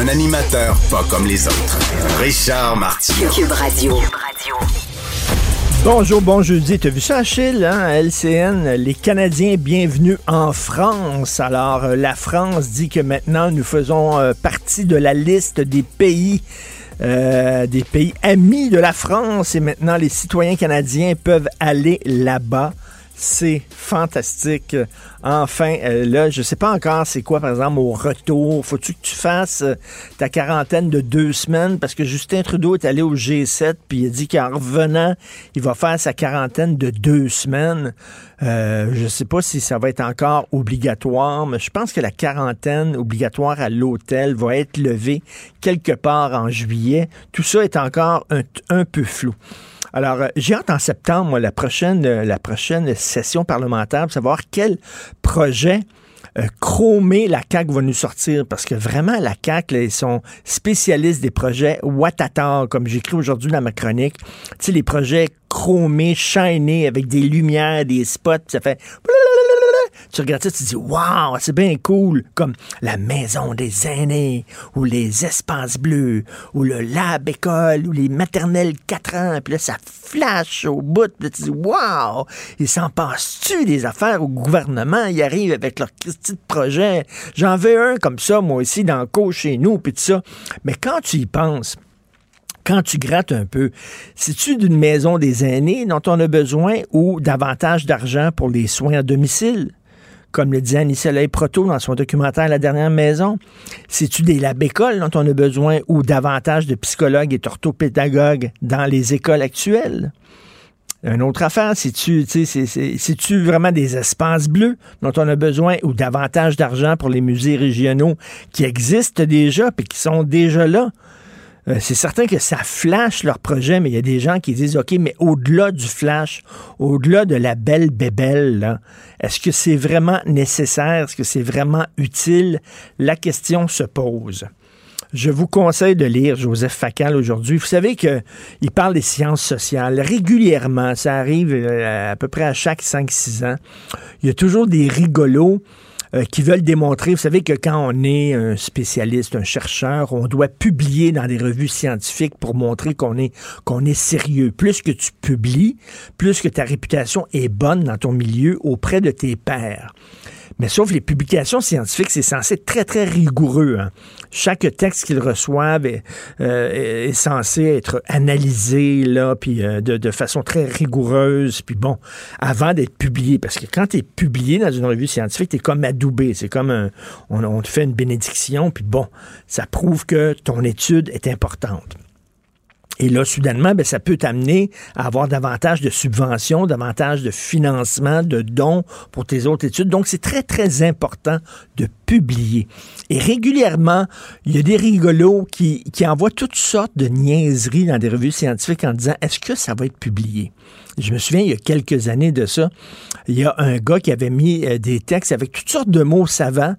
Un animateur pas comme les autres. Richard Martineau. Cube Radio. Bonjour, bon jeudi. T'as vu ça, Achille, hein, LCN? Les Canadiens bienvenus en France. Alors, euh, la France dit que maintenant, nous faisons euh, partie de la liste des pays euh, des pays amis de la France et maintenant les citoyens canadiens peuvent aller là-bas. C'est fantastique. Enfin, euh, là, je sais pas encore c'est quoi, par exemple, au retour. Faut-tu que tu fasses euh, ta quarantaine de deux semaines? Parce que Justin Trudeau est allé au G7, puis il a dit qu'en revenant, il va faire sa quarantaine de deux semaines. Euh, je sais pas si ça va être encore obligatoire, mais je pense que la quarantaine obligatoire à l'hôtel va être levée quelque part en juillet. Tout ça est encore un peu flou. Alors, euh, j'ai hâte en septembre, moi, la prochaine, euh, la prochaine session parlementaire, pour savoir quel projet euh, chromé la CAQ va nous sortir. Parce que vraiment la CAQ là, ils sont spécialistes des projets Watata comme j'écris aujourd'hui dans ma chronique. Tu sais les projets chromés shiny avec des lumières des spots ça fait tu regardes ça, tu dis, waouh, c'est bien cool, comme la maison des aînés, ou les espaces bleus, ou le lab école, ou les maternelles 4 ans, puis là, ça flash au bout, puis là, tu dis, waouh, il s'en passe-tu des affaires au gouvernement, ils arrivent avec leur petit projet. J'en veux un comme ça, moi aussi, dans le co chez nous, puis tout ça. Mais quand tu y penses, quand tu grattes un peu, c'est-tu d'une maison des aînés dont on a besoin ou davantage d'argent pour les soins à domicile? Comme le dit Annie Soleil Proto dans son documentaire La dernière maison. C'est-tu des labécoles dont on a besoin ou davantage de psychologues et orthopédagogues dans les écoles actuelles? Une autre affaire, c'est-tu c'est-tu vraiment des espaces bleus dont on a besoin ou davantage d'argent pour les musées régionaux qui existent déjà et qui sont déjà là? Euh, c'est certain que ça flash leur projet, mais il y a des gens qui disent, OK, mais au-delà du flash, au-delà de la belle bébelle, est-ce que c'est vraiment nécessaire? Est-ce que c'est vraiment utile? La question se pose. Je vous conseille de lire Joseph Facal aujourd'hui. Vous savez qu'il parle des sciences sociales régulièrement. Ça arrive euh, à peu près à chaque 5-6 ans. Il y a toujours des rigolos euh, qui veulent démontrer, vous savez que quand on est un spécialiste, un chercheur, on doit publier dans des revues scientifiques pour montrer qu'on est qu'on est sérieux. Plus que tu publies, plus que ta réputation est bonne dans ton milieu auprès de tes pairs. Mais sauf les publications scientifiques, c'est censé être très, très rigoureux. Hein. Chaque texte qu'ils reçoivent est, euh, est, censé être analysé là, puis euh, de, de, façon très rigoureuse, puis bon, avant d'être publié. Parce que quand tu publié dans une revue scientifique, tu es comme adoubé. C'est comme un, on, on te fait une bénédiction, puis bon, ça prouve que ton étude est importante. Et là, soudainement, ben, ça peut t'amener à avoir davantage de subventions, davantage de financement, de dons pour tes autres études. Donc, c'est très, très important de publier. Et régulièrement, il y a des rigolos qui, qui envoient toutes sortes de niaiseries dans des revues scientifiques en disant, est-ce que ça va être publié? Je me souviens, il y a quelques années de ça, il y a un gars qui avait mis euh, des textes avec toutes sortes de mots savants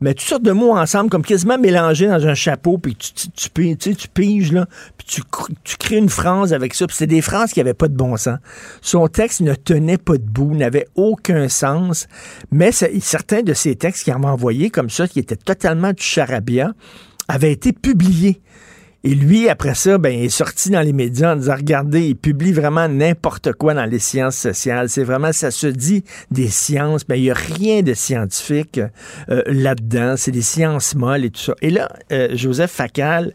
mais toutes sortes de mots ensemble, comme quasiment mélangés dans un chapeau, puis tu, tu, tu, tu, tu piges, là, puis tu, tu crées une phrase avec ça, puis c'était des phrases qui n'avaient pas de bon sens. Son texte ne tenait pas debout, n'avait aucun sens, mais certains de ces textes qu'il m'a envoyés comme ça, qui étaient totalement du charabia, avaient été publiés. Et lui, après ça, ben, il est sorti dans les médias en disant, regardez, il publie vraiment n'importe quoi dans les sciences sociales. C'est vraiment, ça se dit des sciences, mais il n'y a rien de scientifique euh, là-dedans. C'est des sciences molles et tout ça. Et là, euh, Joseph Facal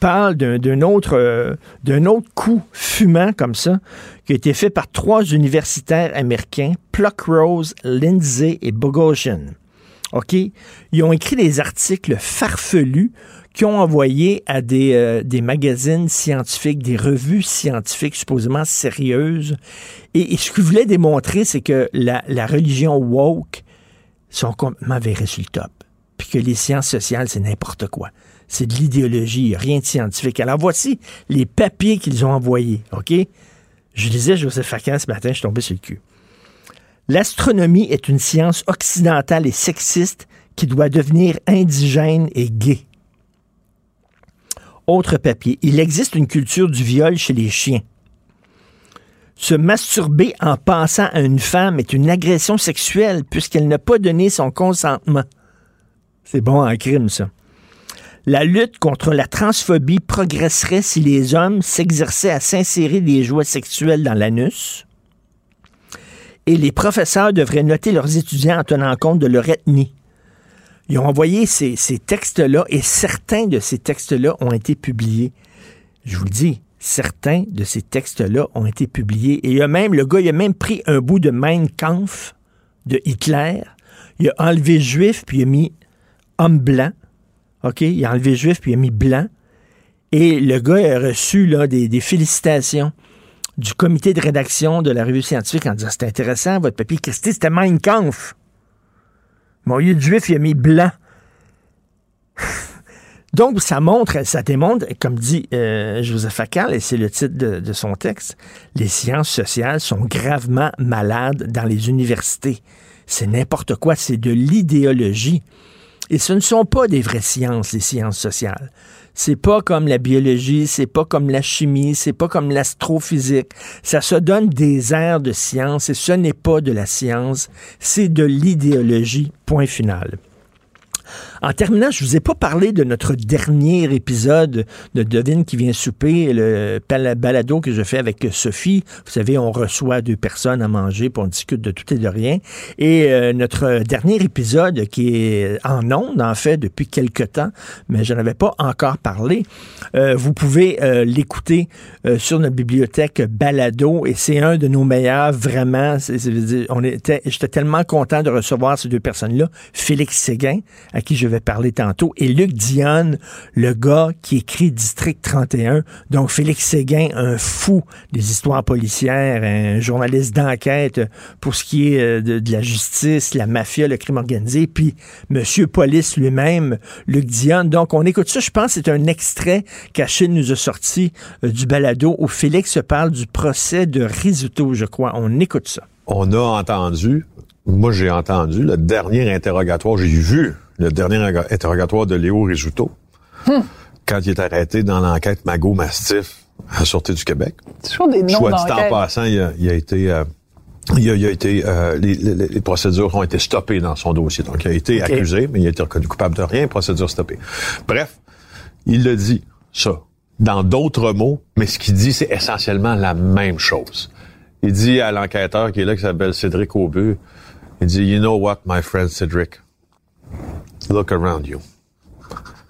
parle d'un autre, euh, d'un autre coup fumant comme ça, qui a été fait par trois universitaires américains, Pluckrose, Lindsay et Bogosian. OK? Ils ont écrit des articles farfelus qui ont envoyé à des, euh, des magazines scientifiques, des revues scientifiques supposément sérieuses. Et, ce qu'ils voulaient démontrer, c'est que la, la religion woke sont complètement virées sur le top puis que les sciences sociales, c'est n'importe quoi. C'est de l'idéologie, rien de scientifique. Alors voici les papiers qu'ils ont envoyés, OK? Je lisais Joseph Facan ce matin, je suis tombé sur le cul. L'astronomie est une science occidentale et sexiste qui doit devenir indigène et gay. Autre papier. Il existe une culture du viol chez les chiens. Se masturber en pensant à une femme est une agression sexuelle puisqu'elle n'a pas donné son consentement. C'est bon en crime, ça. La lutte contre la transphobie progresserait si les hommes s'exerçaient à s'insérer des joies sexuelles dans l'anus. Et les professeurs devraient noter leurs étudiants en tenant compte de leur ethnie. Ils ont envoyé ces, textes-là et certains de ces textes-là ont été publiés. Je vous le dis, certains de ces textes-là ont été publiés. Et il a même, le gars, il a même pris un bout de Mein Kampf de Hitler. Il a enlevé juif, puis il a mis homme blanc. OK? Il a enlevé juif, puis il a mis blanc. Et le gars a reçu des félicitations du comité de rédaction de la revue scientifique en disant c'est intéressant, votre papier. Christy, c'était Mein Kampf. Mon lieu de juif, il a mis blanc. Donc, ça montre, ça démontre, comme dit euh, Joseph Facal, et c'est le titre de, de, son texte, les sciences sociales sont gravement malades dans les universités. C'est n'importe quoi, c'est de l'idéologie. Et ce ne sont pas des vraies sciences, les sciences sociales. C'est pas comme la biologie, c'est pas comme la chimie, c'est pas comme l'astrophysique. Ça se donne des airs de science et ce n'est pas de la science, c'est de l'idéologie. Point final. En terminant, je vous ai pas parlé de notre dernier épisode de Devine qui vient souper, le balado que je fais avec Sophie. Vous savez, on reçoit deux personnes à manger pour on discute de tout et de rien. Et euh, notre dernier épisode qui est en ondes, en fait, depuis quelque temps, mais je n'avais pas encore parlé. Euh, vous pouvez euh, l'écouter sur notre bibliothèque balado et c'est un de nos meilleurs, vraiment. On était, j'étais tellement content de recevoir ces deux personnes-là. Félix Séguin, à qui je vais parler tantôt, et Luc Dionne, le gars qui écrit District 31. Donc, Félix Séguin, un fou des histoires policières, un journaliste d'enquête pour ce qui est de, de, la justice, la mafia, le crime organisé, puis Monsieur Police lui-même, Luc Dionne. Donc, on écoute ça. Je pense c'est un extrait qu'Achille nous a sorti euh, du balado où Félix parle du procès de Risuto, je crois. On écoute ça. On a entendu, moi j'ai entendu, le dernier interrogatoire, j'ai vu le dernier interrogatoire de Léo Risuto, hum. quand il est arrêté dans l'enquête Mago Mastif à la Sûreté du Québec. Toujours des noms Soit dit en passant, il a, il a été... Euh, il a, il a été, euh, les, les, les, procédures ont été stoppées dans son dossier. Donc, il a été okay. accusé, mais il a été reconnu coupable de rien, procédure stoppée. Bref, il le dit, ça, dans d'autres mots, mais ce qu'il dit, c'est essentiellement la même chose. Il dit à l'enquêteur qui est là, qui s'appelle Cédric Aubu, il dit, You know what, my friend Cédric? Look around you.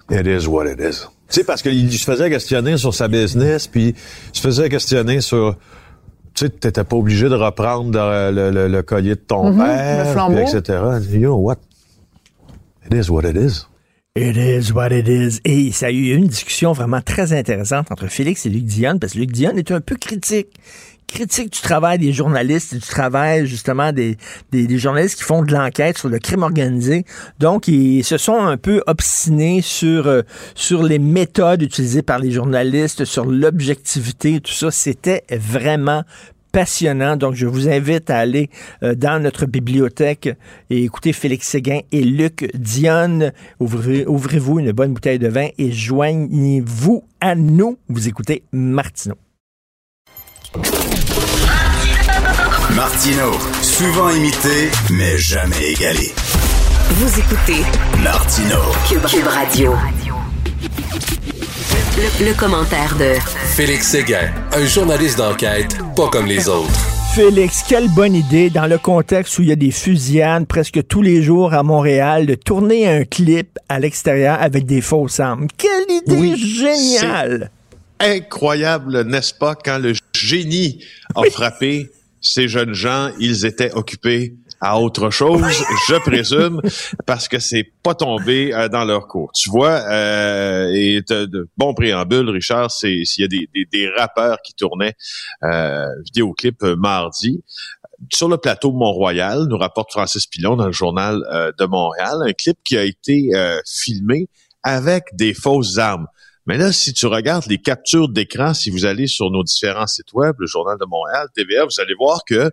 It is what it is. Tu sais, parce qu'il se faisait questionner sur sa business, puis il se faisait questionner sur tu sais, t'étais pas obligé de reprendre le, le, le collier de ton mm -hmm, père, etc. You know what? It is what it is. It is what it is. Et ça a eu une discussion vraiment très intéressante entre Félix et Luc Dionne, parce que Luc Dionne est un peu critique critique du travail des journalistes, du travail justement des, des, des journalistes qui font de l'enquête sur le crime organisé. Donc, ils se sont un peu obstinés sur, euh, sur les méthodes utilisées par les journalistes, sur l'objectivité, tout ça. C'était vraiment passionnant. Donc, je vous invite à aller euh, dans notre bibliothèque et écouter Félix Séguin et Luc Dionne. Ouvrez, ouvrez-vous une bonne bouteille de vin et joignez-vous à nous. Vous écoutez Martineau. Martino, souvent imité, mais jamais égalé. Vous écoutez Martino, Cube, Cube Radio. Le, le, commentaire de Félix Séguin, un journaliste d'enquête pas comme les autres. Félix, quelle bonne idée dans le contexte où il y a des fusillades presque tous les jours à Montréal de tourner un clip à l'extérieur avec des fausses armes. Quelle idée oui, géniale! Incroyable, n'est-ce pas, quand le génie a oui. frappé ces jeunes gens, ils étaient occupés à autre chose, je présume, parce que c'est pas tombé euh, dans leur cours. Tu vois, euh, et de, bon préambule, Richard, c'est s'il y a des, des, des, rappeurs qui tournaient euh, vidéoclip euh, mardi sur le plateau Mont-Royal, nous rapporte Francis Pilon dans le journal de Montréal, un clip qui a été filmé avec des fausses armes. Mais là, si tu regardes les captures d'écran, si vous allez sur nos différents sites web, le Journal de Montréal, TVA, vous allez voir que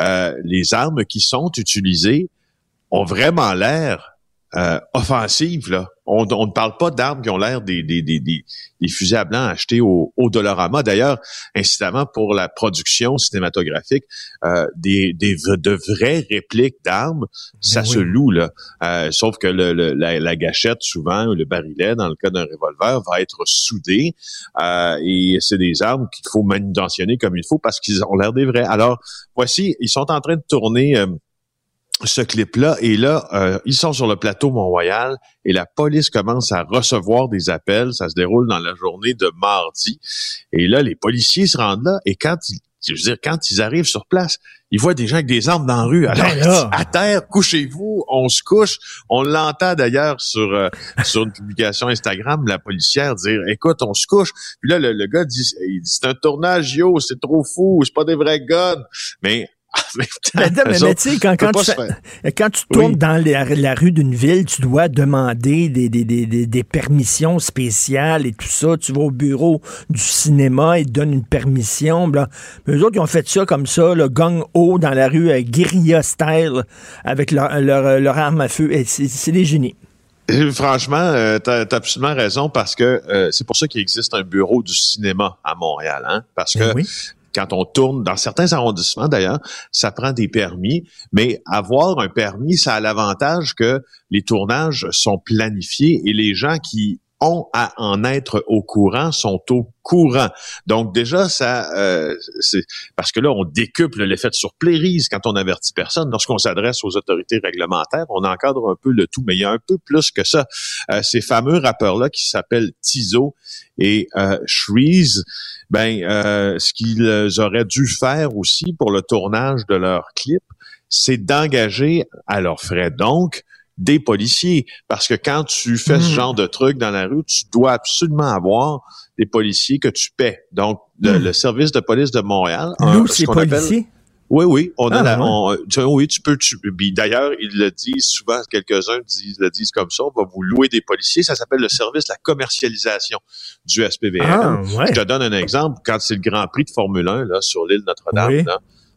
euh, les armes qui sont utilisées ont vraiment l'air euh, offensive. Là. On, ne parle pas d'armes qui ont l'air des, des, des, des, fusils à blanc achetés au, au Dollarama. D'ailleurs, incidemment, pour la production cinématographique, euh, des, des, de vraies répliques d'armes, ça se loue. là. Euh, sauf que le, la, gâchette, souvent, ou le barillet, dans le cas d'un revolver, va être soudé. Euh, et c'est des armes qu'il faut manutentionner comme il faut parce qu'ils ont l'air des vrais. Alors, voici, ils sont en train de tourner euh, ce clip-là. Et là, euh, ils sont sur le plateau Mont-Royal et la police commence à recevoir des appels. Ça se déroule dans la journée de mardi. Et là, les policiers se rendent là et quand ils je veux dire, quand ils arrivent sur place, ils voient des gens avec des armes dans la rue. Alors, ben à terre, couchez-vous, on se couche. On l'entend d'ailleurs sur euh, sur une publication Instagram, la policière dire, écoute, on se couche. Puis là, le, le gars dit, c'est un tournage, yo, c'est trop fou, c'est pas des vrais guns. Mais mais, mais, tu sais, quand, quand, tu quand, tu tournes dans la, rue d'une ville, tu dois demander des, des, des, des, permissions spéciales et tout ça. Tu vas au bureau du cinéma, ils te donnent une permission. Mais eux autres, ils ont fait ça comme ça, le gang haut dans la rue, euh, guérilla style, avec leur, leur, arme à feu. C'est des génies. Franchement, euh, tu as, absolument raison parce que euh, c'est pour ça qu'il existe un bureau du cinéma à Montréal, hein? Parce ben que quand on tourne dans certains arrondissements d'ailleurs, ça prend des permis, mais avoir un permis, ça a l'avantage que les tournages sont planifiés et les gens qui ont à en être au courant sont au courant. Donc déjà, ça, euh, c'est parce que là, on décuple l'effet de surplérise quand on avertit personne. Lorsqu'on s'adresse aux autorités réglementaires, on encadre un peu le tout, mais il y a un peu plus que ça. Euh, ces fameux rappeurs-là qui s'appellent Tizo et euh, Shreeze, ben, euh, ce qu'ils auraient dû faire aussi pour le tournage de leur clip, c'est d'engager à leurs frais donc des policiers. Parce que quand tu fais ce hmm. genre de truc dans la rue, tu dois absolument avoir des policiers que tu paies. Donc, le, hmm. service de police de Montréal... Nous, c'est policiers? Oui, oui, on a ah, la, tu, oui, tu peux, tu, d'ailleurs, ils le disent souvent, quelques-uns disent, le disent comme ça, on va vous louer des policiers, ça s'appelle le service de la commercialisation du SPVM. Ah, Je te donne un exemple, quand c'est le Grand Prix de Formule 1, là, sur l'île Notre-Dame,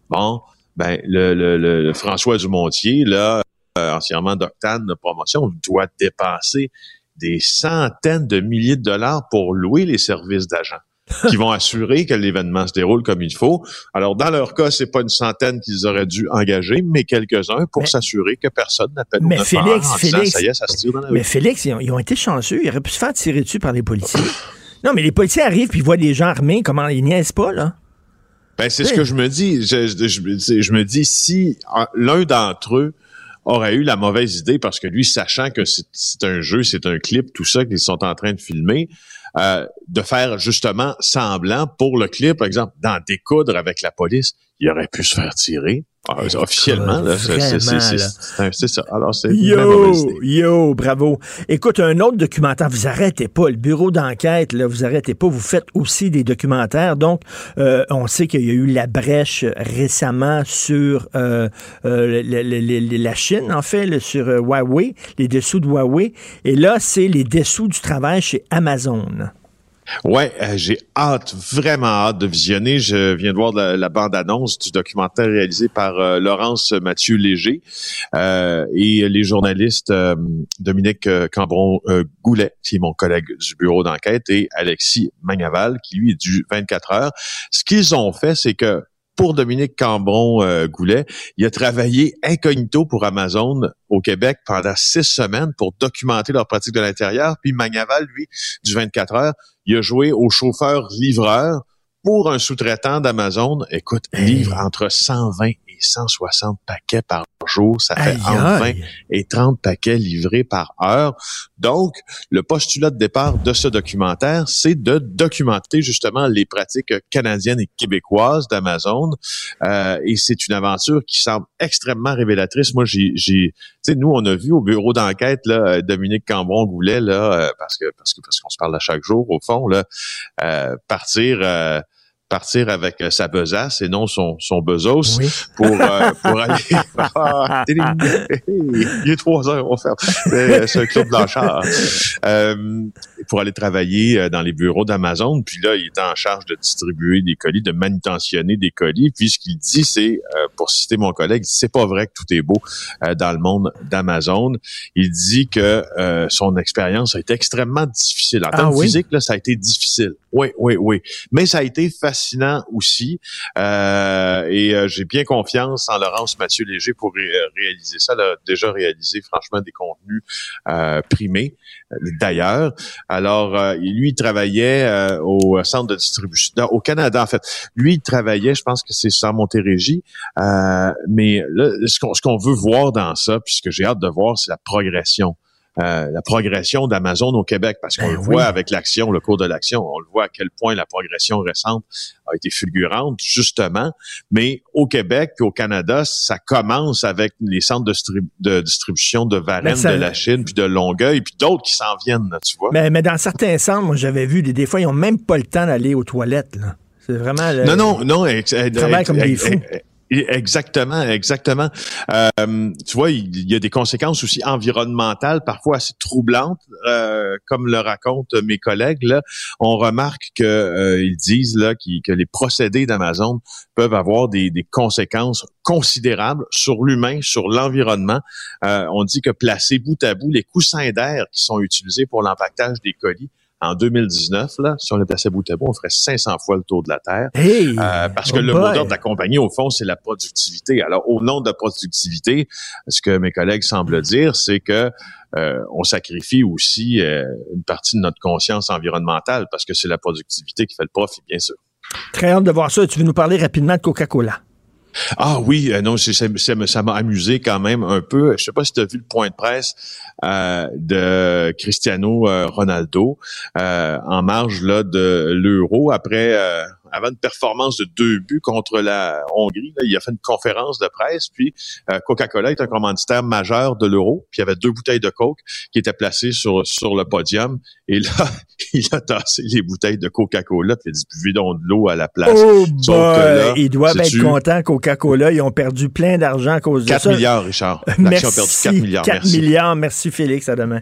bon, ben, le, le, le, François Dumontier, là, euh, anciennement d'Octane de promotion, doit dépenser des centaines de milliers de dollars pour louer les services d'agents qui vont assurer que l'événement se déroule comme il faut. Alors, dans leur cas, c'est pas une centaine qu'ils auraient dû engager, mais quelques-uns pour s'assurer que personne n'appelle mais Félix, Félix, ça y est, ça se tire dans la Mais Félix, ils ont, été chanceux. Ils auraient pu se faire tirer dessus par les policiers. non, mais les policiers arrivent puis ils voient des gens armés. Comment ils niaisent pas, là? Ben, c'est ce que je me dis. Je, je me dis, si l'un d'entre eux aurait eu la mauvaise idée parce que lui, sachant que c'est un jeu, c'est un clip, tout ça qu'ils sont en train de filmer, euh, de faire justement semblant pour le clip, par exemple, d'en découdre avec la police, il aurait pu se faire tirer. Ah, officiellement, c'est ça. Alors, c'est Yo, yo, bravo. Écoute, un autre documentaire, vous arrêtez pas, le bureau d'enquête, là, vous arrêtez pas, vous faites aussi des documentaires. Donc, euh, on sait qu'il y a eu la brèche récemment sur euh, euh la Chine, en fait, sur Huawei, les dessous de Huawei. Et là, c'est les dessous du travail chez Amazon. Ouais, euh, j'ai hâte, vraiment hâte de visionner. Je viens de voir la, bande-annonce du documentaire réalisé par euh, Laurence Mathieu Léger euh, et les journalistes Dominique Cambron-Goulet, qui est mon collègue du bureau d'enquête, et Alexis Magnaval, qui lui est du 24 heures. Ce qu'ils ont fait, c'est que pour Dominique Cambron-Goulet, il a travaillé incognito pour Amazon au Québec pendant six semaines pour documenter leur pratique de l'intérieur. Puis Magnaval, lui, du 24 heures, il a joué au chauffeur-livreur pour un sous-traitant d'Amazon. Écoute, livre entre 120 et 160 paquets par jour. Ça fait Aïe, entre 20 aïe. et 30 paquets livrés par heure. Donc, le postulat de départ de ce documentaire, c'est de documenter justement les pratiques canadiennes et québécoises d'Amazon. Euh, et c'est une aventure qui semble extrêmement révélatrice. Moi, j'ai, tu sais, nous, on a vu au bureau d'enquête là, euh, Dominique Cambron-Goulet là, euh, parce que parce que parce qu'on se parle à chaque jour au fond là, euh, partir. euh, partir avec euh, sa besace et non son, son bezos Oui. pour, euh, pour aller... Ah. Il est trois heures, on ferme. C'est c'est un club Blanchard. Euh, pour aller travailler euh, dans les bureaux d'Amazon. Puis là, il était en charge de distribuer des colis, de manutentionner des colis. Puis ce qu'il dit, c'est, euh, pour citer mon collègue, c'est pas vrai que tout est beau euh, dans le monde d'Amazon. Il dit que euh, son expérience a été extrêmement difficile. En Ah termes oui? physiques, là, ça a été difficile. Oui, oui, oui. Mais ça a été fascinant aussi. Euh, et euh, j'ai bien confiance en Laurence Mathieu Léger pour ré- réaliser ça. Elle a déjà réalisé, franchement, des contenus euh, primés, euh, d'ailleurs. Alors, euh, lui, il travaillait euh, au centre de distribution, au Canada, en fait. Lui, il travaillait, je pense que c'est sans Montérégie. Euh, mais là, ce qu'on veut voir dans ça, puis ce que j'ai hâte de voir, c'est la progression. Euh, la progression d'Amazon au Québec, parce qu'on Ben le oui. voit avec l'action, le cours de l'action, on le voit à quel point la progression récente a été fulgurante, justement. Mais au Québec au Canada, ça commence avec les centres de, stri- de distribution de Varennes, Mais ça- de la Chine, puis de Longueuil, puis d'autres qui s'en viennent, là, tu vois. Mais, mais dans certains centres, moi, j'avais vu, des, des fois, ils n'ont même pas le temps d'aller aux toilettes. là. C'est vraiment... le- Non, non, non. travaillent comme des fous. Ex- Exactement, exactement. Euh, tu vois, il y a des conséquences aussi environnementales, parfois assez troublantes, euh, comme le racontent mes collègues. Là, on remarque que euh, ils disent là que les procédés d'Amazon peuvent avoir des, conséquences considérables sur l'humain, sur l'environnement. Euh, on dit que placés bout à bout, les coussins d'air qui sont utilisés pour l'empaquetage des colis en 2019, là, si on les plaçait bout à bout, on ferait 500 fois le tour de la Terre. Hey! Euh, parce que Oh le mot d'ordre de la compagnie, au fond, c'est la productivité. Alors, au nom de la productivité, ce que mes collègues semblent dire, c'est que euh, on sacrifie aussi euh, une partie de notre conscience environnementale parce que c'est la productivité qui fait le profit, bien sûr. Très hâte de voir ça. Tu veux nous parler rapidement de Coca-Cola? Ah oui, euh, non, c'est- c'est- ça m'a amusé quand même un peu. Je sais pas si tu as vu le point de presse euh, de Cristiano euh, Ronaldo en marge là de l'Euro après avant une performance de deux buts contre la Hongrie. Là, il a fait une conférence de presse, puis euh, Coca-Cola est un commanditaire majeur de l'Euro, puis il y avait deux bouteilles de Coke qui étaient placées sur sur le podium, et là il a tassé les bouteilles de Coca-Cola, puis il a dit buvez donc de l'eau à la place. Oh Sauf là, Ils doivent être contents Coca-Cola. Ils ont perdu plein d'argent à cause de 4 ça. milliards, Richard. L'action Merci. a perdu 4 milliards. 4 merci. milliards. Merci, Félix. À demain.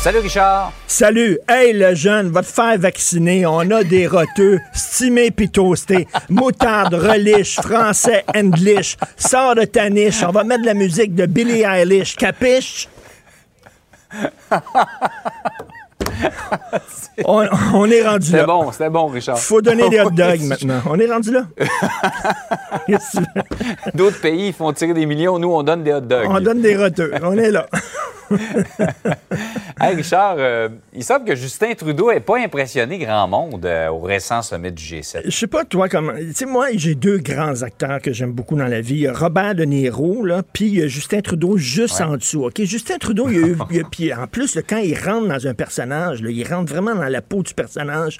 Salut Richard. Salut! Hey, le jeune, va te faire vacciner. On a des roteux, stimés pis toastés. Moutarde, relish, français, english. Sors de ta niche. On va mettre de la musique de Billie Eilish. Capiche? on, on est rendu C'était là. bon, c'était bon, Richard. Faut donner des hot dogs maintenant. On est rendu là? D'autres pays font tirer des millions, nous, on donne des hot dogs. on donne des roteux. On est là. Hey, Richard, euh, il semble que Justin Trudeau n'ait pas impressionné grand monde euh, au récent sommet du G7. Je sais pas, toi, comment. Tu sais, moi, j'ai deux grands acteurs que j'aime beaucoup dans la vie. Robert De Niro, là, puis il y a Justin Trudeau juste en dessous. OK? Justin Trudeau, il y a eu. puis en plus, là, quand il rentre dans un personnage, là, il rentre vraiment dans la peau du personnage.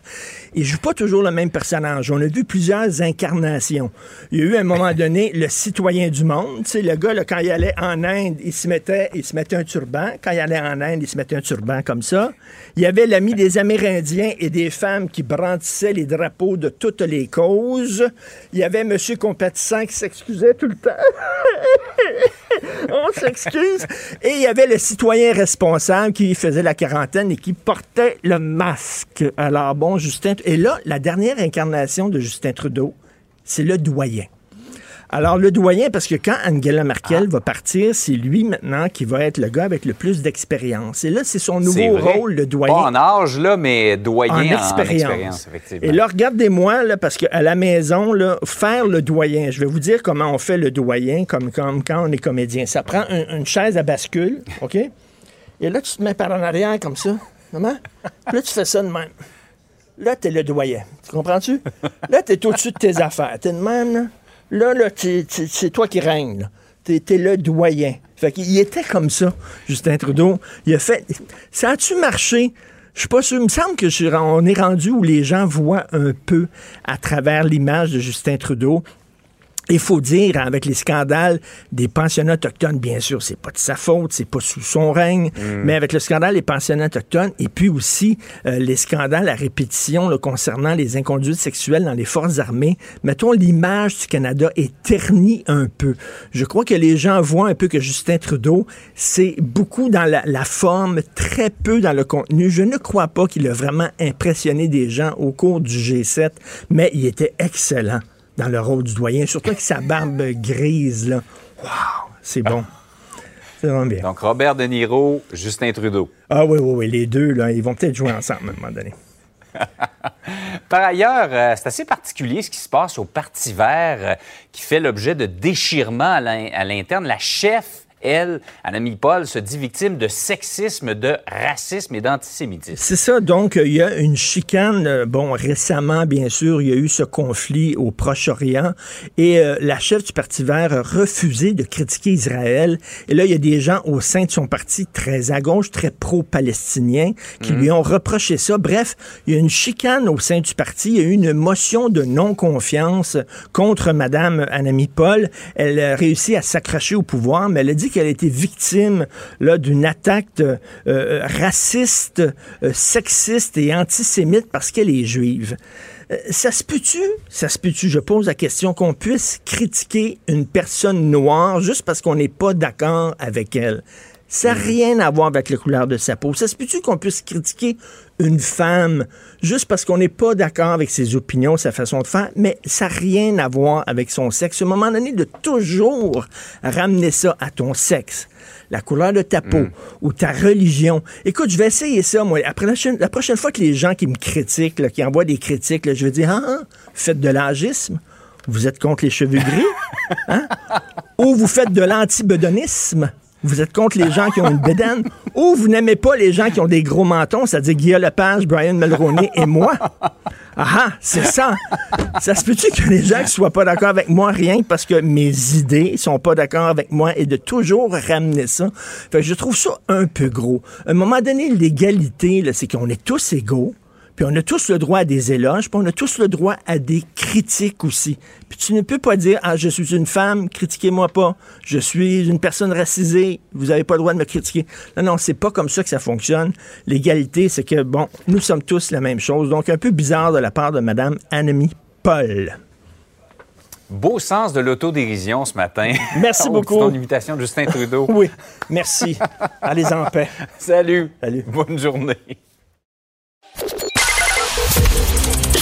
Il joue pas toujours le même personnage. On a vu plusieurs incarnations. Il y a eu à un moment donné le citoyen du monde. Tu sais, le gars, là, quand il allait en Inde, il se mettait, il se mettait un turban. Quand il allait en Inde, il se mettait un turban comme ça. Il y avait l'ami des Amérindiens et des femmes qui brandissaient les drapeaux de toutes les causes. Il y avait M. Compatissant qui s'excusait tout le temps. On s'excuse. Et il y avait le citoyen responsable qui faisait la quarantaine et qui portait le masque. Alors bon, Justin. Et là, la dernière incarnation de Justin Trudeau, c'est le doyen. Alors, le doyen, parce que quand Angela Merkel va partir, c'est lui maintenant qui va être le gars avec le plus d'expérience. Et là, c'est son nouveau rôle, le doyen. Pas en âge, là, mais doyen en expérience. effectivement. Et là, regardez-moi, là, parce qu'à la maison, là, faire le doyen, je vais vous dire comment on fait le doyen, comme, comme quand on est comédien. Ça prend une chaise à bascule, OK? Et là, tu te mets par en arrière comme ça. Comment? Puis là, tu fais ça de même. Là, t'es le doyen. Tu comprends-tu? Là, t'es au-dessus de tes affaires. T'es de même, là. Là, c'est toi qui règne. T'es es le doyen. Fait qu'il était comme ça, Justin Trudeau. Il a fait. Ça a-tu marché? Je suis pas sûr. Il me semble que on est rendu où les gens voient un peu à travers l'image de Justin Trudeau il faut dire, avec les scandales des pensionnats autochtones, bien sûr, c'est pas de sa faute, c'est pas sous son règne, mm. mais avec le scandale des pensionnats autochtones et puis aussi euh, les scandales à répétition concernant les inconduites sexuelles dans les forces armées, mettons, l'image du Canada est ternie un peu. Je crois que les gens voient un peu que Justin Trudeau, c'est beaucoup dans la, la forme, très peu dans le contenu. Je ne crois pas qu'il a vraiment impressionné des gens au cours du G7, mais il était excellent dans le rôle du doyen, surtout avec sa barbe grise. Là. Wow, c'est bon. C'est vraiment bien. Donc, Robert De Niro, Justin Trudeau. Ah oui, oui, oui. Les deux, là, ils vont peut-être jouer ensemble à un moment donné. Par ailleurs, euh, c'est assez particulier ce qui se passe au Parti vert euh, qui fait l'objet de déchirements à l'interne. La chef elle, Annemie Paul, se dit victime de sexisme, de racisme et d'antisémitisme. C'est ça. Donc, il y a une chicane. Euh, bon, récemment, bien sûr, il y a eu ce conflit au Proche-Orient et euh, la chef du Parti vert a refusé de critiquer Israël. Et là, il y a des gens au sein de son parti très à gauche, très pro-palestinien, qui lui mhm. ont reproché ça. Bref, il y a une chicane au sein du parti. Il y a eu une motion de non-confiance contre Madame Annemie Paul. Elle a réussi à s'accrocher au pouvoir, mais elle a dit qu'elle a été victime d'une attaque euh, raciste, euh, sexiste et antisémite parce qu'elle est juive. Euh, ça se peut-tu, ça se peut-tu, je pose la question, qu'on puisse critiquer une personne noire juste parce qu'on n'est pas d'accord avec elle? Ça n'a mm. rien à voir avec la couleur de sa peau. Ça se peut-tu qu'on puisse critiquer une femme juste parce qu'on n'est pas d'accord avec ses opinions, sa façon de faire, mais ça n'a rien à voir avec son sexe? À un moment donné, de toujours ramener ça à ton sexe la couleur de ta peau mm. ou ta religion. Écoute, je vais essayer ça, moi. Après la, prochaine fois que les gens qui me critiquent, qui envoient des critiques, je vais dire, ah, ah, faites de l'agisme? Vous êtes contre les cheveux gris? Hein? Ou vous faites de l'antibedonisme? Vous êtes contre les gens qui ont une bédaine ou vous n'aimez pas les gens qui ont des gros mentons, c'est-à-dire Guillaume Lepage, Brian Mulroney et moi? Ah, ah c'est ça. Ça se peut-tu que les gens ne soient pas d'accord avec moi rien parce que mes idées sont pas d'accord avec moi et de toujours ramener ça? Fait je trouve ça un peu gros. À un moment donné, l'égalité, c'est qu'on est tous égaux. Puis on a tous le droit à des éloges, puis on a tous le droit à des critiques aussi. Puis tu ne peux pas dire, ah, je suis une femme, critiquez-moi pas. Je suis une personne racisée, vous n'avez pas le droit de me critiquer. Non, non, c'est pas comme ça que ça fonctionne. L'égalité, c'est que, bon, nous sommes tous la même chose. Donc, un peu bizarre de la part de Mme Annemie Paul. Beau sens de l'autodérision ce matin. Merci beaucoup. ton invitation de Justin Trudeau. oui, merci. Allez en paix. Salut. Salut. Bonne journée.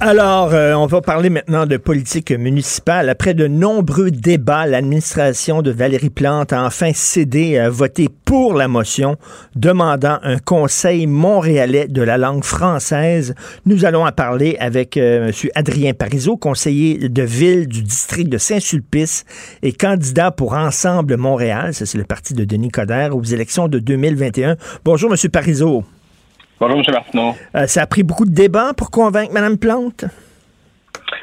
Alors, euh, on va parler maintenant de politique municipale. Après de nombreux débats, l'administration de Valérie Plante a enfin cédé à voter pour la motion demandant un conseil montréalais de la langue française. Nous allons en parler avec euh, M. Adrien Parizeau, conseiller de ville du district de Saint-Sulpice et candidat pour Ensemble Montréal, c'est le parti de Denis Coderre, aux élections de 2021. Bonjour, M. Parizeau. Bonjour, M. Martineau. Euh, ça a pris beaucoup de débats pour convaincre Mme Plante?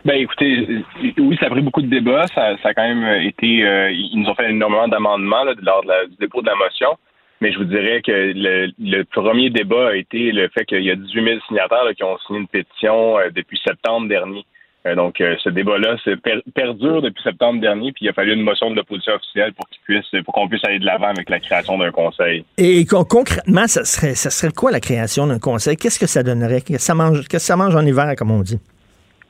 Ben écoutez, oui, ça a pris beaucoup de débats. Ça, a quand même été. Euh, ils nous ont fait énormément d'amendements lors du dépôt de la motion. Mais je vous dirais que le, premier débat a été le fait qu'il y a 18 000 signataires qui ont signé une pétition euh, depuis septembre dernier. Euh, donc, euh, ce débat-là perdure depuis septembre dernier, puis il a fallu une motion de l'opposition officielle pour qu'il puisse, pour qu'on puisse aller de l'avant avec la création d'un conseil. Et concrètement, ça serait, ça serait quoi la création d'un conseil? Qu'est-ce que ça donnerait? Qu'est-ce que ça mange, que ça mange en hiver, comme on dit?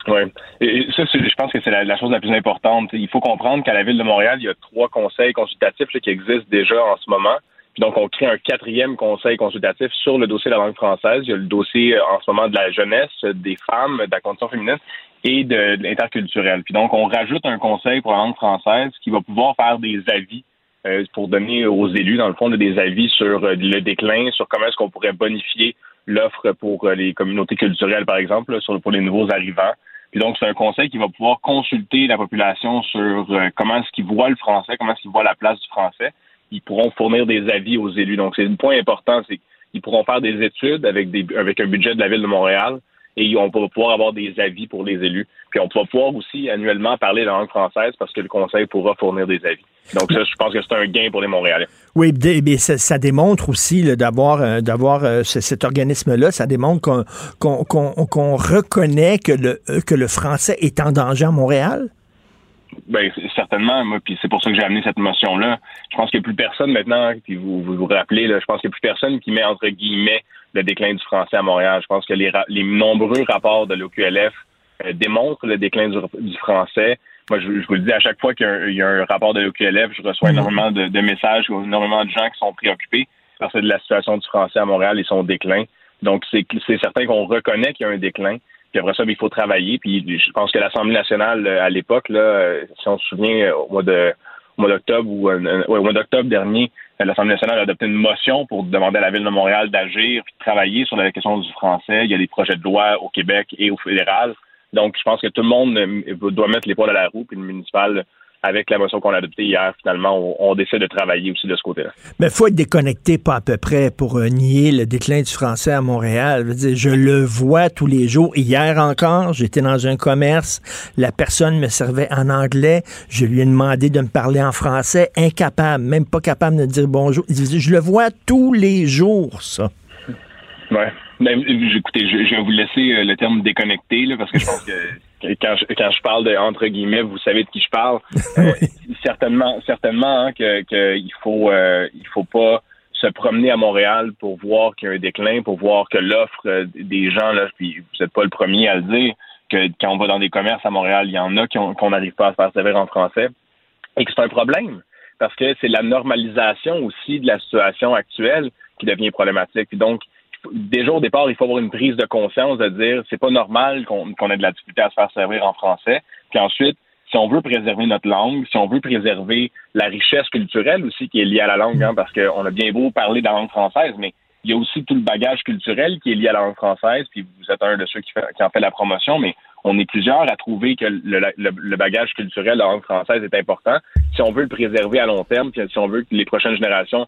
Oui. Et ça, je pense que c'est la, chose la plus importante. Il faut comprendre qu'à la Ville de Montréal, il y a trois conseils consultatifs qui existent déjà en ce moment. Donc, on crée un quatrième conseil consultatif sur le dossier de la langue française. Il y a le dossier euh, en ce moment de la jeunesse, des femmes, de la condition féminine et de, l'interculturel. Puis donc, on rajoute un conseil pour la langue française qui va pouvoir faire des avis euh, pour donner aux élus, dans le fond, des avis sur euh, le déclin, sur comment est-ce qu'on pourrait bonifier l'offre pour les communautés culturelles, par exemple, sur, pour les nouveaux arrivants. Puis donc, c'est un conseil qui va pouvoir consulter la population sur comment est-ce qu'ils voient le français, comment est-ce qu'ils voient la place du français ils pourront fournir des avis aux élus. Donc, c'est un point important, c'est qu'ils pourront faire des études avec, un budget de la Ville de Montréal et on va pouvoir avoir des avis pour les élus. Puis on va pouvoir aussi annuellement parler la langue française parce que le Conseil pourra fournir des avis. Donc ça, je pense que c'est un gain pour les Montréalais. Oui, mais ça, démontre aussi d'avoir euh, euh, cet organisme-là, ça démontre qu'on reconnaît le, que le français est en danger à Montréal. Ben, certainement, moi, puis c'est pour ça que j'ai amené cette motion-là. Je pense qu'il n'y a plus personne maintenant, puis vous vous, vous rappelez, là, je pense qu'il n'y a plus personne qui met entre guillemets le déclin du français à Montréal. Je pense que les, les nombreux rapports de l'OQLF euh, démontrent le déclin du, français. Moi, je, vous le dis, à chaque fois qu'il y, a un rapport de l'OQLF, je reçois mhm. énormément de, de messages, énormément de gens qui sont préoccupés parce que de la situation du français à Montréal et son déclin. Donc, c'est certain qu'on reconnaît qu'il y a un déclin. Puis après ça, ben, il faut travailler. Puis je pense que l'Assemblée nationale, euh, à l'époque, là, euh, si on se souvient, euh, au mois de mois d'octobre ou au mois d'octobre dernier, l'Assemblée nationale a adopté une motion pour demander à la Ville de Montréal d'agir et de travailler sur la question du français. Il y a des projets de loi au Québec et au fédéral. Donc, je pense que tout le monde doit mettre l'épaule à la roue, puis le municipal avec la motion qu'on a adoptée hier, finalement, on, décide de travailler aussi de ce côté-là. Mais il faut être déconnecté, pas à peu près, pour euh, nier le déclin du français à Montréal. Je, le vois tous les jours. Hier encore, j'étais dans un commerce, la personne me servait en anglais, je lui ai demandé de me parler en français, incapable, même pas capable de dire bonjour. Je le vois tous les jours, ça. Ouais. Ben, écoutez, je, vais vous laisser euh, le terme déconnecté, là, parce que je pense que quand je, quand je parle de entre guillemets, vous savez de qui je parle. Euh, certainement, certainement hein, que qu'il faut euh, il faut pas se promener à Montréal pour voir qu'il y a un déclin, pour voir que l'offre des gens là, puis vous n'êtes pas le premier à le dire, que quand on va dans des commerces à Montréal, il y en a qu'on n'arrive pas à se faire servir en français et que c'est un problème parce que c'est la normalisation aussi de la situation actuelle qui devient problématique. donc déjà au départ, il faut avoir une prise de conscience de dire c'est pas normal qu'on ait de la difficulté à se faire servir en français. Puis ensuite, si on veut préserver notre langue, si on veut préserver la richesse culturelle aussi qui est liée à la langue, hein, parce qu'on a bien beau parler de la langue française, mais il y a aussi tout le bagage culturel qui est lié à la langue française, puis vous êtes un de ceux qui, en fait la promotion, mais on est plusieurs à trouver que le, bagage culturel de la langue française est important. Si on veut le préserver à long terme, puis si on veut que les prochaines générations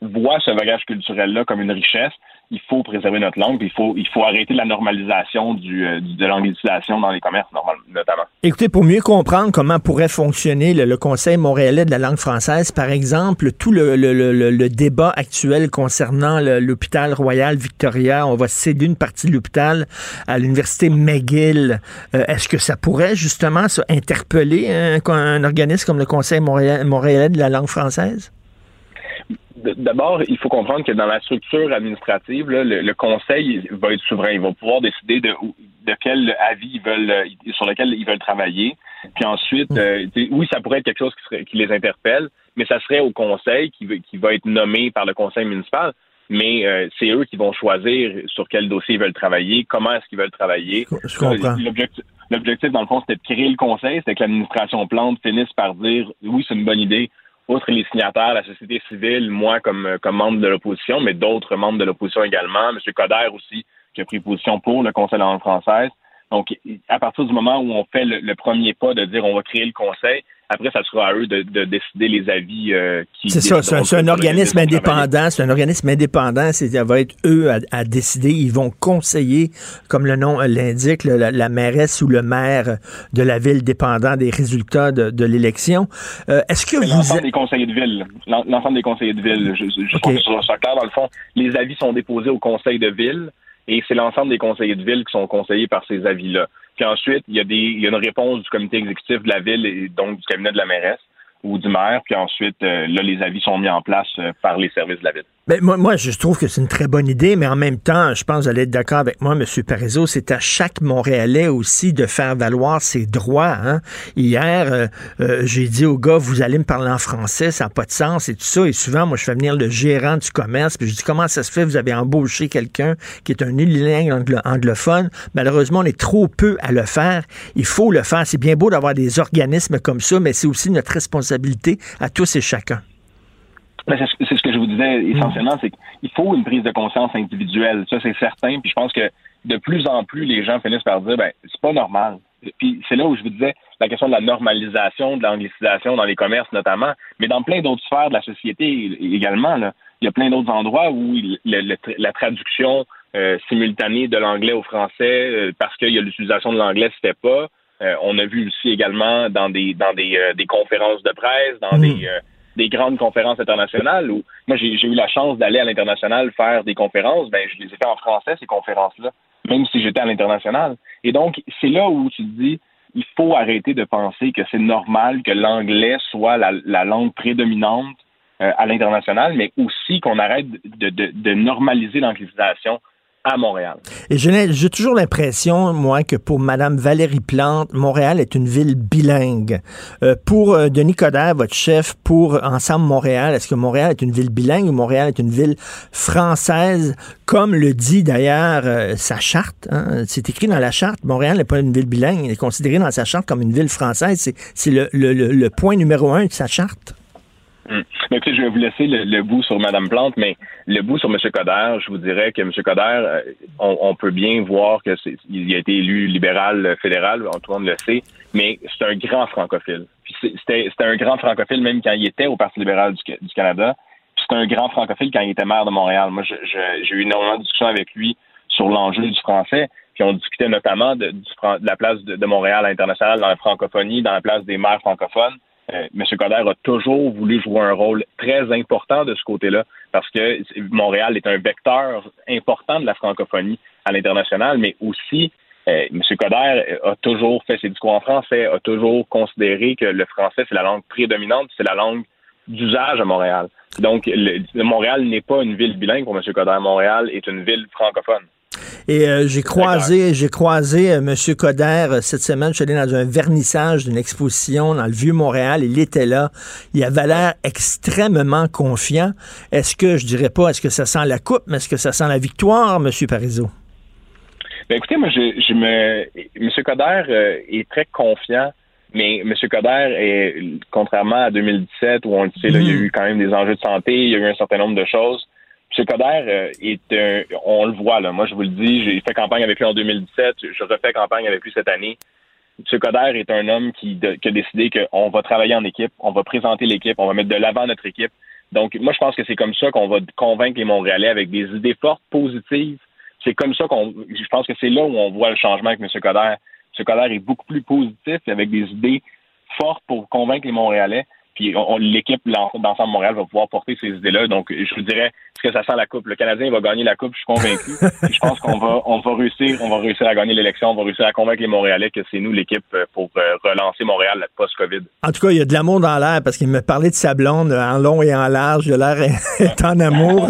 voient ce bagage culturel-là comme une richesse, il faut préserver notre langue, il faut, il faut arrêter la normalisation du, euh, de l'anglicisation dans les commerces, notamment. Écoutez, pour mieux comprendre comment pourrait fonctionner le, Conseil montréalais de la langue française, par exemple, tout le, le, le débat actuel concernant l'hôpital Royal Victoria, on va céder une partie de l'hôpital à l'Université McGill. Euh, est-ce que ça pourrait justement interpeller un, un organisme comme le Conseil montréalais de la langue française? D'abord, il faut comprendre que dans la structure administrative, le, conseil va être souverain. Il va pouvoir décider de, de quel avis ils veulent, sur lequel ils veulent travailler. Puis ensuite, mm. euh, oui, ça pourrait être quelque chose qui, qui, les interpelle, mais ça serait au conseil qui, qui va être nommé par le conseil municipal. Mais euh, c'est eux qui vont choisir sur quel dossier ils veulent travailler, comment est-ce qu'ils veulent travailler. L'objectif, dans le fond, c'était de créer le conseil, c'était que l'administration plante finisse par dire oui, c'est une bonne idée, outre les signataires, la société civile, moi comme, euh, comme membre de l'opposition, mais d'autres membres de l'opposition également, M. Coder aussi, qui a pris position pour le Conseil de la langue française. Donc, à partir du moment où on fait le, premier pas de dire on va créer le conseil, après, ça sera à eux de, décider les avis euh, qui. C'est ça, c'est un, organisme indépendant. C'est un organisme indépendant. Ça va être eux à, décider. Ils vont conseiller, comme le nom l'indique, la, mairesse ou le maire de la ville, dépendant des résultats de, l'élection. Euh, est-ce que vous. L'ensemble des conseillers de ville. L'ensemble des conseillers de ville. Je, je okay. ça clair. Dans le fond, les avis sont déposés au conseil de ville et c'est l'ensemble des conseillers de ville qui sont conseillés par ces avis-là. Puis ensuite, il y, a des, il y a une réponse du comité exécutif de la ville et donc du cabinet de la mairesse. Ou du maire, puis ensuite, là, les avis sont mis en place par les services de la ville. Ben, moi, moi, je trouve que c'est une très bonne idée, mais en même temps, je pense que vous allez être d'accord avec moi, M. Parizeau, c'est à chaque Montréalais aussi de faire valoir ses droits. Hein. Hier, euh, euh, j'ai dit au gars, vous allez me parler en français, ça n'a pas de sens et tout ça. Et souvent, moi, je fais venir le gérant du commerce, puis je dis, comment ça se fait, vous avez embauché quelqu'un qui est un unilingue anglophone? Malheureusement, on est trop peu à le faire. Il faut le faire. C'est bien beau d'avoir des organismes comme ça, mais c'est aussi notre responsabilité à tous et chacun. Ben, c'est ce que je vous disais essentiellement, c'est qu'il faut une prise de conscience individuelle. Ça, c'est certain. Puis je pense que de plus en plus, les gens finissent par dire, ben, c'est pas normal. Puis c'est là où je vous disais la question de la normalisation, de l'anglicisation dans les commerces notamment, mais dans plein d'autres sphères de la société également. Là. Il y a plein d'autres endroits où la traduction euh, simultanée de l'anglais au français, euh, parce qu'il y a l'utilisation de l'anglais, c'était pas. Euh, on a vu aussi également dans des dans des, des conférences de presse, dans mm. des des grandes conférences internationales où moi j'ai eu la chance d'aller à l'international faire des conférences, ben je les ai fait en français ces conférences-là, même si j'étais à l'international. Et donc c'est là où tu te dis il faut arrêter de penser que c'est normal que l'anglais soit la, langue prédominante euh, à l'international, mais aussi qu'on arrête de, de, de normaliser l'anglicisation à Montréal. Et j'ai toujours l'impression, moi, que pour Mme Valérie Plante, Montréal est une ville bilingue. Euh, pour euh, Denis Coderre, votre chef, pour Ensemble Montréal, est-ce que Montréal est une ville bilingue ou Montréal est une ville française, comme le dit d'ailleurs euh, sa charte? Hein? C'est écrit dans la charte. Montréal n'est pas une ville bilingue, il est considéré dans sa charte comme une ville française. C'est le, le, le point numéro un de sa charte. Hmm. je vais vous laisser le, bout sur Mme Plante, mais le bout sur M. Coder, je vous dirais que M. Coder, euh, on, peut bien voir que il a été élu libéral fédéral, tout le monde le sait, mais c'est un grand francophile. C'était un grand francophile même quand il était au Parti libéral du, Canada. C'est un grand francophile quand il était maire de Montréal. Moi, j'ai eu énormément de discussions avec lui sur l'enjeu du français. Puis on discutait notamment de, la place de, de Montréal à l'international dans la francophonie, dans la place des maires francophones. Euh, M. Coder a toujours voulu jouer un rôle très important de ce côté-là parce que Montréal est un vecteur important de la francophonie à l'international, mais aussi euh, M. Coder a toujours fait ses discours en français, a toujours considéré que le français, c'est la langue prédominante, c'est la langue d'usage à Montréal. Donc, Montréal n'est pas une ville bilingue pour M. Coder. Montréal est une ville francophone. Et euh, j'ai croisé, j'ai croisé euh, M. Coder euh, cette semaine. Je suis allé dans un vernissage d'une exposition dans le Vieux-Montréal. Il était là. Il avait l'air extrêmement confiant. Est-ce que, je dirais pas, est-ce que ça sent la coupe, mais est-ce que ça sent la victoire, M. Parizeau? Ben écoutez, moi, je, je me, M. Coder est très confiant. Mais M. Coder est, contrairement à 2017, où on le sait, là, il y a mm. eu quand même des enjeux de santé, il y a eu un certain nombre de choses. M. Coder euh, est un, on le voit là. Moi, je vous le dis, j'ai fait campagne avec lui en 2017, je refais campagne avec lui cette année. M. Coder est un homme qui, a décidé qu'on va travailler en équipe, on va présenter l'équipe, on va mettre de l'avant notre équipe. Donc, moi, je pense que c'est comme ça qu'on va convaincre les Montréalais avec des idées fortes, positives. C'est comme ça qu'on, je pense que c'est là où on voit le changement avec M. Coder. M. Coder est beaucoup plus positif avec des idées fortes pour convaincre les Montréalais. Puis l'équipe d'ensemble Montréal va pouvoir porter ces idées-là. Donc, je vous dirais, que ça sent la coupe? Le Canadien va gagner la coupe, je suis convaincu. je pense qu'on va, on va réussir, on va réussir à gagner l'élection, on va réussir à convaincre les Montréalais que c'est nous l'équipe euh, pour euh, relancer Montréal post-Covid. En tout cas, il y a de l'amour dans l'air parce qu'il me parlait de sa blonde euh, en long et en large. De l'air est en amour.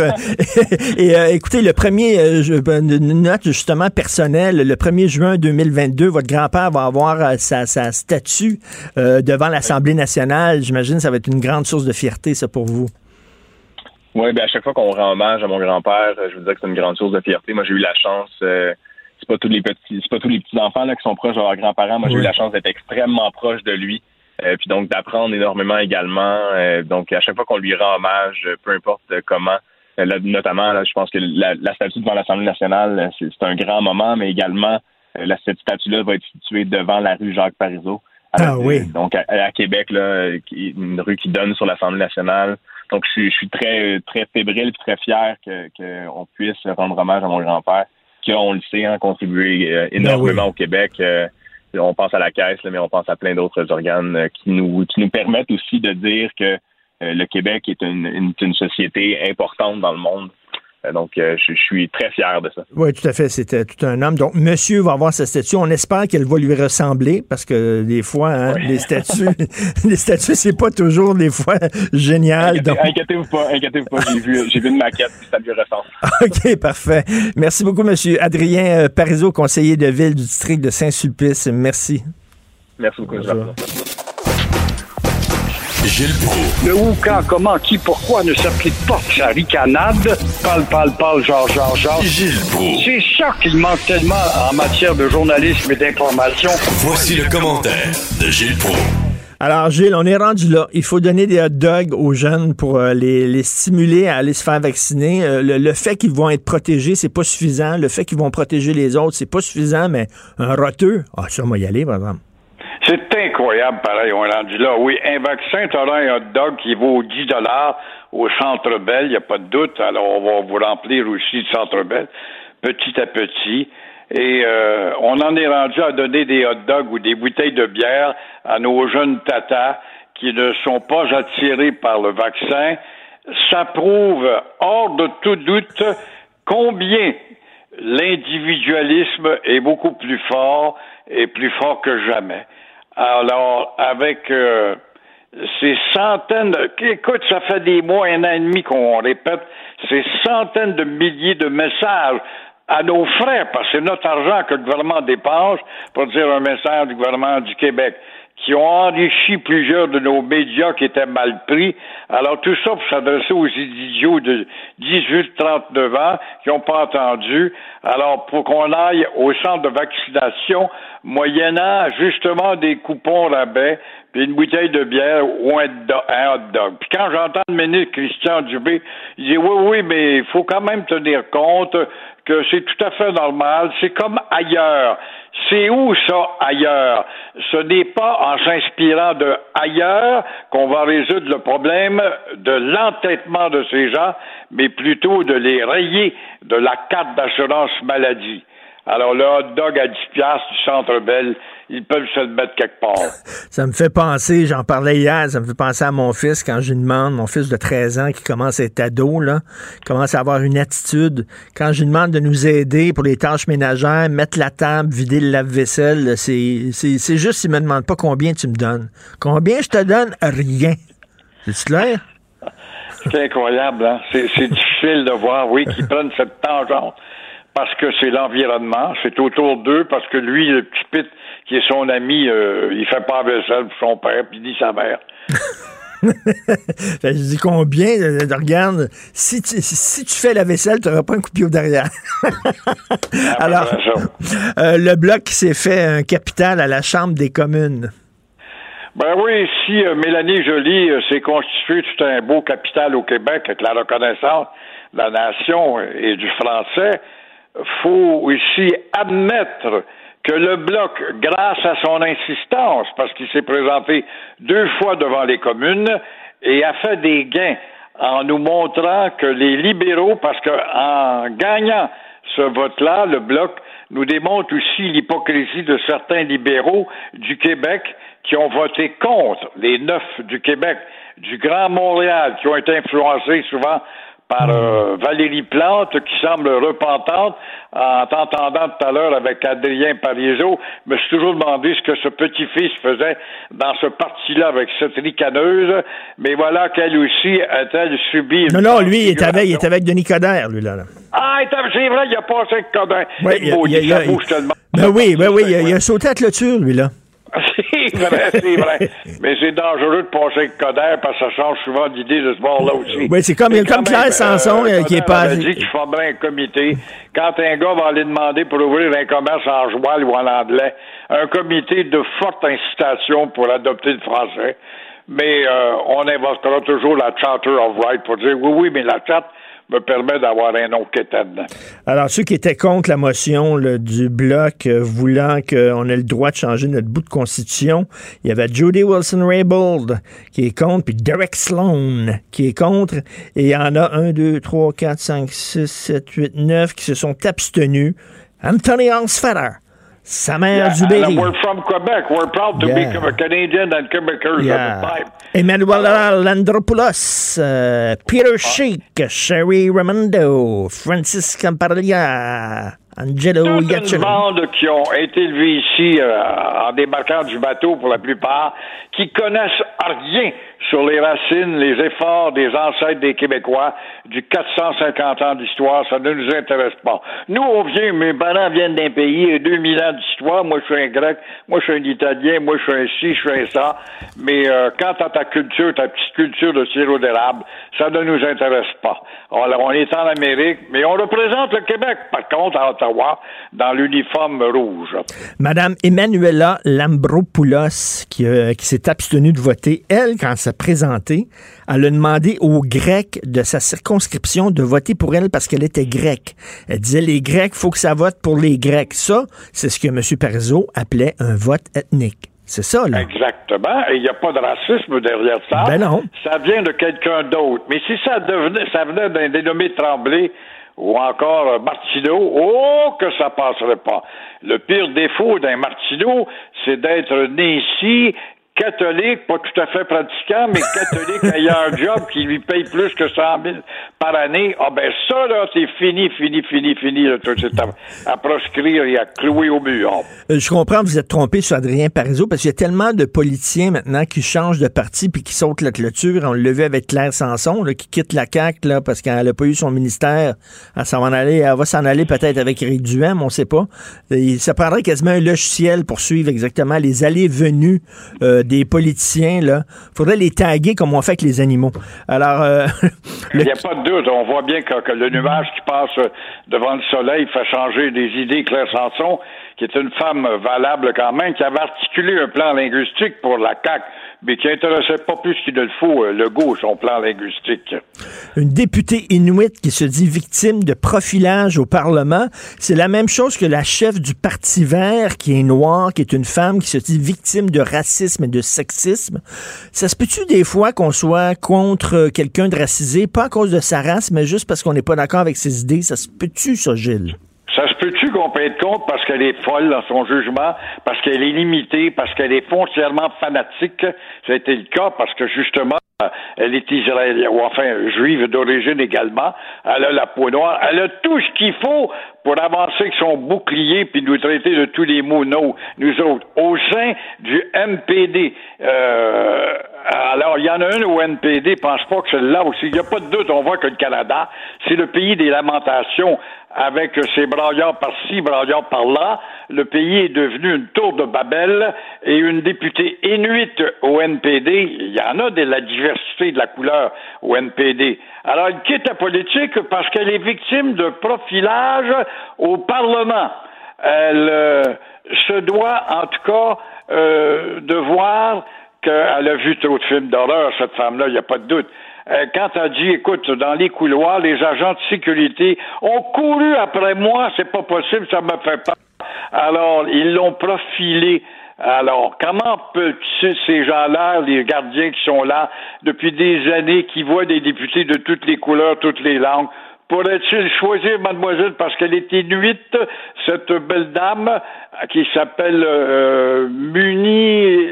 et écoutez, le premier, je, une note justement personnelle, le 1er juin 2022, votre grand-père va avoir sa, sa statue devant l'Assemblée nationale. J'imagine que ça va être une grande source de fierté, ça, pour vous. Oui, ben à chaque fois qu'on rend hommage à mon grand-père, je vous disais que c'est une grande source de fierté. Moi, j'ai eu la chance. Euh, c'est pas tous les petits, c'est pas tous les petits enfants là qui sont proches de leurs grands-parents. Moi, j'ai eu la chance d'être extrêmement proche de lui. Euh, puis donc d'apprendre énormément également. Euh, donc à chaque fois qu'on lui rend hommage, peu importe comment, notamment, là, je pense que la, statue devant l'Assemblée nationale, c'est, un grand moment, mais également la, cette statue-là va être située devant la rue Jacques Parizeau. Ah oui. Donc à, Québec, là, une rue qui donne sur l'Assemblée nationale. Donc, je, suis très, très fébrile et très fier qu'on puisse rendre hommage à mon grand-père, qui a, on le sait, hein, contribué euh, ben énormément au Québec. Euh, on pense à la caisse, mais on pense à plein d'autres organes euh, qui nous qui nous permettent aussi de dire que le Québec est une, une, société importante dans le monde. Donc, je, suis très fier de ça. Oui, tout à fait. C'était tout un homme. Donc, monsieur va avoir sa statue. On espère qu'elle va lui ressembler parce que des fois, hein, les statues, les statues, c'est pas toujours des fois génial. Inquiétez-vous pas, inquiétez-vous pas. J'ai vu, j'ai vu une maquette et ça lui ressemble. OK, parfait. Merci beaucoup, monsieur Adrien Parizeau, conseiller de ville du district de Saint-Sulpice. Merci. Merci beaucoup. Gilles Le où, quand, comment, qui, pourquoi ne s'applique pas sa ricanade? Parle, parle, parle, genre, genre, genre. Gilles C'est ça qu'il manque tellement en matière de journalisme et d'information. Voici le commentaire de Gilles Pro. Alors, Gilles, on est rendu là. Il faut donner des hot dogs aux jeunes pour euh, les, stimuler à aller se faire vacciner. Euh, le, fait qu'ils vont être protégés, c'est pas suffisant. Le fait qu'ils vont protéger les autres, c'est pas suffisant, mais un roteux, ah, ça, on va y aller, par exemple. C'est incroyable, pareil, on est rendu là. Oui, un vaccin, tu un hot dog qui vaut 10 dollars au Centre Bell, il n'y a pas de doute. Alors, on va vous remplir aussi le Centre Bell, petit à petit. Et euh, on en est rendu à donner des hot dogs ou des bouteilles de bière à nos jeunes tatas qui ne sont pas attirés par le vaccin. Ça prouve hors de tout doute combien l'individualisme est beaucoup plus fort et plus fort que jamais. Alors, avec euh, ces centaines de... Écoute, ça fait des mois, un an et demi qu'on répète ces centaines de milliers de messages à nos frais, parce que c'est notre argent que le gouvernement dépense pour dire un message du gouvernement du Québec qui ont enrichi plusieurs de nos médias qui étaient mal pris. Alors tout ça pour s'adresser aux idiots de 18-39 ans qui n'ont pas entendu. Alors pour qu'on aille au centre de vaccination, moyennant justement des coupons rabais, puis une bouteille de bière ou un, hot dog. Puis quand j'entends le ministre Christian Dubé, il dit oui, oui, mais il faut quand même tenir compte que c'est tout à fait normal. C'est comme ailleurs. C'est où ça ailleurs? Ce n'est pas en s'inspirant de ailleurs qu'on va résoudre le problème de l'entêtement de ces gens, mais plutôt de les rayer de la carte d'assurance maladie. Alors le hot dog à 10 piastres du Centre Bell, ils peuvent se le mettre quelque part. ça me fait penser, j'en parlais hier, ça me fait penser à mon fils quand je lui demande, mon fils de 13 ans qui commence à être ado, là, commence à avoir une attitude. Quand je lui demande de nous aider pour les tâches ménagères, mettre la table, vider le lave-vaisselle, c'est, c'est, juste s'il me demande pas combien tu me donnes. Combien je te donne? Rien. C'est clair? C'est incroyable, hein? C'est, c'est difficile de voir, oui, qu'ils prennent cette tangente parce que c'est l'environnement, c'est autour d'eux, parce que lui, le petit pit qui est son ami, euh, il fait pas vaisselle pour son père, puis il dit sa mère. je dis combien, regarde, si tu, si tu fais la vaisselle, tu n'auras pas un coup de pied derrière. Ah, Alors, euh, le bloc s'est fait un capital à la Chambre des communes. Ben oui, si euh, Mélanie Joly s'est constituée tout un beau capital au Québec avec la reconnaissance de la nation et du français, faut aussi admettre que le bloc, grâce à son insistance, parce qu'il s'est présenté deux fois devant les communes et a fait des gains en nous montrant que les libéraux, parce qu'en gagnant ce vote-là, le bloc nous démontre aussi l'hypocrisie de certains libéraux du Québec qui ont voté contre les neuf du Québec, du Grand Montréal, qui ont été influencés souvent par euh, Valérie Plante, qui semble repentante, en t'entendant tout à l'heure avec Adrien Parizeau, je me suis toujours demandé ce que ce petit-fils faisait dans ce parti-là avec cette ricaneuse, mais voilà qu'elle aussi a-t-elle subi... Non, non, lui, il est avec, il est avec Denis Coderre, lui, là. Ah, c'est vrai, il a passé avec Coderre. Oui, il, il, il, ben oui, ben oui, il a, sauté à la clôture, lui, là. c'est vrai, c'est vrai. Mais c'est dangereux de passer avec Coder parce que ça change souvent d'idée de ce bord-là aussi. Oui, c'est comme, comme Claire Sanson euh, qui est pas. Il dit qu'il formerait un comité. Quand un gars va aller demander pour ouvrir un commerce en joual ou en anglais, un comité de forte incitation pour adopter le français. Mais euh, on invoquera toujours la Charter of Rights pour dire oui, oui, mais la charte me permet d'avoir un qui dedans. Alors, ceux qui étaient contre la motion du Bloc euh, voulant qu'on ait le droit de changer notre bout de constitution, il y avait Judy Wilson-Raybould qui est contre, puis Derek Sloan qui est contre, et il y en a un, deux, trois, quatre, cinq, six, sept, huit, neuf qui se sont abstenus. Anthony Hansfeder Sa mère Yeah, du Berry. we're from Quebec. We're proud to Yeah. be Canadian and Quebecers at the Yeah. time. Emmanuel Landropoulos, euh, Peter Sheik, Sherry Ramondo, Francis Campaglia, Angelo Toute une Iacchino. bande qui ont été élevés ici euh, en débarquant du bateau pour la plupart, qui connaissent rien sur les racines, les efforts des ancêtres des Québécois du 450 ans d'histoire. Ça ne nous intéresse pas. Nous, on vient, mes parents viennent d'un pays, et 2000 ans d'histoire. Moi, je suis un grec, moi, je suis un italien, moi, je suis un ci, je suis un ça. Mais euh, quant à ta culture, ta petite culture de sirop d'érable, ça ne nous intéresse pas. Alors, on est en Amérique, mais on représente le Québec, par contre, à Ottawa, dans l'uniforme rouge. Madame Emmanuela Lambropoulos, qui, euh, qui s'est abstenue de voter, elle, quand s'est présentée, elle a demandé aux Grecs de sa circonscription de voter pour elle parce qu'elle était grecque. Elle disait les Grecs, faut que ça vote pour les Grecs. Ça, c'est ce que M. Parizeau appelait un vote ethnique. C'est ça, là. Exactement. Et il n'y a pas de racisme derrière ça. Ben non. Ça vient de quelqu'un d'autre. Mais si ça devenait, ça venait d'un dénommé Tremblay ou encore Martineau, oh, que ça passerait pas. Le pire défaut d'un Martineau, c'est d'être né ici, catholique, pas tout à fait pratiquant, mais catholique ayant un job qui lui paye plus que 100 000 par année. Ah ben ça, là, c'est fini, fini, fini, fini. là. C'est à, à proscrire et à clouer au mur. Euh, Je comprends, vous êtes trompé sur Adrien Parizeau parce qu'il y a tellement de politiciens maintenant qui changent de parti puis qui sautent la clôture. On le vu avec Claire Sanson, là, qui quitte la CAQ là, parce qu'elle n'a pas eu son ministère. Elle, s'en va en aller, elle va s'en aller peut-être avec Éric Duhem, on ne sait pas. Et ça prendrait quasiment un logiciel pour suivre exactement les allées-venues euh, des politiciens. Il faudrait les taguer comme on fait avec les animaux. Alors, euh, Il n'y a pas de doute. On voit bien que, que le nuage qui passe devant le soleil fait changer des idées. Claire Sanson, qui est une femme valable quand même, qui avait articulé un plan linguistique pour la CAQ, mais qui intéressait pas plus qu'il ne le faut euh, le goût, son plan linguistique. une députée inuite qui se dit victime de profilage au Parlement, c'est la même chose que la chef du Parti vert qui est noire, qui est une femme qui se dit victime de racisme et de sexisme. Ça se peut-tu des fois qu'on soit contre quelqu'un de racisé, pas à cause de sa race, mais juste parce qu'on n'est pas d'accord avec ses idées? Ça se peut-tu, ça, Gilles? Ça se peut-tu qu'on peut être contre parce qu'elle est folle dans son jugement, parce qu'elle est limitée, parce qu'elle est foncièrement fanatique? Ça a été le cas parce que justement, euh, elle est israélienne, ou enfin juive d'origine également. Elle a la peau noire. Elle a tout ce qu'il faut pour avancer avec son bouclier puis nous traiter de tous les mots, nous, nous autres, au sein du MPD. Euh, alors, il y en a une au NPD, pense pas que celle-là aussi. Il n'y a pas de doute, on voit que le Canada, c'est le pays des lamentations avec ses braillards par-ci, braillards par-là. Le pays est devenu une tour de Babel et une députée inuite au NPD. Il y en a de la diversité de la couleur au NPD. Alors, elle quitte la politique parce qu'elle est victime de profilage au Parlement. Elle euh, se doit, en tout cas, euh, de voir qu'elle a vu trop de films d'horreur, cette femme-là, il n'y a pas de doute. Euh, quand elle dit, écoute, dans les couloirs, les agents de sécurité ont couru après moi, c'est pas possible, ça me fait peur. Alors, ils l'ont profilé. Alors, comment peut ces gens-là, les gardiens qui sont là depuis des années, qui voient des députés de toutes les couleurs, toutes les langues, pourrait-il choisir mademoiselle parce qu'elle est inuite, cette belle dame qui s'appelle euh, Muni?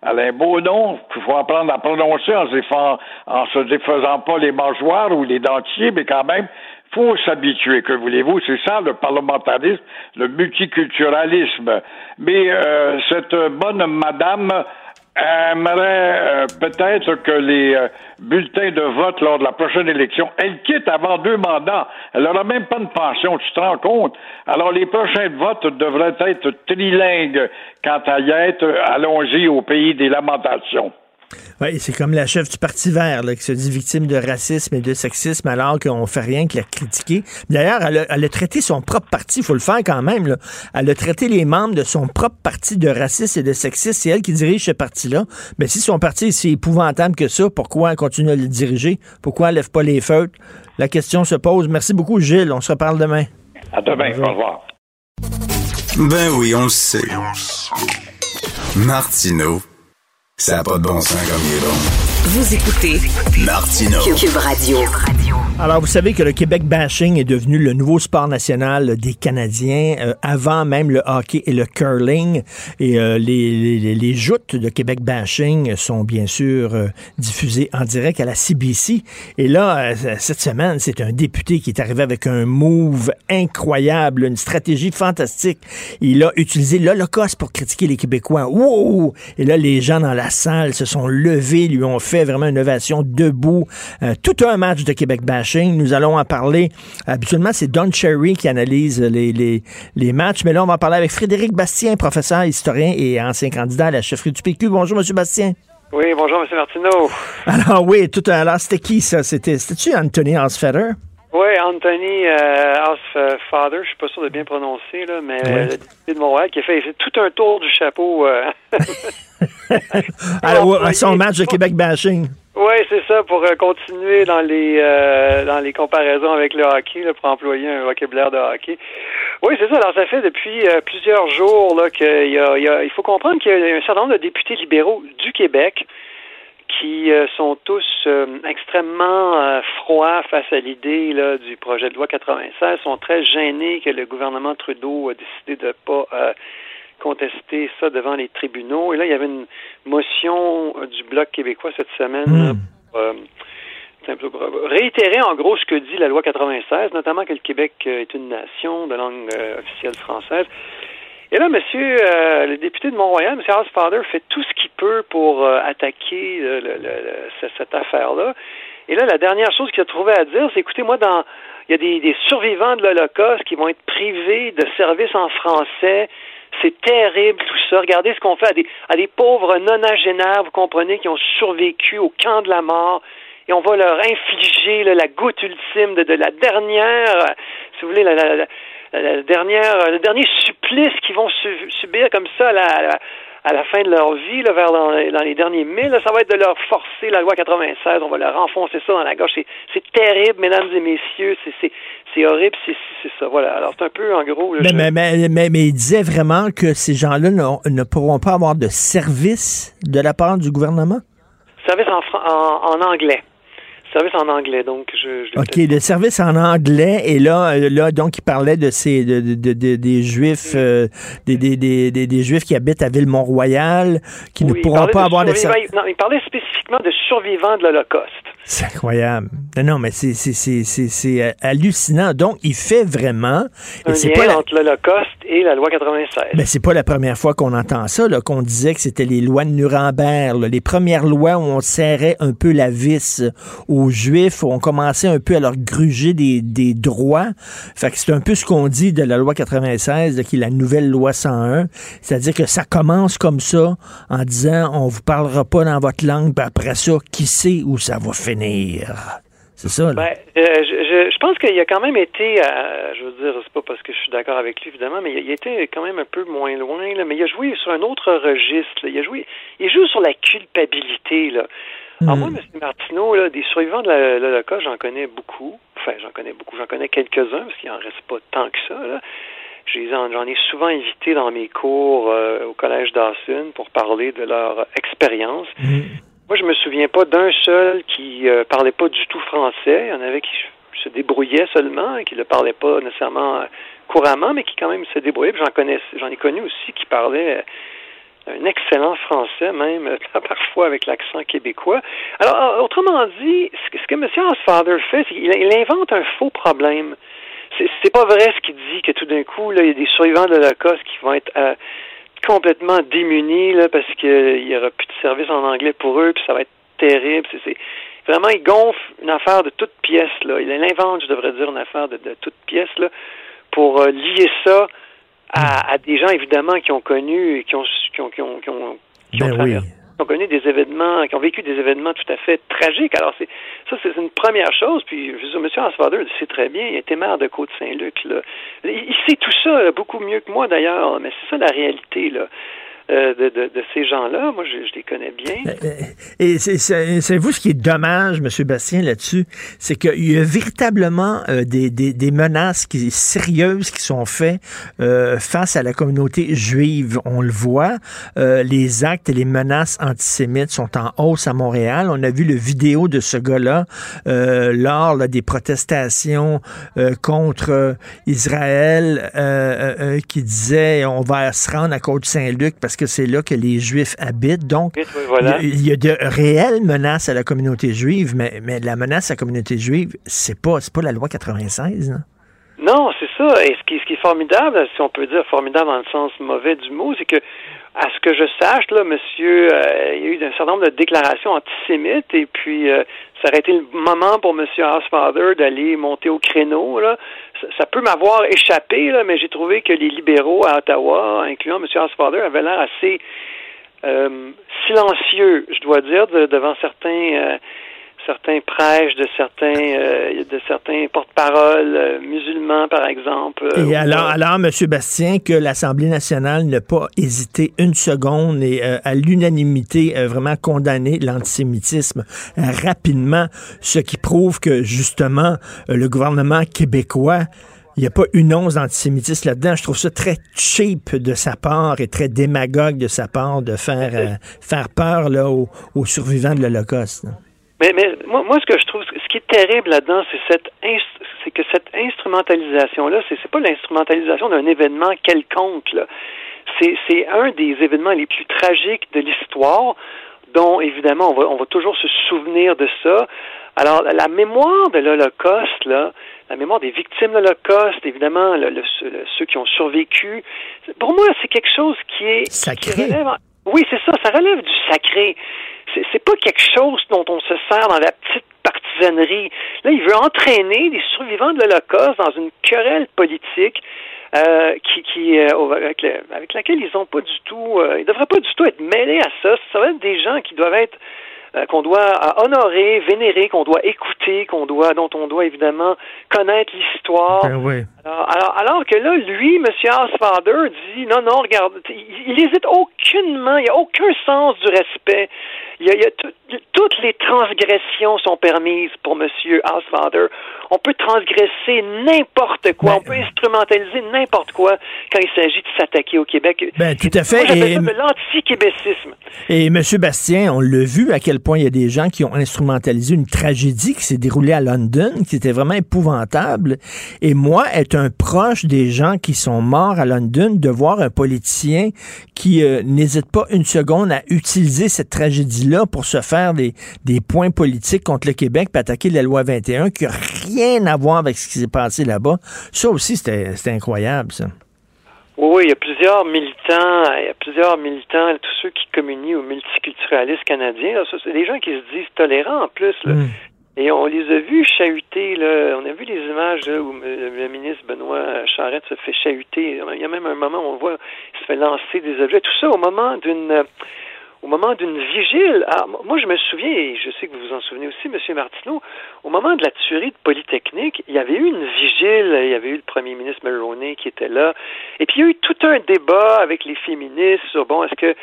Elle a un beau nom, il faut apprendre à prononcer en, se en se défaisant pas les mâchoires ou les dentiers, mais quand même, faut s'habituer, que voulez-vous, c'est ça le parlementarisme, le multiculturalisme. Mais euh, cette bonne madame aimerait euh, peut-être que les euh, bulletins de vote lors de la prochaine élection, elle quitte avant deux mandats. Elle n'aura même pas de pension, tu te rends compte? Alors les prochains votes devraient être trilingues quant à y être. Allons-y au pays des lamentations. Oui, c'est comme la chef du Parti vert là, qui se dit victime de racisme et de sexisme alors qu'on fait rien que la critiquer. D'ailleurs, elle, a- elle a traité son propre parti, il faut le faire quand même. Là. Elle a traité les membres de son propre parti de racistes et de sexistes. C'est elle qui dirige ce parti-là. Mais si son parti est si épouvantable que ça, pourquoi elle continue à le diriger? Pourquoi elle lève pas les feutres? La question se pose. Merci beaucoup, Gilles. On se reparle demain. À demain, au revoir. Ben oui, on le sait. Martineau, ça n'a pas de bon sens comme il est bon. Vous écoutez Martineau. Cube Radio. Alors, vous savez que le Québec bashing est devenu le nouveau sport national des Canadiens, euh, avant même le hockey et le curling. Et euh, les, les, les, joutes de Québec bashing sont bien sûr euh, diffusées en direct à la CBC. Et là, cette semaine, c'est un député qui est arrivé avec un move incroyable, une stratégie fantastique. Il a utilisé l'Holocauste pour critiquer les Québécois. Wow! Et là, les gens dans la salle se sont levés, lui ont fait vraiment une ovation debout. tout un match de Québec bashing nous allons en parler. Habituellement, c'est Don Cherry qui analyse les, les, les, matchs, mais là, on va en parler avec Frédéric Bastien, professeur, historien et ancien candidat à la chefferie du PQ. Bonjour, M. Bastien. Oui, bonjour, M. Martineau. Alors, oui, tout à l'heure, c'était qui, ça? C'était-tu Anthony Osfeder? Oui, Anthony euh, Osfather, je suis pas sûr de bien prononcer, là, mais le député de Montréal qui a fait, tout un tour du chapeau. Euh... Alors, son match de Québec bashing. Oui, c'est ça, pour euh, continuer dans les euh, dans les comparaisons avec le hockey, pour employer un vocabulaire de hockey. Oui, c'est ça. Alors, ça fait depuis euh, plusieurs jours là qu'il y a, il, il faut comprendre qu'il y a un certain nombre de députés libéraux du Québec qui sont tous extrêmement froids face à l'idée du projet de loi 96, sont très gênés que le gouvernement Trudeau a décidé de pas contester ça devant les tribunaux. Et là, il y avait une motion euh, du Bloc québécois cette semaine hmm. euh, réitérer en gros ce que dit la loi 96, notamment que le Québec euh, est une nation de langue officielle française. Et là, monsieur, le député de Mont-Royal, monsieur Housefather, fait tout ce qu'il peut pour attaquer cette affaire-là. Et là, la dernière chose qu'il a trouvé à dire, c'est écoutez, moi, dans il y a des, survivants de l'Holocauste qui vont être privés de services en français c'est terrible tout ça. Regardez ce qu'on fait à des, à des pauvres nonagénaires, vous comprenez, qui ont survécu au camp de la mort. Et on va leur infliger la goutte ultime de, de, la dernière, si vous voulez, la, la, la, dernière, le dernier supplice qu'ils vont subir comme ça la, à la fin de leur vie, là, vers dans, les derniers mille, ça va être de leur forcer la loi 96, on va leur enfoncer ça dans la gorge. C'est terrible, mesdames et messieurs, c'est horrible, c'est ça. Voilà. Alors, c'est un peu, en gros... mais, mais, mais, mais, il disait vraiment que ces gens-là ne, pourront pas avoir de service de la part du gouvernement? Service en, en, en anglais service en anglais, donc je. je OK, le service en anglais, et là, euh, là donc, il parlait de ces de, de, de des Juifs, euh, des, des, des, des, Juifs qui habitent à Ville-Mont-Royal, qui ne pourront pas avoir de service. Non, il parlait spécifiquement de survivants de l'Holocauste. C'est incroyable. Non, mais c'est euh, hallucinant. Donc, il fait vraiment. Un lien pas entre l'Holocauste et la loi 96. Mais c'est pas la première fois qu'on entend ça, qu'on disait que c'était les lois de Nuremberg, les premières lois où on serrait un peu la vis aux Juifs, où on commençait un peu à leur gruger des, droits. C'est un peu ce qu'on dit de la loi 96, qui est la nouvelle loi 101. C'est-à-dire que ça commence comme ça, en disant on vous parlera pas dans votre langue, puis après ça, qui sait où ça va finir? C'est ça. Ben, euh, je, pense qu'il a quand même été, euh, je veux dire, c'est pas parce que je suis d'accord avec lui, évidemment, mais il a, été quand même un peu moins loin, mais il a joué sur un autre registre. Il a joué, il joue sur la culpabilité. Alors moi, M. Martineau, là, des survivants de l'Holocauste, j'en connais beaucoup. Enfin, j'en connais beaucoup. J'en connais quelques-uns, parce qu'il en reste pas tant que ça, là. J'en ai souvent invité dans mes cours euh, au Collège Dawson pour parler de leur expérience. Hmm. Moi, je me souviens pas d'un seul qui euh, parlait pas du tout français. Il y en avait qui se débrouillaient seulement, et qui ne parlaient pas nécessairement couramment, mais qui quand même se débrouillaient. J'en connais, j'en ai connu aussi qui parlaient un excellent français, même parfois avec l'accent québécois. Alors, autrement dit, ce que M. Osfather fait, c'est qu'il il invente un faux problème. C'est pas vrai ce qu'il dit que tout d'un coup, là, il y a des survivants de l'Holocauste qui vont être complètement démunis parce qu'il n'y aura plus de service en anglais pour eux, puis ça va être terrible. C'est, Vraiment, il gonfle une affaire de toute pièce. Là. Il invente, je devrais dire, une affaire de, de toute pièce là, pour euh, lier ça à, à, des gens, évidemment, qui ont connu, qui ont, qui ont, qui ont, qui ont, qui ont ben ont connu des événements, qui ont vécu des événements tout à fait tragiques. Alors, c'est ça, c'est une première chose. Puis, je veux dire, M. Asfader le sait très bien. Il était maire de Côte-Saint-Luc. Là. Il, sait tout ça beaucoup mieux que moi, d'ailleurs. Mais c'est ça la réalité. Là. Euh, de, de, de, ces gens-là. Moi, je, je, les connais bien. Euh, et c'est vous ce qui est dommage, M. Bastien, là-dessus, c'est qu'il y a véritablement euh, des, des, des, menaces qui, sérieuses qui sont faites euh, face à la communauté juive. On le voit, euh, les actes et les menaces antisémites sont en hausse à Montréal. On a vu le vidéo de ce gars-là lors là, des protestations contre Israël qui disait on va se rendre à Côte-Saint-Luc parce que c'est là que les Juifs habitent. Donc, il, y a, de réelles menaces à la communauté juive, mais, mais la menace à la communauté juive, c'est pas, pas la loi 96. Non, c'est ça. Et ce qui, ce qui est formidable, si on peut dire formidable dans le sens mauvais du mot, c'est que à ce que je sache, là, monsieur, euh, il y a eu un certain nombre de déclarations antisémites et puis euh, ça aurait été le moment pour monsieur Housefather d'aller monter au créneau. Là. Ça, peut m'avoir échappé, là, mais j'ai trouvé que les libéraux à Ottawa, incluant monsieur Housefather, avaient l'air assez euh, silencieux, je dois dire, devant certains certains prêches, de certains, euh, de certains porte-paroles euh, musulmans, par exemple. Euh, et alors, alors, M. Bastien, que l'Assemblée nationale n'a pas hésité une seconde et à l'unanimité vraiment condamné l'antisémitisme rapidement, ce qui prouve que justement le gouvernement québécois il n'y a pas une once d'antisémitisme là-dedans. Je trouve ça très cheap de sa part et très démagogue de sa part de faire, faire peur là, aux, aux survivants de l'Holocauste. Mais, mais moi, moi, ce que je trouve, ce qui est terrible là-dedans, c'est cette c'est que cette instrumentalisation-là, c'est, c'est pas l'instrumentalisation d'un événement quelconque. Là. C'est, c'est un des événements les plus tragiques de l'histoire, dont évidemment on va, on va toujours se souvenir de ça. Alors, la mémoire de l'Holocauste, là, la mémoire des victimes de l'Holocauste, évidemment, le, ceux qui ont survécu, pour moi, c'est quelque chose qui est sacré. oui, c'est ça, ça relève du sacré c'est pas quelque chose dont on se sert dans la petite partisanerie. Là, il veut entraîner les survivants de l'Holocauste dans une querelle politique euh, qui, qui euh, avec, avec, laquelle ils ont pas du tout, euh, ils devraient pas du tout être mêlés à ça. Ça va être des gens qui doivent être euh, qu'on doit honorer, vénérer, qu'on doit écouter, qu'on doit, dont on doit évidemment connaître l'histoire. Ben alors, alors, que là, lui, M. Housefather, dit non, non, regarde, il n'hésite aucunement, il n'y a aucun sens du respect. Il y a, il y a toutes les transgressions sont permises pour M. Housefather. On peut transgresser n'importe quoi, on peut instrumentaliser n'importe quoi quand il s'agit de s'attaquer au Québec. Ben, tout à fait. et l'anti-québécisme. Et M. Bastien, on l'a vu à quel point il y a des gens qui ont instrumentalisé une tragédie qui s'est déroulée à London, qui était vraiment épouvantable. Et moi, être un proche des gens qui sont morts à London, de voir un politicien qui euh, n'hésite pas une seconde à utiliser cette tragédie-là pour se faire des, des points politiques contre le Québec, puis attaquer la loi 21, qui n'a rien à voir avec ce qui s'est passé là-bas. Ça aussi, c'était incroyable, ça. Oui, il y a plusieurs militants, il y a plusieurs militants, tous ceux qui communient aux multiculturalistes canadiens. C'est des gens qui se disent tolérants en plus. Là. Mm. Et on les a vus chahuter, là. On a vu les images où le ministre Benoît Charette se fait chahuter. Il y a même un moment où on voit, il se fait lancer des objets. Tout ça au moment d'une au moment d'une vigile. Ah, moi, je me souviens, et je sais que vous vous en souvenez aussi, M. Martineau, au moment de la tuerie de Polytechnique, il y avait eu une vigile, il y avait eu le premier ministre Mulroney qui était là, et puis il y a eu tout un débat avec les féministes sur, bon, est-ce que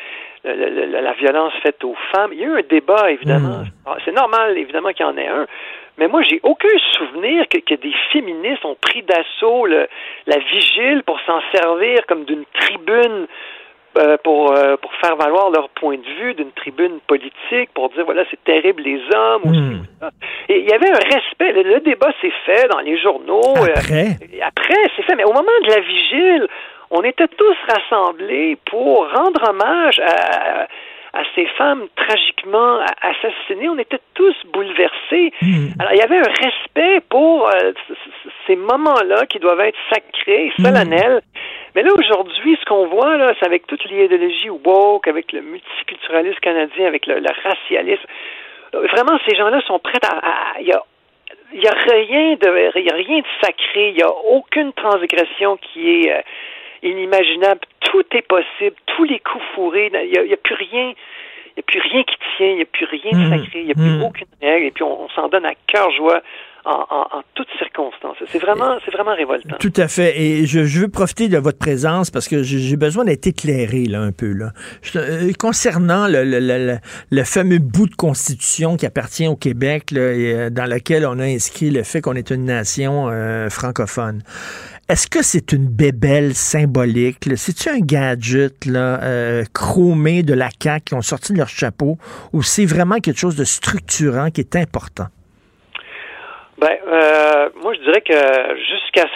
la, violence faite aux femmes, il y a eu un débat, évidemment. Hmm. Ah, c'est normal, évidemment, qu'il y en ait un. Mais moi, j'ai aucun souvenir que, que, des féministes ont pris d'assaut la vigile pour s'en servir comme d'une tribune euh, pour, euh, pour faire valoir leur point de vue d'une tribune politique, pour dire voilà, c'est terrible les hommes. Hmm. Et il y avait un respect. Le, débat s'est fait dans les journaux. Euh, après, après c'est fait. Mais au moment de la vigile, on était tous rassemblés pour rendre hommage à, à ces femmes tragiquement assassinées. On était tous bouleversés. Hmm. Alors, il y avait un respect pour ces moments-là qui doivent être sacrés, solennels. Mais là, aujourd'hui, ce qu'on voit, là, c'est avec toute l'idéologie woke, avec le multiculturalisme canadien, avec le, racialisme. Vraiment, ces gens-là sont prêts à. Il y a, y a rien de, y a rien de sacré. Il y a aucune transgression qui est euh, inimaginable. Tout est possible. Tous les coups fourrés. Il n'y a, a, plus rien. Il n'y a plus rien qui tient, il n'y a plus rien de mmh. sacré, il n'y a plus mmh. aucune règle, et puis on, s'en donne à cœur joie en, toutes circonstances. C'est vraiment, c'est vraiment révoltant. Tout à fait. Et je, veux profiter de votre présence parce que j'ai besoin d'être éclairé là un peu là. Euh, concernant le, le, le, fameux bout de constitution qui appartient au Québec, là, et, dans lequel on a inscrit le fait qu'on est une nation francophone. Est-ce que c'est une bébelle symbolique? C'est-tu un gadget là, euh, chromé de la CAQ qui ont sorti leur chapeau ou c'est vraiment quelque chose de structurant qui est important? Ben, euh, moi, je dirais que jusqu'à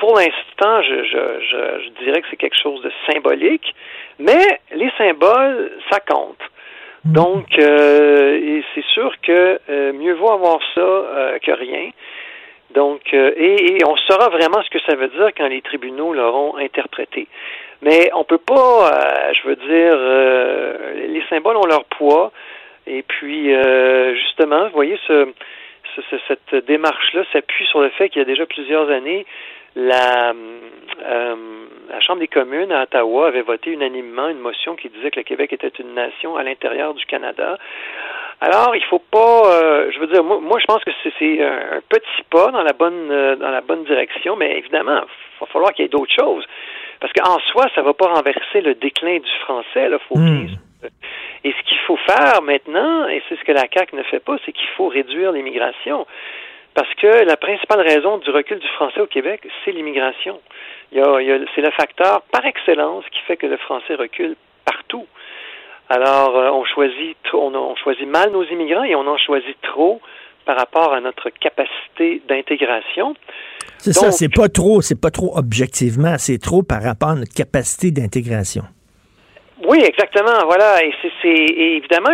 pour l'instant, je, je, je, dirais que c'est quelque chose de symbolique, mais les symboles, ça compte. Hmm. Donc, euh, c'est sûr que euh, mieux vaut avoir ça euh, que rien. Donc, euh, et, on saura vraiment ce que ça veut dire quand les tribunaux l'auront interprété. Mais on peut pas, euh, je veux dire, euh, les symboles ont leur poids. Et puis, justement, vous voyez, ce, cette démarche-là s'appuie sur le fait qu'il y a déjà plusieurs années, la, la Chambre des communes à Ottawa avait voté unanimement une motion qui disait que le Québec était une nation à l'intérieur du Canada. Alors, il faut pas, euh, je veux dire, moi, moi je pense que c'est un petit pas dans la bonne euh, dans la bonne direction, mais évidemment, il va falloir qu'il y ait d'autres choses. Parce qu'en soi, ça ne va pas renverser le déclin du français, là, faut hmm. Et ce qu'il faut faire maintenant, et c'est ce que la CAQ ne fait pas, c'est qu'il faut réduire l'immigration. Parce que la principale raison du recul du français au Québec, c'est l'immigration. Il y a, c'est le facteur par excellence qui fait que le français recule. Alors, euh, on choisit on, on choisit mal nos immigrants et on en choisit trop par rapport à notre capacité d'intégration. C'est ça, c'est pas trop, c'est pas trop objectivement, c'est trop par rapport à notre capacité d'intégration. Oui, exactement. Voilà, et c'est évidemment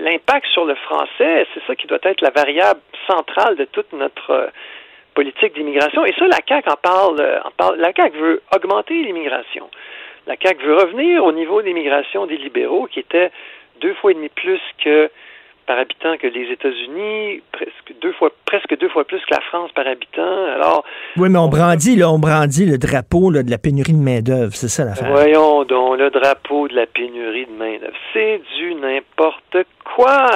l'impact sur le français, c'est ça qui doit être la variable centrale de toute notre euh, politique d'immigration. Et ça, la CAQ en parle, euh, en parle. La CAQ veut augmenter l'immigration. La CAQ veut revenir au niveau d'immigration des libéraux, qui était deux fois et demi plus que par habitant que les États-Unis, presque deux fois, presque deux fois plus que la France par habitant. Alors, oui, mais on brandit, là, on brandit le drapeau de la pénurie de main-d'œuvre, c'est ça l'affaire. Voyons donc, le drapeau de la pénurie de main-d'œuvre. C'est du n'importe quoi.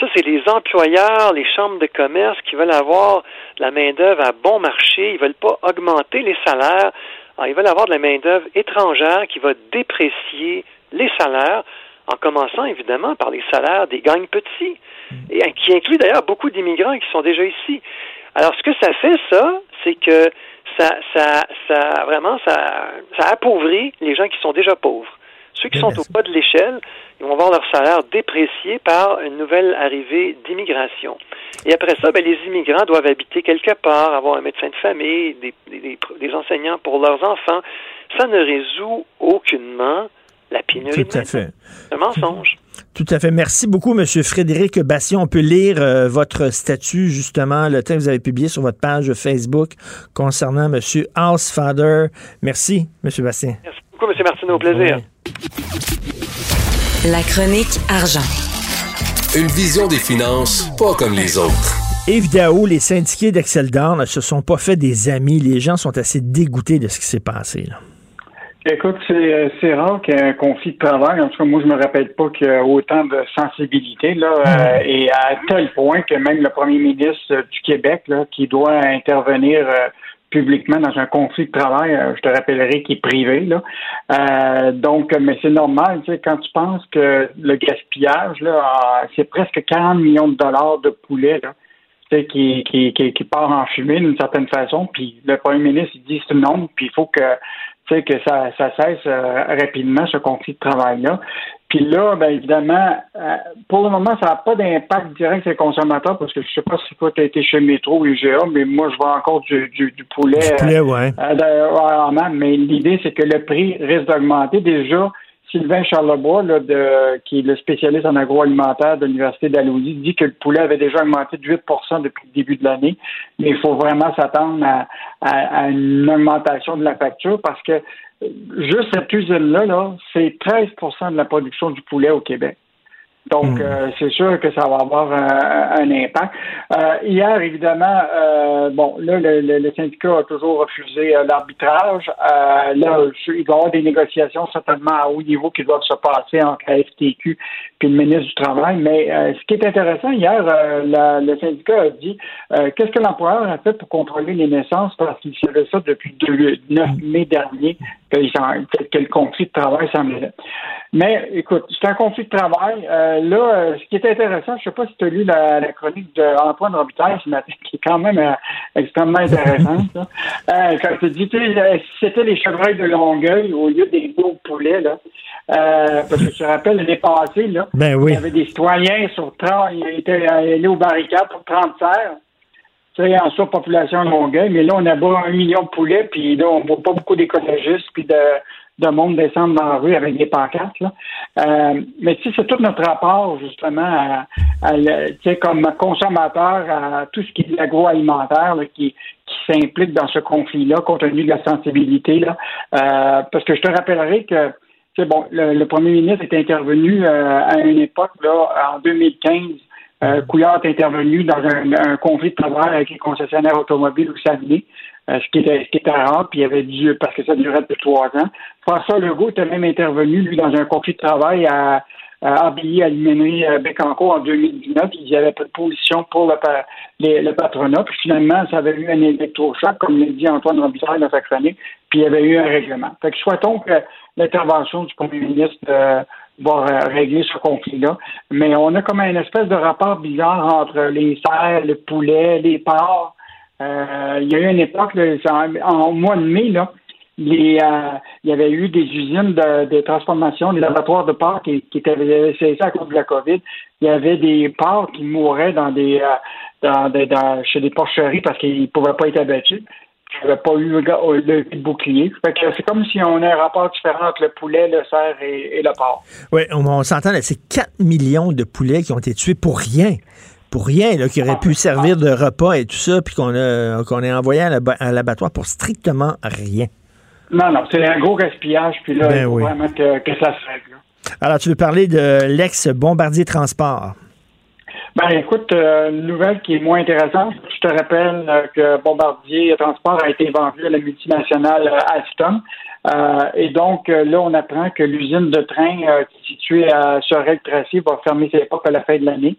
Ça, c'est les employeurs, les chambres de commerce qui veulent avoir de la main-d'œuvre à bon marché. Ils veulent pas augmenter les salaires. Alors, ils veulent avoir de la main-d'œuvre étrangère qui va déprécier les salaires en commençant évidemment par les salaires des gangs petits, et qui inclut d'ailleurs beaucoup d'immigrants qui sont déjà ici. Alors, ce que ça fait, ça, c'est que ça, ça, ça, vraiment, ça, ça appauvrit les gens qui sont déjà pauvres. Ceux qui sont au bas de l'échelle, ils vont voir leur salaire déprécié par une nouvelle arrivée d'immigration. Et après ça, ben, les immigrants doivent habiter quelque part, avoir un médecin de famille, des, des, des enseignants pour leurs enfants. Ça ne résout aucunement la pénurie. Tout à fait. Un mensonge. Tout à fait. Merci beaucoup, M. Frédéric Bastien. On peut lire euh, votre statut, justement, le texte que vous avez publié sur votre page Facebook concernant M. Housefather. Merci, M. Bastien. Merci beaucoup, M. Martineau. Au plaisir. La chronique argent. Une vision des finances pas comme les autres. Évidemment, les syndiqués d'Excel ne se sont pas fait des amis. Les gens sont assez dégoûtés de ce qui s'est passé. Là. Écoute, euh, c'est rare qu'il y ait un conflit de travail. En tout cas, moi, je me rappelle pas qu'il y a autant de sensibilité, là, euh, et à tel point que même le premier ministre du Québec, là, qui doit intervenir euh, publiquement dans un conflit de travail, je te rappellerai qu'il est privé, là. donc, mais c'est normal, tu sais, quand tu penses que le gaspillage, là, c'est presque 40 millions de dollars de poulet, là. Qui, qui, qui, qui, part en fumée d'une certaine façon, puis le premier ministre dit c'est non, puis il faut que sais, que ça, ça cesse euh, rapidement, ce conflit de travail-là. Puis là, ben évidemment, euh, pour le moment, ça n'a pas d'impact direct sur les consommateurs parce que je sais pas si toi tu as été chez Métro ou IGA, mais moi je vois encore du, du, poulet. Du poulet, ouais. Euh, mais l'idée, c'est que le prix risque d'augmenter. Déjà, Sylvain Charlebois, là, de, qui est le spécialiste en agroalimentaire de l'Université d'Alousie, dit que le poulet avait déjà augmenté de 8% depuis le début de l'année, mais il faut vraiment s'attendre à, une augmentation de la facture parce que juste cette usine-là, -là, c'est 13% de la production du poulet au Québec. Donc, euh, c'est sûr que ça va avoir un, un impact. Euh, hier, évidemment, euh, bon, là, le, le, syndicat a toujours refusé l'arbitrage. là, il va y avoir des négociations certainement à haut niveau qui doivent se passer entre la FTQ et le ministre du Travail. Mais ce qui est intéressant, hier, le syndicat a dit qu'est-ce que l'employeur a fait pour contrôler les naissances parce qu'il savait ça depuis le 9 mai dernier que, que le conflit de travail semblait. Mais écoute, c'est un conflit de travail. Euh, là, euh, ce qui est intéressant, je ne sais pas si tu as lu la, chronique d'Antoine Robitaille ce matin, qui est quand même euh, extrêmement intéressante. quand tu dis, c'était les chevreuils de Longueuil au lieu des beaux poulets, là. parce que tu te rappelles, l'année passée, là, ben oui. il y avait des citoyens sur 30, ils étaient allés aux barricades pour 30 serres. Tu sais, en surpopulation de Longueuil, mais là, on a un million de poulets, puis là, on voit pas beaucoup d'écologistes, puis de de monde descendre dans la rue avec des pancartes. Là. Euh, mais tu sais, c'est tout notre rapport justement à, comme consommateur à tout ce qui est l'agroalimentaire qui, qui s'implique dans ce conflit-là, compte tenu de la sensibilité. Là. Euh, parce que je te rappellerai que bon, le, premier ministre est intervenu euh, à une époque, là, en 2015, euh, Couillard est intervenu dans un, conflit de travail avec les concessionnaires automobiles au Saguenay. Euh, ce, qui était, ce qui rare, puis il avait dû, parce que ça durait depuis trois ans. François Legault était même intervenu, lui, dans un conflit de travail à, à à euh, Bécancourt en 2019. Il n'y avait pas de position pour le, le, patronat. Puis finalement, ça avait eu un électrochoc, comme l'a dit Antoine Robitaille dans sa chronique, puis il y avait eu un règlement. Fait que souhaitons que l'intervention du premier ministre euh, va régler ce conflit-là. Mais on a comme une espèce de rapport bizarre entre les serres, le poulet, les porcs, euh, il y a eu une époque, en, mois de mai, là, euh, il y avait eu des usines de, transformation, des laboratoires de porcs qui, qui étaient cessés à cause de la COVID. Il y avait des porcs qui mouraient dans des, euh, dans, chez des porcheries parce qu'ils ne pouvaient pas être abattus. Il n'y avait pas eu le, bouclier. c'est comme si on a un rapport différent entre le poulet, le cerf et, le porc. Oui, on, on s'entend, c'est 4 millions de poulets qui ont été tués pour rien pour rien, là, qui aurait pu servir de repas et tout ça, puis qu'on a, qu'on envoyé à l'abattoir pour strictement rien. Non, non, c'est un gros gaspillage, puis là, ben il faut vraiment que, ça se règle. Alors, tu veux parler de l'ex-bombardier transport? Ben écoute, euh, une nouvelle qui est moins intéressante. Je te rappelle euh, que Bombardier Transport a été vendu à la multinationale euh, Alstom. Euh, et donc, euh, là, on apprend que l'usine de train euh, qui est située à Sorel-Tracy va fermer ses portes à la fin de l'année,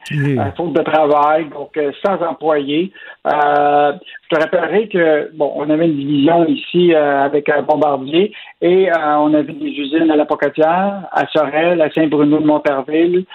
faute de travail, donc sans employés. je te rappellerai que, bon, on avait une division ici avec un bombardier et on avait des usines à la Pocatière, à Sorel, à Saint-Bruno de Montarville,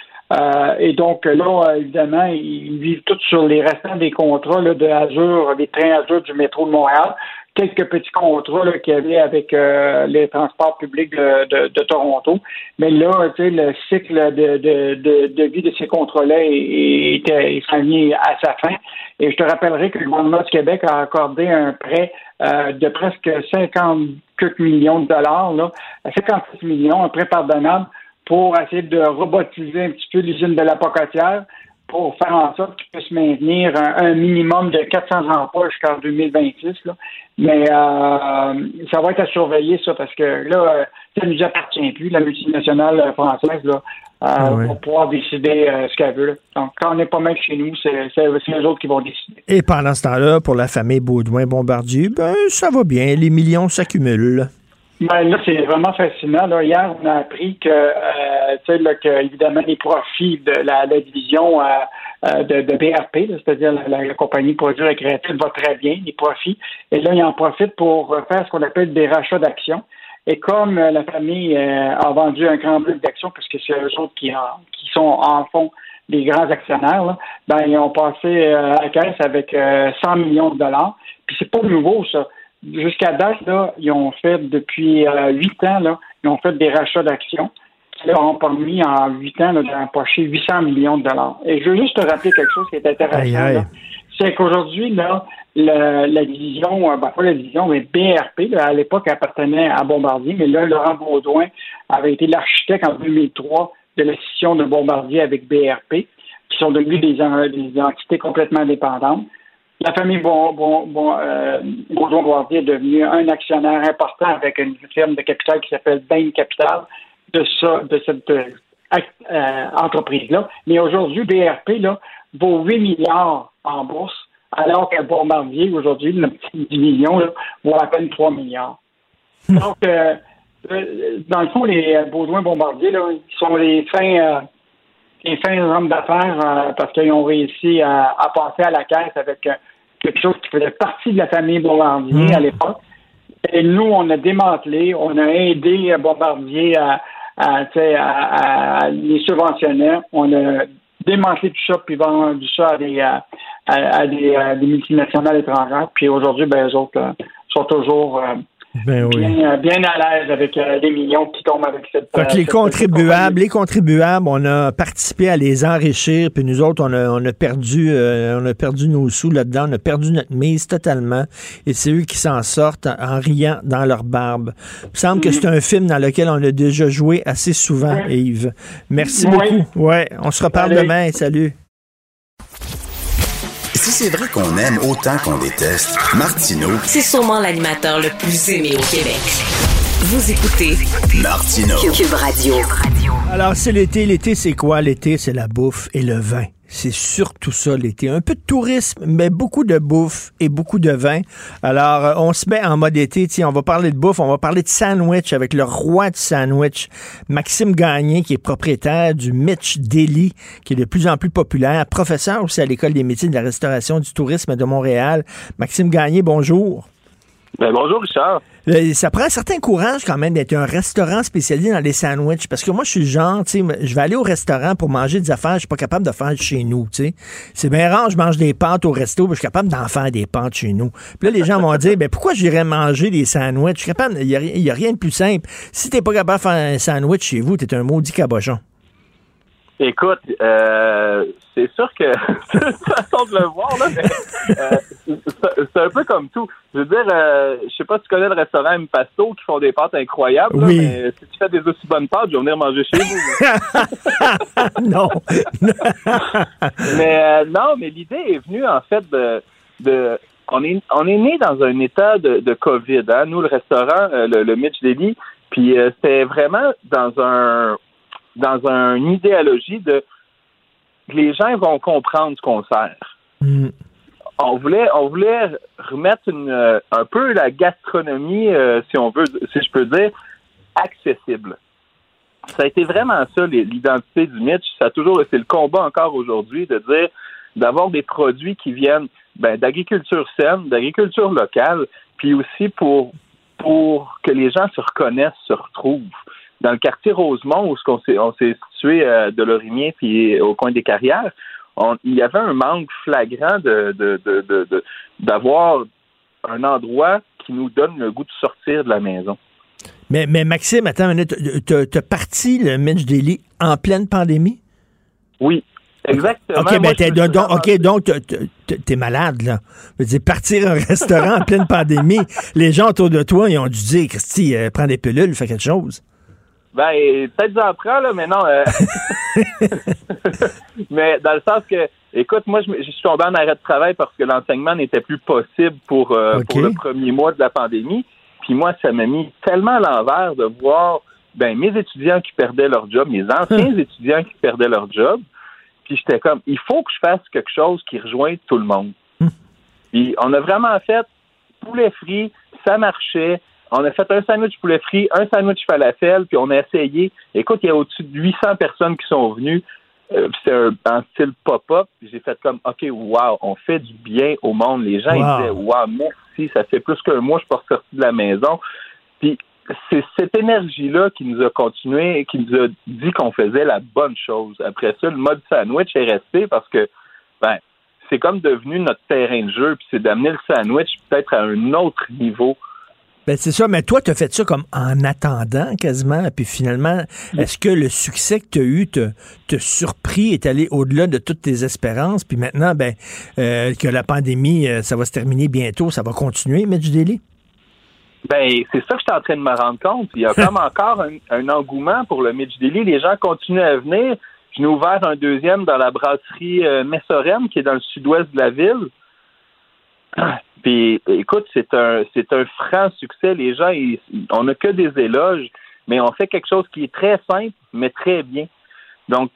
et donc là, évidemment, ils vivent tous sur les restants des contrats là, de Azur, des trains Azur du métro de Montréal quelques petits contrats qu'il y avait avec euh, les transports publics de, de, Toronto. Mais là, le cycle de, de, de, vie de ces contrats-là est, est, à sa fin. Et je te rappellerai que le gouvernement du Québec a accordé un prêt euh, de presque 50 millions de dollars, là, 56 millions, un prêt pardonnable pour essayer de robotiser un petit peu l'usine de la Pocatière pour faire en sorte qu'il puisse maintenir un, minimum de 400 emplois jusqu'en 2026. Là. Mais euh, ça va être à surveiller, ça, parce que là, ça ne nous appartient plus, la multinationale française, là, euh, ah pour pouvoir décider euh, ce qu'elle veut. Donc, quand on n'est pas même chez nous, c'est les autres qui vont décider. Et pendant ce temps-là, pour la famille Baudouin-Bombardier, ben, ça va bien, les millions s'accumulent. Ben là, c'est vraiment fascinant. Là, hier, on a appris que, euh, tu sais, que évidemment, les profits de la, division euh, euh, de, BRP, c'est-à-dire la, compagnie produit récréative, va très bien, les profits. Et là, ils en profitent pour faire ce qu'on appelle des rachats d'actions. Et comme la famille a vendu un grand bloc d'actions, puisque c'est eux autres qui, qui sont en fond des grands actionnaires, là, ben, ils ont passé à la caisse avec 100 millions de dollars. Puis c'est pas nouveau, ça jusqu'à date, là, ils ont fait depuis euh, huit ans, là, ils ont fait des rachats d'actions qui leur ont permis en huit ans d'empocher 800 millions de dollars. Et je veux juste te rappeler quelque chose qui est intéressant. C'est qu'aujourd'hui, là, la, division, euh, ben, pas la division, mais BRP, à l'époque, appartenait à Bombardier, mais là, Laurent Baudouin avait été l'architecte en 2003 de la scission de Bombardier avec BRP, qui sont devenus des, des entités complètement indépendantes. La famille bon, bon, bon, euh, est devenue un actionnaire important avec une firme de capital qui s'appelle Bain Capital de ça, de cette euh, entreprise-là. Mais aujourd'hui, BRP là, vaut 8 milliards en bourse, alors qu'un bombardier, aujourd'hui, le petit 10 millions, là, vaut à peine 3 milliards. Donc, euh, euh, dans le fond, les besoins bombardiers, là, ils sont les fins, les fins hommes d'affaires parce qu'ils ont réussi à, passer à la caisse avec quelque chose qui faisait partie de la famille Bombardier à l'époque. Et nous, on a démantelé, on a aidé Bombardier à, à, les subventionner. On a démantelé tout ça puis vendu ça à des, à, des, multinationales étrangères. Puis aujourd'hui, ben, eux autres euh, sont toujours euh, ben bien, bien, à l'aise avec euh, les millions qui tombent avec cette. Donc, les contribuables, les contribuables, on a participé à les enrichir, puis nous autres, on a, on a perdu, euh, on a perdu nos sous là-dedans, on a perdu notre mise totalement, et c'est eux qui s'en sortent en, riant dans leur barbe. Il me semble que mm-hmm. c'est un film dans lequel on a déjà joué assez souvent, Yves. Merci beaucoup. Ouais, on se reparle demain. Salut. Si c'est vrai qu'on aime autant qu'on déteste, Martineau, c'est sûrement l'animateur le plus aimé au Québec. Vous écoutez Martineau. Cube Radio. Alors, c'est l'été. L'été, c'est quoi? L'été, c'est la bouffe et le vin. C'est surtout ça l'été. Un peu de tourisme, mais beaucoup de bouffe et beaucoup de vin. Alors, euh, on se met en mode été. On va parler de bouffe, on va parler de sandwich avec le roi du sandwich, Maxime Gagné, qui est propriétaire du Mitch Deli, qui est de plus en plus populaire, professeur aussi à l'École des métiers de la restauration du tourisme de Montréal. Maxime Gagné, bonjour. Ben, bonjour, Richard. Euh, ça prend un certain courage quand même d'être un restaurant spécialisé dans les sandwichs. Parce que moi, je suis genre, tu sais, je vais aller au restaurant pour manger des affaires, je suis pas capable de faire chez nous, tu sais. C'est bien rare, je mange des pâtes au resto, mais je suis capable d'en faire des pâtes chez nous. Puis là, les gens vont dire, ben pourquoi j'irais manger des sandwichs? il n'y a, rien de plus simple. Si t'es pas capable de faire un sandwich chez vous, t'es un maudit cabochon. Écoute, euh, c'est sûr que c'est une façon de le voir, là, mais euh, c'est un peu comme tout. Je veux dire, euh, je sais pas si tu connais le restaurant Impasto qui font des pâtes incroyables, mais si tu fais des aussi bonnes pâtes, je vais venir manger chez vous. non. mais euh, non, mais l'idée est venue en fait de, de on est on est né dans un état de, de COVID, hein, nous le restaurant, le, le Mitch Deli, puis c'était vraiment dans un dans une idéologie de les gens vont comprendre ce qu'on sert. Mm. On voulait, on voulait remettre une, euh, un peu la gastronomie, euh, si on veut, si je peux dire, accessible. Ça a été vraiment ça l'identité du Mitch. Ça a toujours, c'est le combat encore aujourd'hui de dire d'avoir des produits qui viennent ben, d'agriculture saine, d'agriculture locale, puis aussi pour pour que les gens se reconnaissent, se retrouvent dans le quartier Rosemont, où on s'est situé euh, de Lorimier puis au coin des carrières, il y avait un manque flagrant de, d'avoir un endroit qui nous donne le goût de sortir de la maison. Mais, mais Maxime, attends une minute, t'as parti le Mitch Daily en pleine pandémie? Oui. Exactement. OK, ben donc, OK, donc t'es malade, là. Je veux dire, partir un restaurant en pleine pandémie, les gens autour de toi, ils ont dû dire, Christy, euh, prends des pilules, fais quelque chose. Ben, peut-être j'en prends, là, mais non. Euh, mais dans le sens que, écoute, moi, je, suis tombé en arrêt de travail parce que l'enseignement n'était plus possible pour, euh, pour le premier mois de la pandémie. Puis moi, ça m'a mis tellement à l'envers de voir ben, mes étudiants qui perdaient leur job, mes anciens étudiants qui perdaient leur job. Puis j'étais comme, il faut que je fasse quelque chose qui rejoigne tout le monde. Hmm. Puis on a vraiment fait poulet frit, ça marchait. On a fait un sandwich poulet frit, un sandwich falafel, puis on a essayé. Écoute, il y a au-dessus de 800 personnes qui sont venues. Euh, c'est un, style pop-up. J'ai fait comme, OK, wow, on fait du bien au monde. Les gens, ils disaient, wow, merci, ça fait plus qu'un mois, je suis pas sorti de la maison. Puis c'est cette énergie-là qui nous a continué, qui nous a dit qu'on faisait la bonne chose. Après ça, le mode sandwich est resté parce que, ben, c'est comme devenu notre terrain de jeu, puis c'est d'amener le sandwich peut-être à un autre niveau ben c'est ça, mais toi, tu as fait ça comme en attendant quasiment, puis finalement, est-ce que le succès que tu as eu te, te surpris, est allé au-delà de toutes tes espérances, puis maintenant, ben, euh, que la pandémie, euh, ça va se terminer bientôt, ça va continuer, du Deli? Ben, c'est ça que je suis en train de me rendre compte. Il y a comme encore un, engouement pour le Mitch Daily. Les gens continuent à venir. Je n'ai ouvert un deuxième dans la brasserie euh, Messorem, qui est dans le sud-ouest de la ville. Puis écoute, c'est un c'est un franc succès. Les gens, on n'a que des éloges, mais on fait quelque chose qui est très simple, mais très bien. Donc,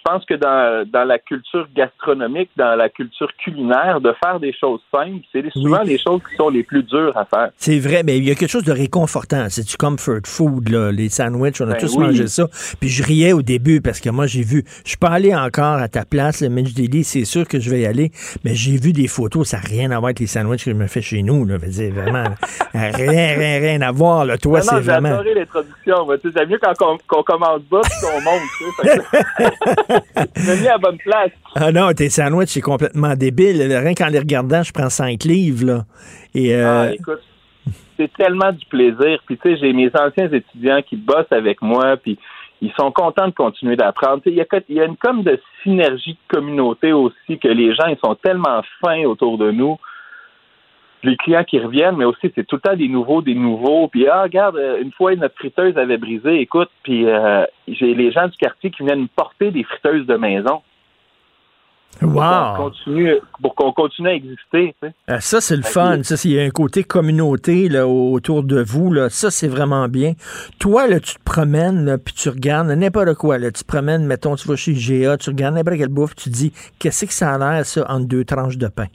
je pense que dans, dans la culture gastronomique, dans la culture culinaire, de faire des choses simples, c'est souvent les choses qui sont les plus dures à faire. C'est vrai, mais il y a quelque chose de réconfortant. C'est du comfort food, là, les sandwichs. On a Ben tous oui. mangé ça. Puis je riais au début parce que moi, j'ai vu. Je suis pas allé encore à ta place, le Mitch Daily. C'est sûr que je vais y aller. Mais j'ai vu des photos. Ça n'a rien à voir avec les sandwichs que je me fais chez nous. Là. Dire, vraiment. rien, rien, rien à voir. Là. Toi, c'est j'ai vraiment. adoré l'introduction. Tu sais, C'est mieux quand on, commence bas qu'on monte. Tu sais. Tu m'as mis à la bonne place. Ah non, tes sandwichs, c'est complètement débile. Rien qu'en les regardant, je prends 5 livres. Là. Et, euh, Ah, écoute, c'est tellement du plaisir. Puis tu sais, j'ai mes anciens étudiants qui bossent avec moi, puis ils sont contents de continuer d'apprendre. Il y, y a une comme de synergie de communauté aussi que les gens ils sont tellement fins autour de nous. Les clients qui reviennent, mais aussi c'est tout le temps des nouveaux, des nouveaux. Puis ah regarde, euh, une fois notre friteuse avait brisé, écoute, puis euh, j'ai les gens du quartier qui viennent me porter des friteuses de maison. Pour qu'on wow! continue, pour qu'on continue à exister. tu sais. Euh, Ça, c'est le fun. Ça, c'est- il y a un côté communauté là, autour de vous. Là. Ça, c'est vraiment bien. Toi, là, tu te promènes, là, puis tu regardes n'importe quoi. Là. Tu te promènes, mettons, tu vas chez GA, tu regardes n'importe quelle bouffe, tu te dis, qu'est-ce que ça a l'air, ça, entre deux tranches de pain?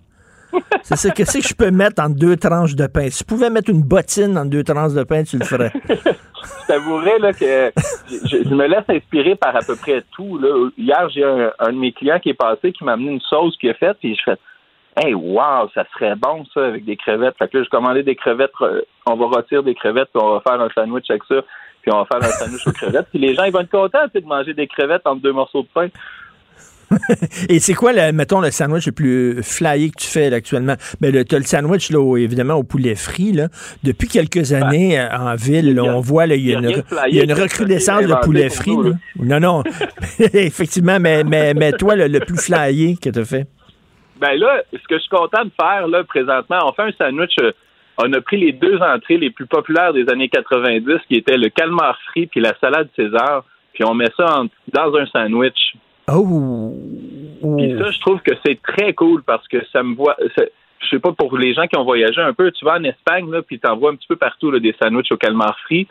C'est ça. Qu'est-ce que je peux mettre entre deux tranches de pain? Si tu pouvais mettre une bottine entre deux tranches de pain, tu le ferais. je t'avouerais là, que je, je me laisse inspirer par à peu près tout. Là. Hier, j'ai un, de mes clients qui est passé qui m'a amené une sauce qu'il a faite, puis je fais Hey, wow, ça serait bon ça avec des crevettes. Fait que là, je commandais des crevettes, euh, on va retirer des crevettes, puis on va faire un sandwich avec ça, puis on va faire un sandwich aux crevettes. Puis les gens, ils vont être contents de manger des crevettes entre deux morceaux de pain. Et c'est quoi, le, mettons, le sandwich le plus flyé que tu fais là, actuellement? Ben, le, t'as le sandwich, là, évidemment, au poulet frit. Là. Depuis quelques années, euh, en ville, là, on voit là, il y a Ben, y une, y a recrudescence de poulet frit. nous. Non, non. Effectivement, mais, mais, mais toi, le, le plus flyé que tu as fait? Ben là, ce que je suis content de faire là présentement, on fait un sandwich. euh, on a pris les deux entrées les plus populaires des années 90, qui étaient le calmar frit puis la salade César, puis on met ça en- dans un sandwich. Oh! Puis ça, je trouve que c'est très cool parce que ça me voit. Je sais pas pour les gens qui ont voyagé un peu, tu vas en Espagne là, puis t'en vois un petit peu partout des sandwichs au calmar frit.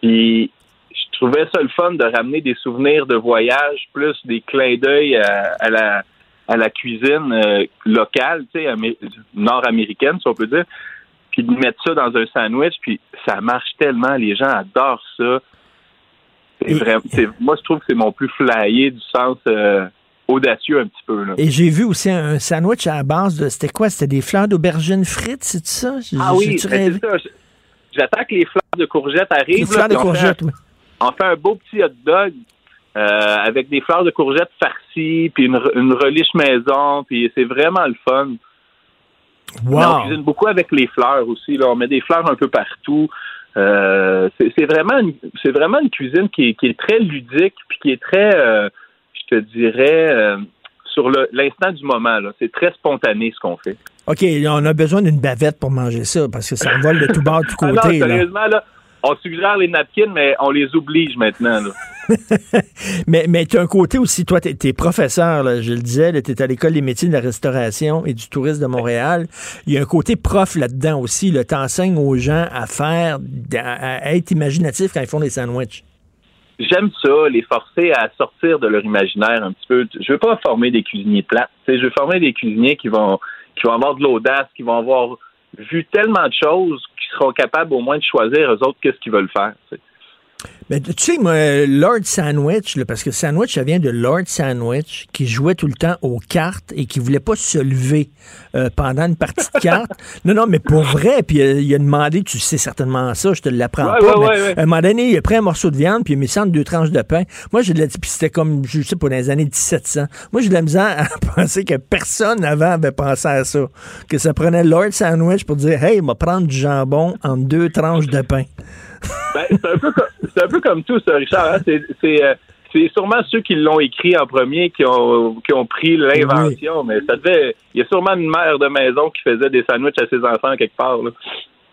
Puis je trouvais ça le fun de ramener des souvenirs de voyage plus des clins d'œil à, la à la cuisine euh, locale, tu sais, amé- nord-américaine, si on peut dire, puis de mettre ça dans un sandwich, puis ça marche tellement, les gens adorent ça. C'est vraiment, moi, je trouve que c'est mon plus flyé du sens euh, audacieux un petit peu. Là. Et j'ai vu aussi un sandwich à la base de. C'était quoi? C'était des fleurs d'aubergine frites, c'est ça? Ah oui, ben, c'est ça. J'attends que les fleurs de courgettes arrivent. Les fleurs là, de puis on fait courgettes, un- oui. On fait un beau petit hot dog euh, avec des fleurs de courgettes farcies, puis une, une reliche maison, puis c'est vraiment le fun. Mais on Wow! cuisine beaucoup avec les fleurs aussi. Là. On met des fleurs un peu partout. Euh, c'est vraiment, une- c'est vraiment une cuisine qui est, qui est très ludique, puis qui est très, euh, je te dirais, euh, sur l'instant du moment. C'est très spontané ce qu'on fait. OK, on a besoin d'une bavette pour manger ça, parce que ça vole de tout bord, de tout Ah non, côté. là, on suggère les napkins, mais on les oblige maintenant. Là. Mais, mais tu as un côté aussi, toi, tu es, professeur, là, je le disais, tu es à l'École des métiers de la restauration et du tourisme de Montréal. Il y a un côté prof là-dedans aussi. Tu enseignes aux gens à faire, à, à être imaginatifs quand ils font des sandwichs. J'aime ça, les forcer à sortir de leur imaginaire un petit peu. Je veux pas former des cuisiniers plates. Je veux former des cuisiniers qui vont qui vont avoir de l'audace, qui vont avoir vu tellement de choses, qui seront capables au moins de choisir eux autres qu'est-ce qu'ils veulent faire. Mais tu sais, moi, Lord Sandwich, là, parce que Sandwich, ça vient de Lord Sandwich, qui jouait tout le temps aux cartes et qui voulait pas se lever euh, pendant une partie de cartes. non, non, mais pour vrai, puis euh, il a demandé, tu sais certainement ça, je te l'apprends Ouais, pas, ouais, mais ouais, ouais. à un moment donné, il a pris un morceau de viande, puis il a mis ça entre deux tranches de pain. Moi, j'ai de la, puis c'était comme, je sais pas, dans les années 1700. Moi, j'ai de la misère à penser que personne avant avait pensé à ça. Que ça prenait Lord Sandwich pour dire, hey, il va prendre du jambon entre deux tranches de pain. Ben, c'est un peu comme c'est un peu comme tout ça, Richard. hein. C'est euh, c'est sûrement ceux qui l'ont écrit en premier qui ont qui ont pris l'invention, mais ça devait. Il y a sûrement une mère de maison qui faisait des sandwichs à ses enfants quelque part. Là.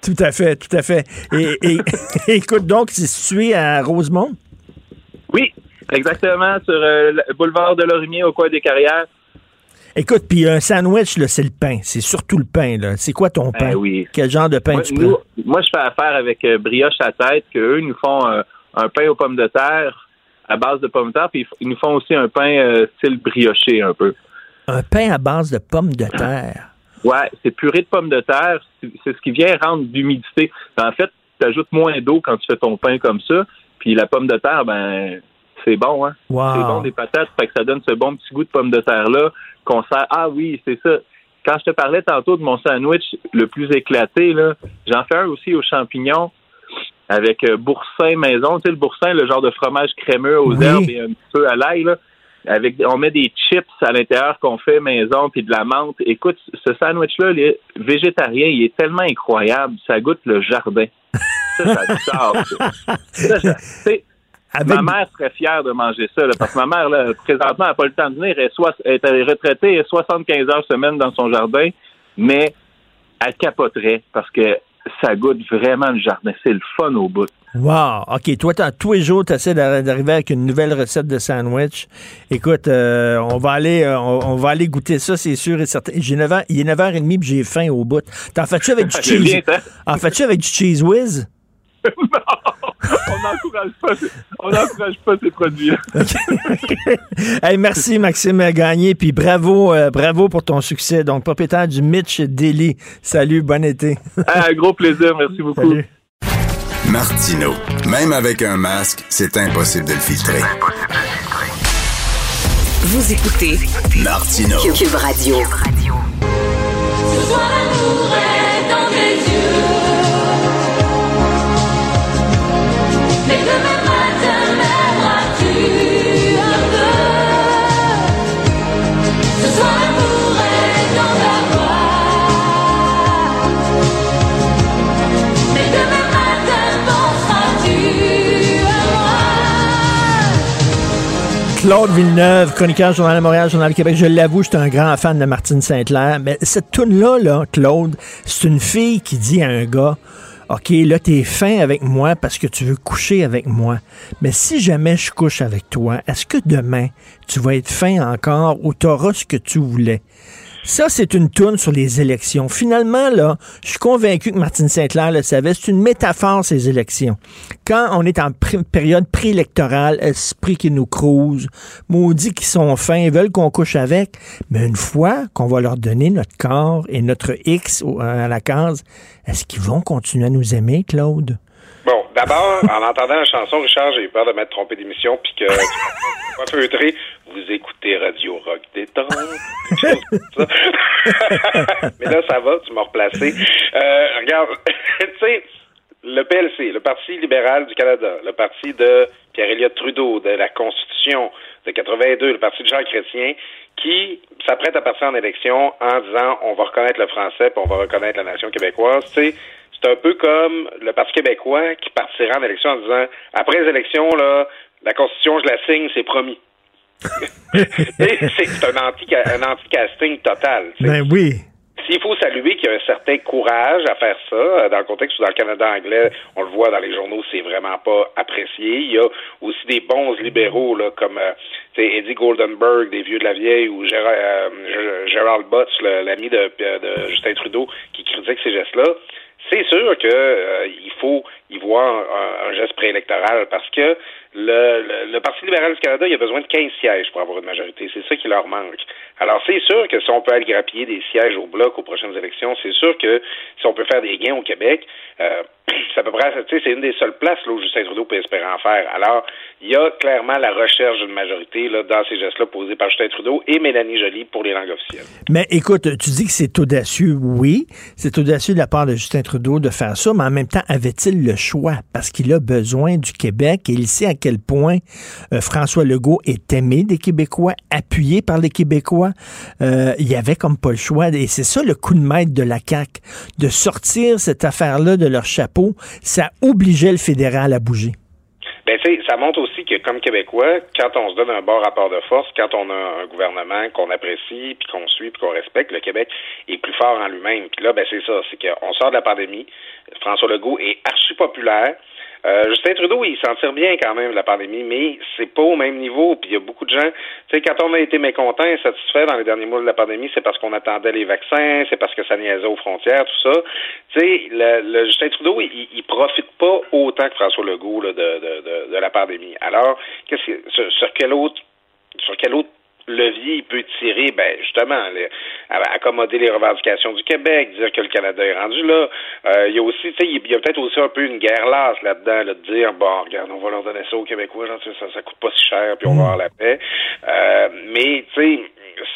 Tout à fait, tout à fait. Et, et- écoute, donc, c'est situé à Rosemont? Oui, exactement sur euh, le boulevard de Lorimier au coin des carrières. Écoute, puis un sandwich, c'est le pain. C'est surtout le pain. C'est quoi ton pain? Ben oui. Quel genre de pain Moi, tu nous- prends? moi, je fais affaire avec euh, Brioche à tête, qu'eux nous font euh, un pain aux pommes de terre à base de pommes de terre, puis ils nous font aussi un pain euh, style brioché un peu. Un pain à base de pommes de terre? Ouais, c'est purée de pommes de terre. C'est ce qui vient rendre l'humidité. En fait, tu ajoutes moins d'eau quand tu fais ton pain comme ça. Puis la pomme de terre, ben, c'est bon, hein? Wow. C'est bon des patates, fait que ça donne ce bon petit goût de pomme de terre-là Ah oui, c'est ça. Quand je te parlais tantôt de mon sandwich le plus éclaté, là, j'en fais un aussi aux champignons avec euh, boursin maison. Tu sais, le boursin, le genre de fromage crémeux aux Oui. herbes et un petit peu à l'ail, là. Avec, on met des chips à l'intérieur qu'on fait maison puis de la menthe. Écoute, ce sandwich-là, il est végétarien, il est tellement incroyable. Ça goûte le jardin. Ça, j'adore. ça. Ça, Ma mère serait fière de manger ça, là, parce que ma mère, là, présentement, elle n'a pas le temps de venir. Elle elle est retraitée, elle est 75 heures semaine dans son jardin, mais elle capoterait parce que ça goûte vraiment le jardin. C'est le fun au bout. Wow. OK. Toi, tous les jours, tu essaies d'arriver avec une nouvelle recette de sandwich. Écoute, euh, on va aller euh, on, on va aller goûter ça, c'est sûr et certain. J'ai 9 ans, il est 9h30 puis j'ai faim au bout. T'en fais-tu avec du cheese? ça. En fais-tu avec du cheese whiz? On n'encourage pas, ces- on n'encourage pas ces produits. Hey, merci Maxime Gagné, puis bravo, euh, bravo pour ton succès. Donc, propriétaire du Mitch Daily. Salut, bon été. Un gros plaisir, merci beaucoup. Salut. Martino. Même avec un masque, c'est impossible de le filtrer. Vous écoutez Martino. Cube Radio. Ce soir Claude Villeneuve, chroniqueur Journal de Montréal, Journal de Québec. Je l'avoue, j'étais un grand fan de Martine Saint-Clair. Mais cette toune-là, là, Claude, c'est une fille qui dit à un gars, OK, là, t'es fin avec moi parce que tu veux coucher avec moi. Mais si jamais je couche avec toi, est-ce que demain, tu vas être fin encore ou t'auras ce que tu voulais? Ça, c'est une tourne sur les élections. Finalement, là, je suis convaincu que Martine Saint-Clair le savait. C'est une métaphore, ces élections. Quand on est en période préélectorale, esprit qui nous crouse, maudits qui sont fins, ils veulent qu'on couche avec, mais une fois qu'on va leur donner notre corps et notre X à la case, est-ce qu'ils vont continuer à nous aimer, Claude? Bon, d'abord, en entendant la chanson, Richard, j'ai eu peur de m'être trompé d'émission, puis que pas feutré. Vous écoutez Radio Rock Détente, comme ça. Mais là, ça va, tu m'as replacé. Euh, regarde, tu sais, le PLC, le Parti libéral du Canada, le parti de Pierre-Éliott Trudeau, de la Constitution de 82, le parti de Jean Chrétien, qui s'apprête à partir en élection en disant on va reconnaître le français puis on va reconnaître la nation québécoise. Tu sais, c'est un peu comme le Parti québécois qui partira en élection en disant après les élections, là, la Constitution, je la signe, c'est promis. C'est un anti un anti-casting total. Ben oui. S'il faut saluer qu'il y a un certain courage à faire ça, euh, dans le contexte où dans le Canada anglais, on le voit dans les journaux, c'est vraiment pas apprécié. Il y a aussi des bons libéraux là, comme euh, Eddie Goldenberg, des vieux de la vieille, ou Gérard, euh, Gérald Butts, l'ami de, de Justin Trudeau, qui critique ces gestes-là. C'est sûr que euh, il faut y voir un, geste préélectoral parce que le, le, Parti libéral du Canada, il a besoin de 15 sièges pour avoir une majorité. C'est ça qui leur manque. Alors, c'est sûr que si on peut aller grappiller des sièges au bloc aux prochaines élections, c'est sûr que si on peut faire des gains au Québec, c'est à peu près, tu sais, c'est une des seules places là, où Justin Trudeau peut espérer en faire. Alors, il y a clairement la recherche d'une majorité là, dans ces gestes-là posés par Justin Trudeau et Mélanie Joly pour les langues officielles. Mais écoute, tu dis que c'est audacieux, oui. C'est audacieux de la part de Justin Trudeau de faire ça, mais en même temps, avait-il le choix? Parce qu'il a besoin du Québec et il sait à quel point euh, François Legault est aimé des Québécois, appuyé par les Québécois. Euh, il y avait comme pas le choix. Et c'est ça le coup de maître de la CAQ, de sortir cette affaire-là de leur chapeau. Ça obligeait le fédéral à bouger. Ben, ça montre aussi que comme Québécois, quand on se donne un bon rapport de force, quand on a un gouvernement qu'on apprécie, puis qu'on suit, puis qu'on respecte, le Québec est plus fort en lui-même. Puis là, ben c'est ça, c'est qu'on sort de la pandémie. François Legault est archi populaire. Euh, Justin Trudeau, il s'en tire bien quand même de la pandémie, mais c'est pas au même niveau. Puis il y a beaucoup de gens, tu sais, quand on a été mécontent et satisfait dans les derniers mois de la pandémie, c'est parce qu'on attendait les vaccins, c'est parce que ça niaisait aux frontières, tout ça. Tu sais, le, le Justin Trudeau, il, il profite pas autant que François Legault là, de, de, de, de la pandémie. Alors, qu'est-ce que sur, sur quel autre sur quel autre levier il peut tirer, ben justement, les, accommoder les revendications du Québec, dire que le Canada est rendu là. Euh, il y a aussi, tu sais, il y a peut-être aussi un peu une guerre lasse là-dedans, là, de dire bon, regarde, on va leur donner ça aux Québécois, genre, ça, ça coûte pas si cher, puis on va avoir la paix. Euh, mais tu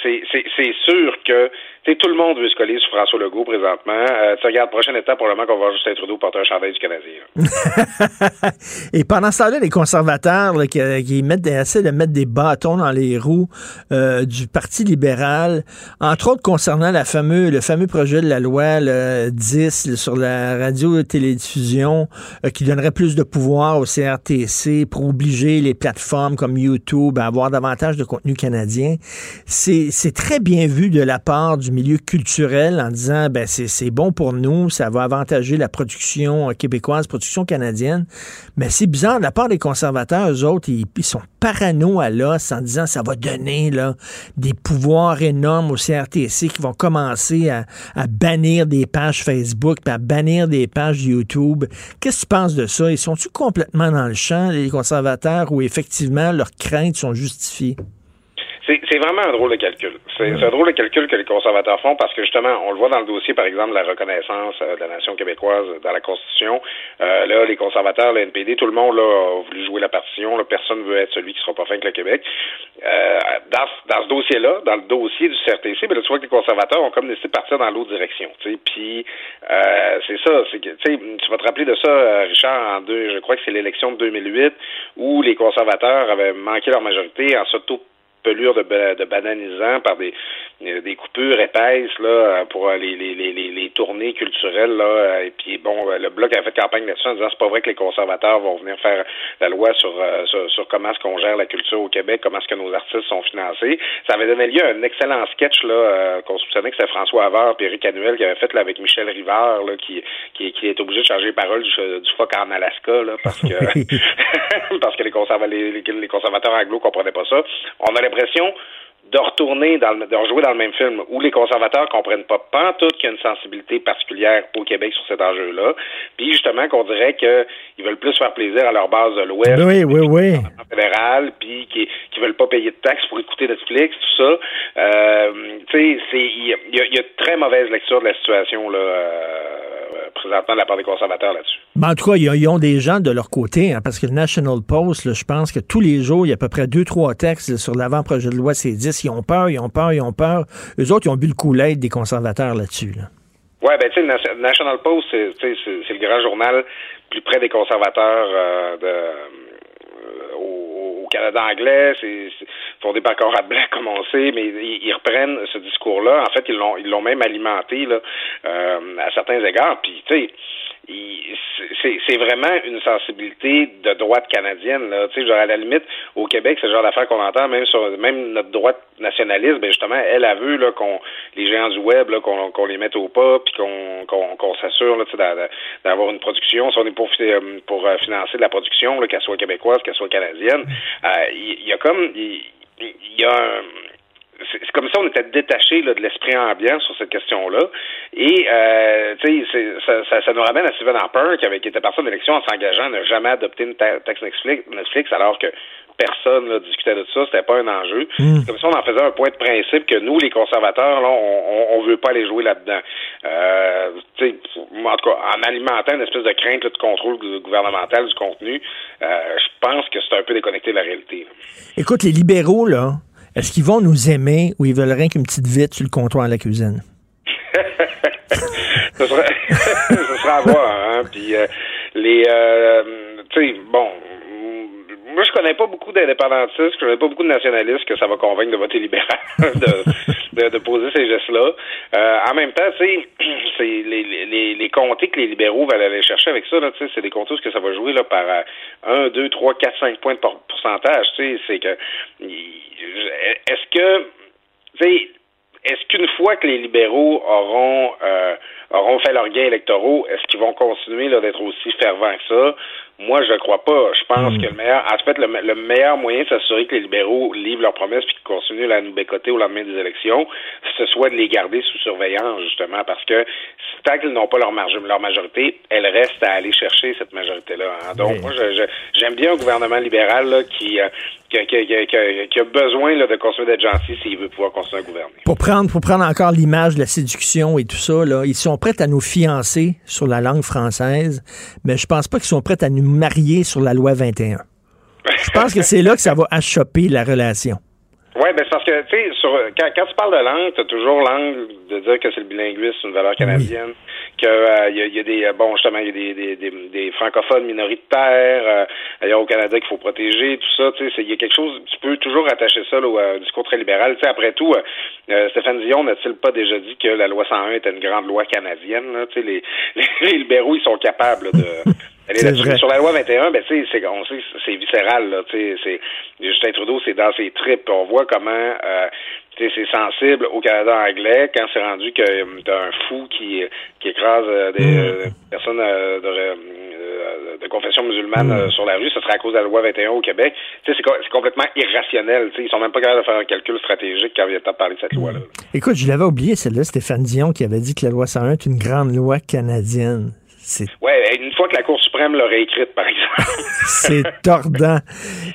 sais, c'est sûr que sais, tout le monde veut se coller sur François Legault présentement. Euh, tu regardes, prochaine étape, pour le moment, qu'on va voir Justin Trudeau porter un chandail du Canadien. Et pendant ce temps-là, les conservateurs là, qui, qui mettent, essaient de mettre des bâtons dans les roues euh, du Parti libéral, entre autres concernant la fameux, le fameux projet de la loi le 10 sur la radio-télédiffusion euh, qui donnerait plus de pouvoir au CRTC pour obliger les plateformes comme YouTube à avoir davantage de contenu canadien. C'est très bien vu de la part du milieu culturel en disant ben c'est bon pour nous, ça va avantager la production québécoise, production canadienne. Mais c'est bizarre, de la part des conservateurs, eux autres, ils, sont parano à l'os en disant ça va donner là, des pouvoirs énormes au CRTC qui vont commencer à, bannir des pages Facebook, à bannir des pages YouTube. Qu'est-ce que tu penses de ça? Ils sont-ils complètement dans le champ, les conservateurs, où effectivement leurs craintes sont justifiées? C'est vraiment un drôle de calcul. C'est un drôle de calcul que les conservateurs font parce que justement, on le voit dans le dossier, par exemple, de la reconnaissance euh, de la nation québécoise dans la Constitution. Euh, là, les conservateurs, le NPD, tout le monde là, a voulu jouer la partition. Là, personne ne veut être celui qui sera pas fin avec le Québec. Euh, dans, dans ce dossier-là, dans le dossier du CRTC, ben là, tu vois que les conservateurs ont comme décidé de partir dans l'autre direction. Puis euh, c'est ça, c'est que tu vas te rappeler de ça, euh, Richard, en deux, je crois que c'est l'élection de 2008 où les conservateurs avaient manqué leur majorité en s'auto pelure de, de bananisant par des, euh, des coupures épaisses là pour euh, les, les, les, les tournées culturelles là et puis bon euh, le bloc a fait campagne là-dessus en disant c'est pas vrai que les conservateurs vont venir faire la loi sur sur, sur, comment est-ce qu'on gère la culture au Québec comment est-ce que nos artistes sont financés. Ça avait donné lieu à un excellent sketch là qu'on soupçonnait que c'était François Havard et Eric Annuel qui avait fait là, avec Michel Rivard là qui qui, qui est obligé de changer les paroles du, du phoque en Alaska là parce que parce que les, conservateurs les, les conservateurs anglo comprenaient pas ça. On a l'impression de retourner dans le, de rejouer dans le même film où les conservateurs comprennent pas pas tout qu'il y a une sensibilité particulière au Québec sur cet enjeu-là. Puis justement qu'on dirait qu'ils veulent plus faire plaisir à leur base de l'Ouest. Oui, oui, oui. Fédéral, puis qui, qui veulent pas payer de taxes pour écouter Netflix, tout ça. Euh, tu sais, c'est il y, a, y a très mauvaise lecture de la situation là. Euh, présentement de la part des conservateurs là-dessus. Ben, en tout cas, ils ont des gens de leur côté, hein, parce que le National Post, je pense que tous les jours, il y a à peu près deux, trois textes sur l'avant-projet de loi C10. Ils ont peur, ils ont peur, ils ont peur. Eux autres, ils ont bu le coup des conservateurs là-dessus. Oui, ben tu sais, National Post, c'est le grand journal plus près des conservateurs euh, euh, au, Canada anglais. C'est fondé par Conrad Blanc, comme on sait, mais ils, reprennent ce discours-là. En fait, ils l'ont ils l'ont même alimenté euh, à certains égards. Puis, tu sais, c'est vraiment une sensibilité de droite canadienne. Là. Tu sais, genre à la limite, au Québec, c'est le genre d'affaire qu'on entend, même sur même notre droite nationaliste, ben justement, elle a vu qu'on les géants du web, qu'on qu'on les mette au pas, puis qu'on qu'on qu'on s'assure là, d'avoir une production. Si on est pour, euh, pour euh, financer de la production, qu'elle soit québécoise, qu'elle soit canadienne, euh, il y, a comme il y, a un c'est comme ça on était détaché de l'esprit ambiant sur cette question-là. Et euh, tu sais, ça, ça, ça, nous ramène à Stephen Harper qui avait qui était parti de l'élection en s'engageant à ne jamais adopter une taxe Netflix, Netflix alors que personne là, discutait de ça, c'était pas un enjeu. Hmm. Comme ça, on en faisait un point de principe que nous, les conservateurs, là, on, on, veut pas aller jouer là-dedans. Euh, en tout cas, en alimentant une espèce de crainte de contrôle gouvernemental du contenu, euh, je pense que c'est un peu déconnecté de la réalité. Écoute, les libéraux, là, est-ce qu'ils vont nous aimer ou ils veulent rien qu'une petite vite sur le comptoir à la cuisine? ce, serait, ce sera à voir, hein. Puis euh, les, euh, tu sais, bon, moi, je connais pas beaucoup d'indépendantistes, je connais pas beaucoup de nationalistes que ça va convaincre de voter libéral, de, de, poser ces gestes-là. Euh, en même temps, tu sais, c'est les, les, les comtés que les libéraux veulent aller chercher avec ça, tu sais, c'est des comtés où que ça va jouer là, par 1, 2, 3, 4, 5 points de pourcentage. Tu sais, c'est que est-ce que tu sais est-ce qu'une fois que les libéraux auront euh, auront fait leurs gains électoraux, est-ce qu'ils vont continuer d'être aussi fervents que ça? Moi, je ne crois pas. Je pense Mm. que le meilleur, en fait, le, me- le meilleur moyen de s'assurer que les libéraux livrent leurs promesses puis qu'ils continuent à nous bécoter au lendemain des élections, ce soit de les garder sous surveillance, justement, parce que tant qu'ils n'ont pas leur, marge- leur majorité, elle reste à aller chercher cette majorité-là. hein. Donc, Oui. moi, j'aime bien un gouvernement libéral là, qui, euh, qui, a- qui qui besoin là, de continuer d'être gentil s'il veut pouvoir continuer à gouverner. Pour prendre, pour prendre encore l'image de la séduction et tout ça, là, ils sont prêts à nous fiancer sur la langue française, mais je pense pas qu'ils sont prêts à nous marier sur la loi 21. Je pense que c'est là que ça va achoper la relation. Oui, ben c'est parce que, tu sais, quand, quand tu parles de langue, tu as toujours l'angle de dire que c'est le bilinguisme, c'est une valeur canadienne, que euh, il y, a, il y a des, euh, bon, justement, il y a des, des, des, des francophones minoritaires euh, ailleurs au Canada qu'il faut protéger, tout ça, tu sais, il y a quelque chose, tu peux toujours attacher ça là, au euh, discours très libéral. Tu sais, après tout, euh, Stéphane Dion n'a-t-il pas déjà dit que la loi 101 était une grande loi canadienne, là? Tu sais, les, les, les libéraux, ils sont capables là, de... vrai. Sur la loi 21, ben, tu sais, c'est, on sait, c'est viscéral, là, tu sais, c'est, Justin Trudeau, c'est dans ses tripes. On voit comment, euh, c'est sensible au Canada anglais quand c'est rendu que euh, t'as un fou qui, qui écrase euh, des Mm. euh, personnes de, de confession musulmane Mm. sur la rue, ce serait à cause de la loi 21 au Québec. Tu sais, c'est, c'est complètement irrationnel. Tu sais, ils sont même pas capables de faire un calcul stratégique quand il a temps de parler de cette loi-là. Écoute, je l'avais oublié, celle-là, Stéphane Dion, qui avait dit que la loi 101 est une grande loi canadienne. C'est Ouais, une fois que la Cour suprême l'aurait écrite, par exemple. C'est tordant.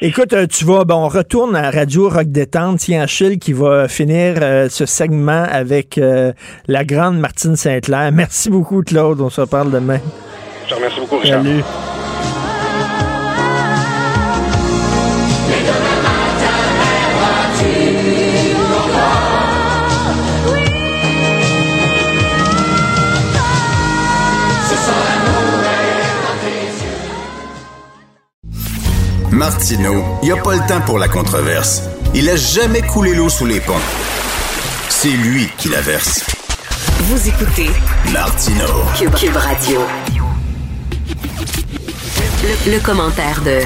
Écoute, euh, tu vas, bon, on retourne à Radio Rock Détente. Tiens, Achille qui va finir euh, ce segment avec euh, la grande Martine Saint-Clair. Merci beaucoup, Claude. On se reparle demain. Je te remercie beaucoup, Richard. Salut. Martineau, il n'y a pas le temps pour la controverse. Il a jamais coulé l'eau sous les ponts. C'est lui qui la verse. Vous écoutez Martineau. Cube, Cube Radio. Le, le commentaire de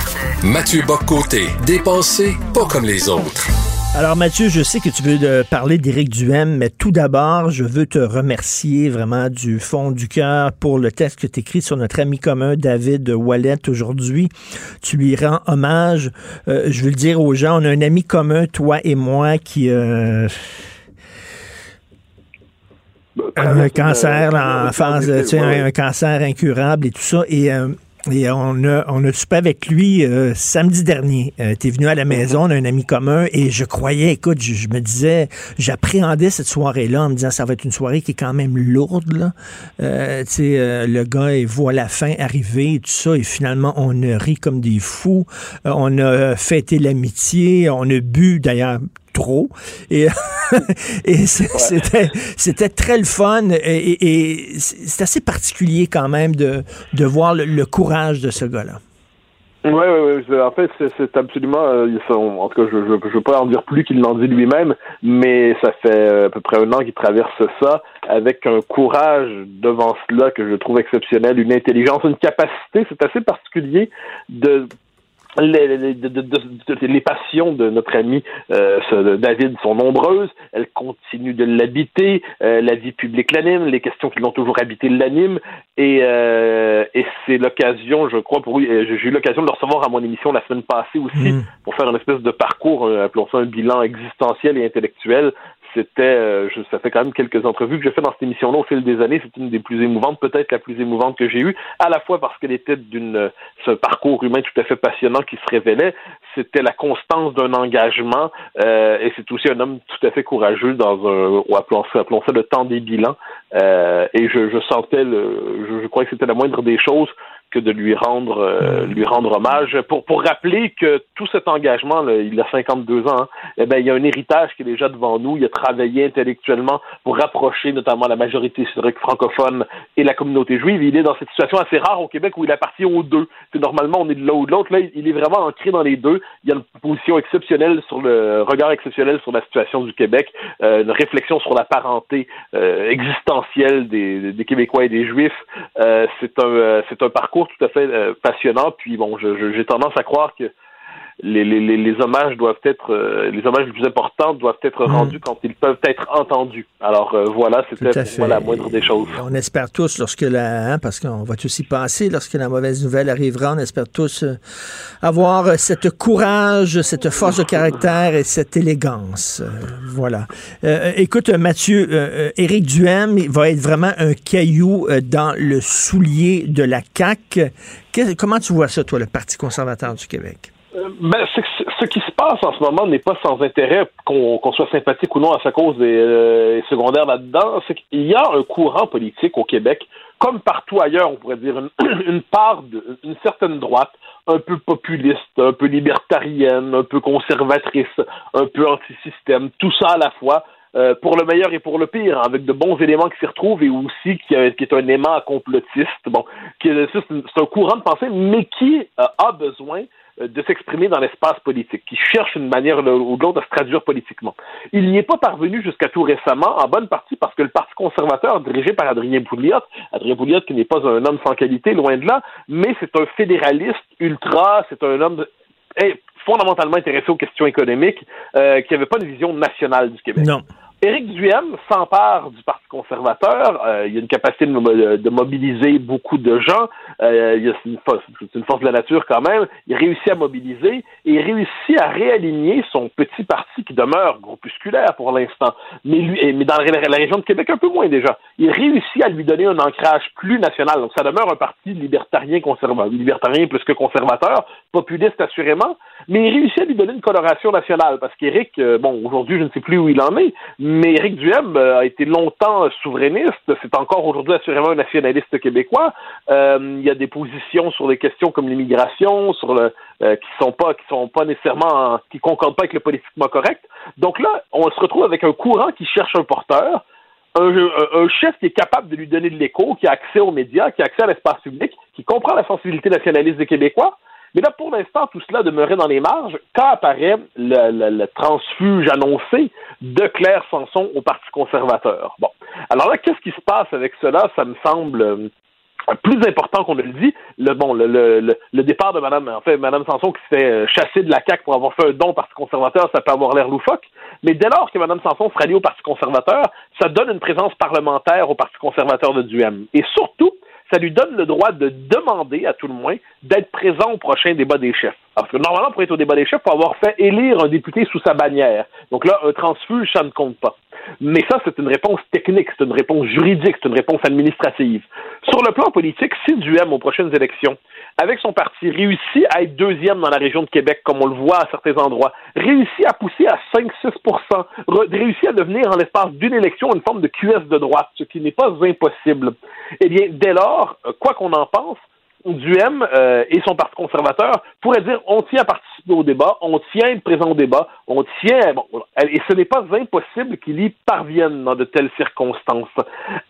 Mathieu Boccoté, dépensé pas comme les autres. Alors Mathieu, je sais que tu veux de parler d'Éric Duhem, mais tout d'abord, je veux te remercier vraiment du fond du cœur pour le texte que tu écris sur notre ami commun David Wallet aujourd'hui. Tu lui rends hommage. Euh, je veux le dire aux gens, on a un ami commun, toi et moi, qui... euh, un cancer en phase, tu sais, un, un cancer incurable et tout ça. Et, euh, et on a, on a soupé avec lui euh, samedi dernier. Euh, T'es venu à la maison, on a un ami commun, et je croyais, écoute, je, je me disais, j'appréhendais cette soirée-là en me disant, ça va être une soirée qui est quand même lourde, là. Euh, tu sais, euh, le gars, il voit la fin arriver et tout ça, et finalement, on a ri comme des fous. Euh, on a fêté l'amitié, on a bu, d'ailleurs, trop. Et, c'était, c'était très le fun. Et, et- et c'est assez particulier quand même de, de voir le, le courage de ce gars-là. Oui, oui, oui. En fait, c'est, absolument. euh, sont- en tout cas, je ne veux pas en dire plus qu'il l'en dit lui-même, mais ça fait euh, à peu près un an qu'il traverse ça avec un courage devant cela que je trouve exceptionnel, une intelligence, une capacité. C'est assez particulier de les, les, de- de- de- de- les passions de notre ami euh, ce- David sont nombreuses. Elles continuent de l'habiter. Euh, la vie publique l'anime. Les questions qui l'ont toujours habité l'animent. Et, euh, et c'est l'occasion, je crois, pour lui. euh, J'ai eu l'occasion de le recevoir à mon émission la semaine passée aussi pour faire une espèce de parcours, appelons ça un bilan existentiel et intellectuel. C'était, euh, ça fait quand même quelques entrevues que j'ai fait dans cette émission-là au fil des années. C'est une des plus émouvantes, peut-être la plus émouvante que j'ai eue, à la fois parce qu'elle était d'une, euh, ce parcours humain tout à fait passionnant qui se révélait. C'était la constance d'un engagement, euh, et c'est aussi un homme tout à fait courageux dans un, ou appelons ça le temps des bilans. Euh, et je, je sentais, le, je, je crois que c'était la moindre des choses que de lui rendre euh, lui rendre hommage. Pour pour rappeler que tout cet engagement là, il a 52 ans hein, eh ben il y a un héritage qui est déjà devant nous. Il a travaillé intellectuellement pour rapprocher notamment la majorité historique francophone et la communauté juive. Il est dans cette situation assez rare au Québec où il appartient aux deux. C'est normalement on est de l'un ou de l'autre là il est vraiment ancré dans les deux. Il y a une position exceptionnelle sur le regard exceptionnel sur la situation du Québec euh, une réflexion sur la parenté euh, existentielle des, des Québécois et des Juifs. Euh, c'est un euh, c'est un parcours tout à fait euh, passionnant puis bon j'ai tendance à croire que les, les, les, les hommages doivent être, euh, les hommages les plus importants doivent être Mm. rendus quand ils peuvent être entendus. Alors euh, voilà, c'était pour moi la moindre des choses. On espère tous, lorsque la, hein, parce qu'on va tous y passer, lorsque la mauvaise nouvelle arrivera, on espère tous euh, avoir euh, cette courage, cette force de caractère et cette élégance. Euh, voilà. Euh, écoute, Mathieu, Éric Duhem il va être vraiment un caillou euh, dans le soulier de la. Que- comment tu vois ça, toi, le Parti conservateur du Québec? Euh, Ben, ce qui se passe en ce moment n'est pas sans intérêt, qu'on soit sympathique ou non à sa cause des euh, secondaires là-dedans. C'est qu'il y a un courant politique au Québec, comme partout ailleurs, on pourrait dire, une, part, de, une certaine droite, un peu populiste, un peu libertarienne, un peu conservatrice, un peu anti-système, tout ça à la fois. euh, pour le meilleur et pour le pire, hein, avec de bons éléments qui s'y retrouvent et aussi qui, est un aimant complotiste. Bon, c'est un courant de pensée, mais qui a besoin de s'exprimer dans l'espace politique, qui cherche une manière ou de l'autre à se traduire politiquement. Il n'y est pas parvenu jusqu'à tout récemment, en bonne partie parce que le Parti conservateur, dirigé par Adrien Pouliot, Adrien Pouliot qui n'est pas un homme sans qualité, loin de là, mais c'est un fédéraliste ultra, c'est un homme de- eh, fondamentalement intéressé aux questions économiques, euh, qui n'avait pas une vision nationale du Québec. Non. Éric Duhem s'empare du Parti conservateur. Euh, il a une capacité de, mo- de mobiliser beaucoup de gens. Euh, c'est une, une force de la nature quand même. Il réussit à mobiliser et il réussit à réaligner son petit parti qui demeure groupusculaire pour l'instant, mais, mais dans la, région de Québec un peu moins déjà. Il réussit à lui donner un ancrage plus national. Donc ça demeure un parti libertarien conservateur, libertarien plus que conservateur, populiste assurément, mais il réussit à lui donner une coloration nationale parce qu'Éric, euh, bon, aujourd'hui je ne sais plus où il en est, Éric Duhem euh, a été longtemps souverainiste, c'est encore aujourd'hui assurément un nationaliste québécois. Euh, il y a des positions sur des questions comme l'immigration, sur le euh, qui sont pas qui sont pas nécessairement qui concordent pas avec le politiquement correct. Donc là, on se retrouve avec un courant qui cherche un porteur, un- un chef qui est capable de lui donner de l'écho, qui a accès aux médias, qui a accès à l'espace public, qui comprend la sensibilité nationaliste des Québécois. Mais là, pour l'instant, tout cela demeurait dans les marges quand apparaît le, transfuge annoncé de Claire Sanson au Parti conservateur? Bon. Alors là, qu'est-ce qui se passe avec cela? Ça me semble euh, plus important qu'on ne le dit, le bon, le, le, le, départ de Madame, en fait, Madame Sanson qui se fait euh, chasser de la CAQ pour avoir fait un don au Parti conservateur, ça peut avoir l'air loufoque. Mais dès lors que Madame Sanson sera liée au Parti conservateur, ça donne une présence parlementaire au Parti conservateur de Duhem. Et surtout, ça lui donne le droit de demander, à tout le moins, d'être présent au prochain débat des chefs. Parce que normalement, pour être au débat des chefs, faut avoir fait élire un député sous sa bannière. Donc là, un transfuge, ça ne compte pas. Mais ça, c'est une réponse technique, c'est une réponse juridique, c'est une réponse administrative. Sur le plan politique, si Duhem, aux prochaines élections, avec son parti, réussit à être deuxième dans la région de Québec, comme on le voit à certains endroits, réussit à pousser à 5-6 re- réussit à devenir, en l'espace d'une élection, une forme de QS de droite, ce qui n'est pas impossible. Eh bien, dès lors, quoi qu'on en pense, Duhem euh, et son parti conservateur pourraient dire on tient à participer au débat, on tient à être présent au débat, on tient bon, et ce n'est pas impossible qu'il y parvienne dans de telles circonstances.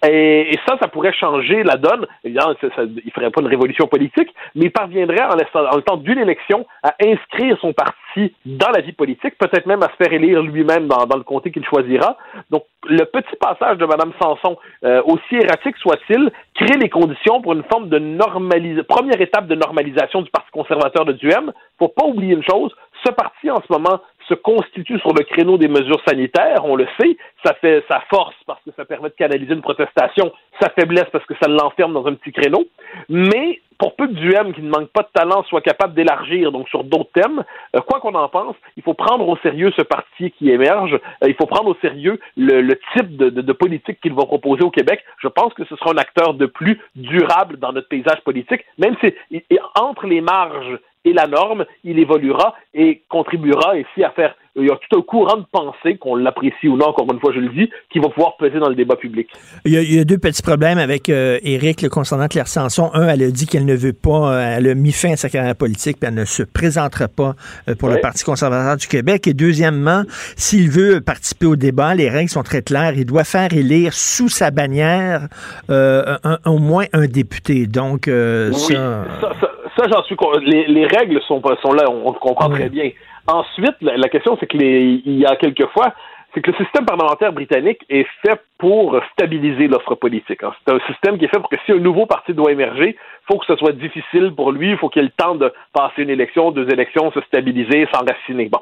Et, ça, ça pourrait changer la donne. Évidemment, ça, ça, il ferait pas une révolution politique, mais il parviendrait en, le temps d'une élection à inscrire son parti dans la vie politique, peut-être même à se faire élire lui-même dans, dans le comté qu'il choisira. Donc, le petit passage de Mme Sanson, euh, aussi erratique soit-il, crée les conditions pour une forme de normalisation, première étape de normalisation du Parti conservateur de Duhem. Faut pas oublier une chose, ce parti en ce moment se constitue sur le créneau des mesures sanitaires, on le sait, ça fait sa force parce que ça permet de canaliser une protestation, sa faiblesse parce que ça l'enferme dans un petit créneau, mais pour peu que Duhem, qui ne manque pas de talent, soit capable d'élargir donc sur d'autres thèmes, euh, quoi qu'on en pense, il faut prendre au sérieux ce parti qui émerge, euh, il faut prendre au sérieux le, type de, politique qu'il va proposer au Québec. Je pense que ce sera un acteur de plus durable dans notre paysage politique, même si il- entre les marges et la norme, il évoluera et contribuera ici à faire. Il y a tout un courant de pensée, qu'on l'apprécie ou non, encore une fois, je le dis, qui va pouvoir peser dans le débat public. Il y, a, il y a deux petits problèmes avec euh, Éric le concernant Claire Sanson. Un, elle a dit qu'elle ne veut pas, euh, elle a mis fin à sa carrière politique, puis elle ne se présentera pas euh, pour le. Parti conservateur du Québec. Et deuxièmement, s'il veut participer au débat, les règles sont très claires. Il doit faire élire sous sa bannière euh, un- au moins un député. Donc, euh, Oui, ça... ça, ça, ça, j'en suis con- les, les règles sont, pas- sont là, on, comprend très bien. Ensuite, la, la question, c'est que les, il y a quelquefois, c'est que le système parlementaire britannique est fait pour stabiliser l'offre politique. hein. C'est un système qui est fait pour que si un nouveau parti doit émerger, faut que ce soit difficile pour lui, il faut qu'il ait le temps de passer une élection, deux élections, se stabiliser, s'enraciner. Bon.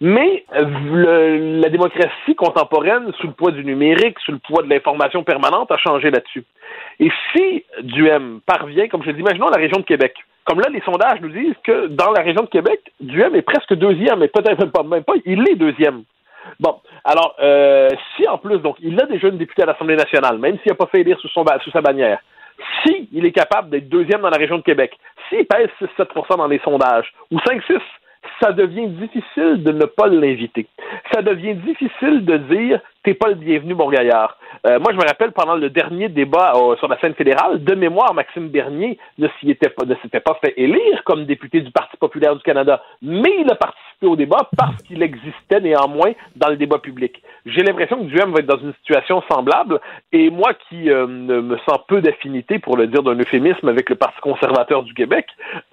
Mais le- la démocratie contemporaine, sous le poids du numérique, sous le poids de l'information permanente, a changé là-dessus. Et si Duhem parvient, comme je l'ai dit, imaginons la région de Québec. Comme là, les sondages nous disent que dans la région de Québec, Duhem est presque deuxième, mais peut-être même pas, même pas, il est deuxième. Bon, alors, euh, si en plus, donc, il a déjà une députée à l'Assemblée nationale, même s'il n'a pas fait élire sous, sa bannière, si est capable d'être deuxième dans la région de Québec, s'il pèse 6-7% dans les sondages, ou 5-6, ça devient difficile de ne pas l'inviter. Ça devient difficile de dire t'es pas le bienvenu, mon gaillard. Euh, moi, je me rappelle pendant le dernier débat euh, sur la scène fédérale, de mémoire, Maxime Bernier ne s'était pas fait élire comme député du Parti populaire du Canada, mais il a participé au débat parce qu'il existait néanmoins dans le débat public. J'ai l'impression que Duhem va être dans une situation semblable, et moi qui euh, me sens peu d'affinité, pour le dire d'un euphémisme, avec le Parti conservateur du Québec,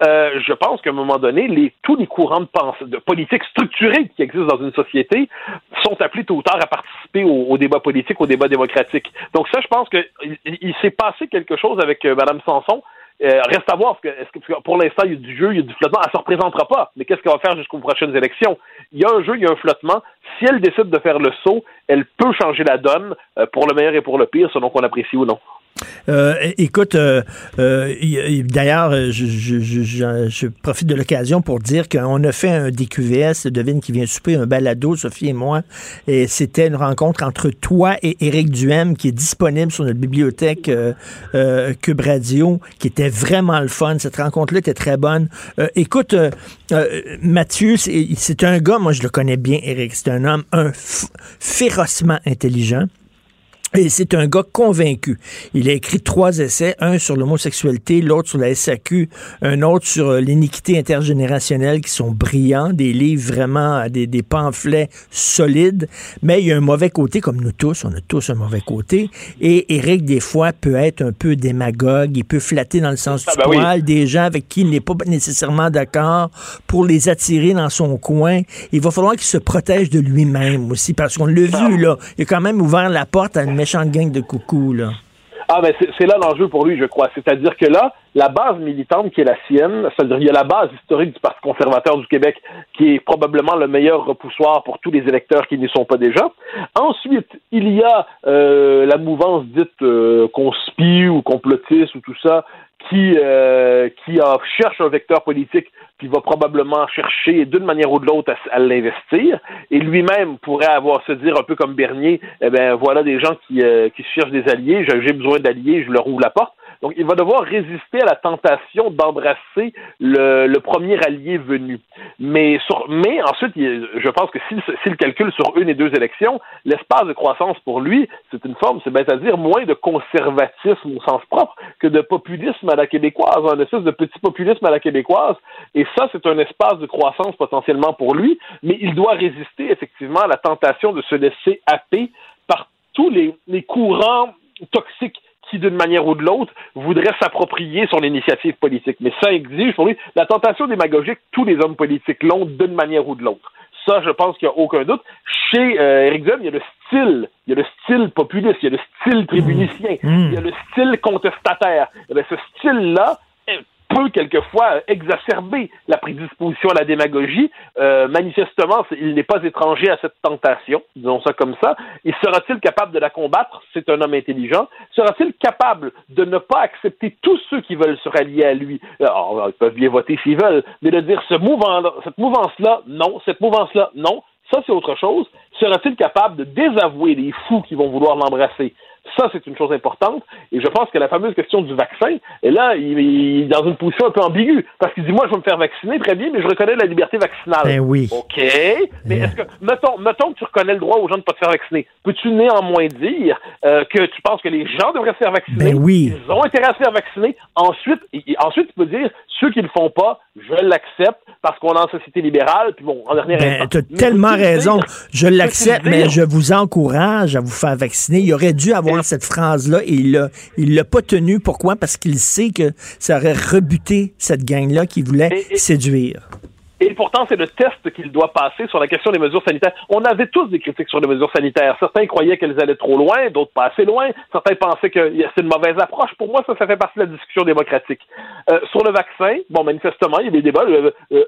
euh, je pense qu'à un moment donné, les, tous les courants de pensée, de politique structurée qui existent dans une société sont appelés tôt ou tard à participer au, débat politique, au débat démocratique. Donc ça, je pense que il, il s'est passé quelque chose avec euh, Mme Sanson. Euh, reste à voir, parce que, est-ce que- parce que pour l'instant, il y a du jeu, il y a du flottement. Elle ne se représentera pas. Mais qu'est-ce qu'elle va faire jusqu'aux prochaines élections? Il y a un jeu, il y a un flottement. Si elle décide de faire le saut, elle peut changer la donne euh, pour le meilleur et pour le pire, selon qu'on apprécie ou non. Euh, écoute, d'ailleurs, je, profite de l'occasion pour dire qu'on a fait un DQVS, devine qui vient souper, un balado, Sophie et moi, et c'était une rencontre entre toi et Éric Duhem qui est disponible sur notre bibliothèque euh, euh, Cube Radio, qui était vraiment le fun. Cette rencontre-là était très bonne. Euh, écoute, Mathieu, c'est un gars, moi je le connais bien, Éric, c'est un homme un férocement intelligent. Et c'est un gars convaincu. Il a écrit trois essais, un sur l'homosexualité, l'autre sur la SAQ, un autre sur euh, l'iniquité intergénérationnelle qui sont brillants, des livres vraiment, euh, des, des pamphlets solides. Mais il y a un mauvais côté, comme nous tous, on a tous un mauvais côté. Et Eric, des fois, peut être un peu démagogue, il peut flatter dans le sens Ah, du ben oui. poil des gens avec qui il n'est pas nécessairement d'accord pour les attirer dans son coin. Il va falloir qu'il se protège de lui-même aussi, parce qu'on l'a vu, là. Il a quand même ouvert la porte à une méchante gang de coucou, là. Ah, ben c'est là l'enjeu pour lui, je crois. C'est-à-dire que là, la base militante qui est la sienne, c'est-à-dire il y a la base historique du Parti conservateur du Québec, qui est probablement le meilleur repoussoir pour tous les électeurs qui n'y sont pas déjà. Ensuite, il y a euh, la mouvance dite euh, conspi ou complotiste ou tout ça, qui, euh, qui en cherche un vecteur politique, puis va probablement chercher d'une manière ou de l'autre à, l'investir. Et lui-même pourrait avoir se dire un peu comme Bernier, eh ben voilà des gens qui, euh, qui cherchent des alliés, j'ai besoin d'alliés, je leur ouvre la porte. Donc, il va devoir résister à la tentation d'embrasser le, premier allié venu. Mais, sur, mais ensuite, il- je pense que s'il calcule sur une et deux élections, l'espace de croissance pour lui, c'est une forme, c'est bête à dire, moins de conservatisme au sens propre que de populisme à la québécoise, un espèce de petit populisme à la québécoise. Et ça, c'est un espace de croissance potentiellement pour lui, mais il doit résister effectivement à la tentation de se laisser happer par tous les courants toxiques qui, d'une manière ou de l'autre, voudraient s'approprier son initiative politique. Mais ça exige pour lui la tentation démagogique, tous les hommes politiques l'ont d'une manière ou de l'autre. Ça, je pense qu'il n'y a aucun doute. Chez euh, Éric Duhem, il y a le style, il y a le style populiste, il y a le style tribunicien, il y a le style contestataire. Eh bien, ce style-là eh, peut quelquefois exacerber la prédisposition à la démagogie. Euh, manifestement, il n'est pas étranger à cette tentation, disons ça comme ça. Et sera-t-il capable de la combattre? C'est un homme intelligent. Sera-t-il capable de ne pas accepter tous ceux qui veulent se rallier à lui? Alors, ils peuvent bien voter s'ils veulent, mais de dire ce mouvement cette mouvance-là, non, cette mouvance-là, non, ça c'est autre chose. Sera-t-il capable de désavouer les fous qui vont vouloir l'embrasser? Ça, c'est une chose importante. Et je pense que la fameuse question du vaccin, et là, il, il est dans une position un peu ambiguë. Parce qu'il dit, moi, je vais me faire vacciner, très bien, mais je reconnais la liberté vaccinale. Ben oui. OK. Mais est-ce que, mettons, mettons que tu reconnais le droit aux gens de ne pas te faire vacciner. Peux-tu néanmoins dire euh, que tu penses que les gens devraient se faire vacciner? Ben oui. Ils ont intérêt à se faire vacciner. Ensuite, et- ensuite, tu peux dire, ceux qui ne le font pas, je l'accepte parce qu'on est en société libérale, puis bon, en dernière Ben, t'as Mais tellement raison. dire- Je l'accepte, mais je vous encourage à vous faire vacciner. Il aurait dû avoir cette phrase-là et il l'a, il l'a pas tenue. Pourquoi? Parce qu'il sait que ça aurait rebuté cette gang-là qui voulait séduire. Et pourtant, c'est le test qu'il doit passer sur la question des mesures sanitaires. On avait tous des critiques sur les mesures sanitaires. Certains croyaient qu'elles allaient trop loin, d'autres pas assez loin. Certains pensaient que c'est une mauvaise approche. Pour moi, ça, ça fait partie de la discussion démocratique. Euh, sur le vaccin, bon, manifestement, il y a des débats. Euh, euh,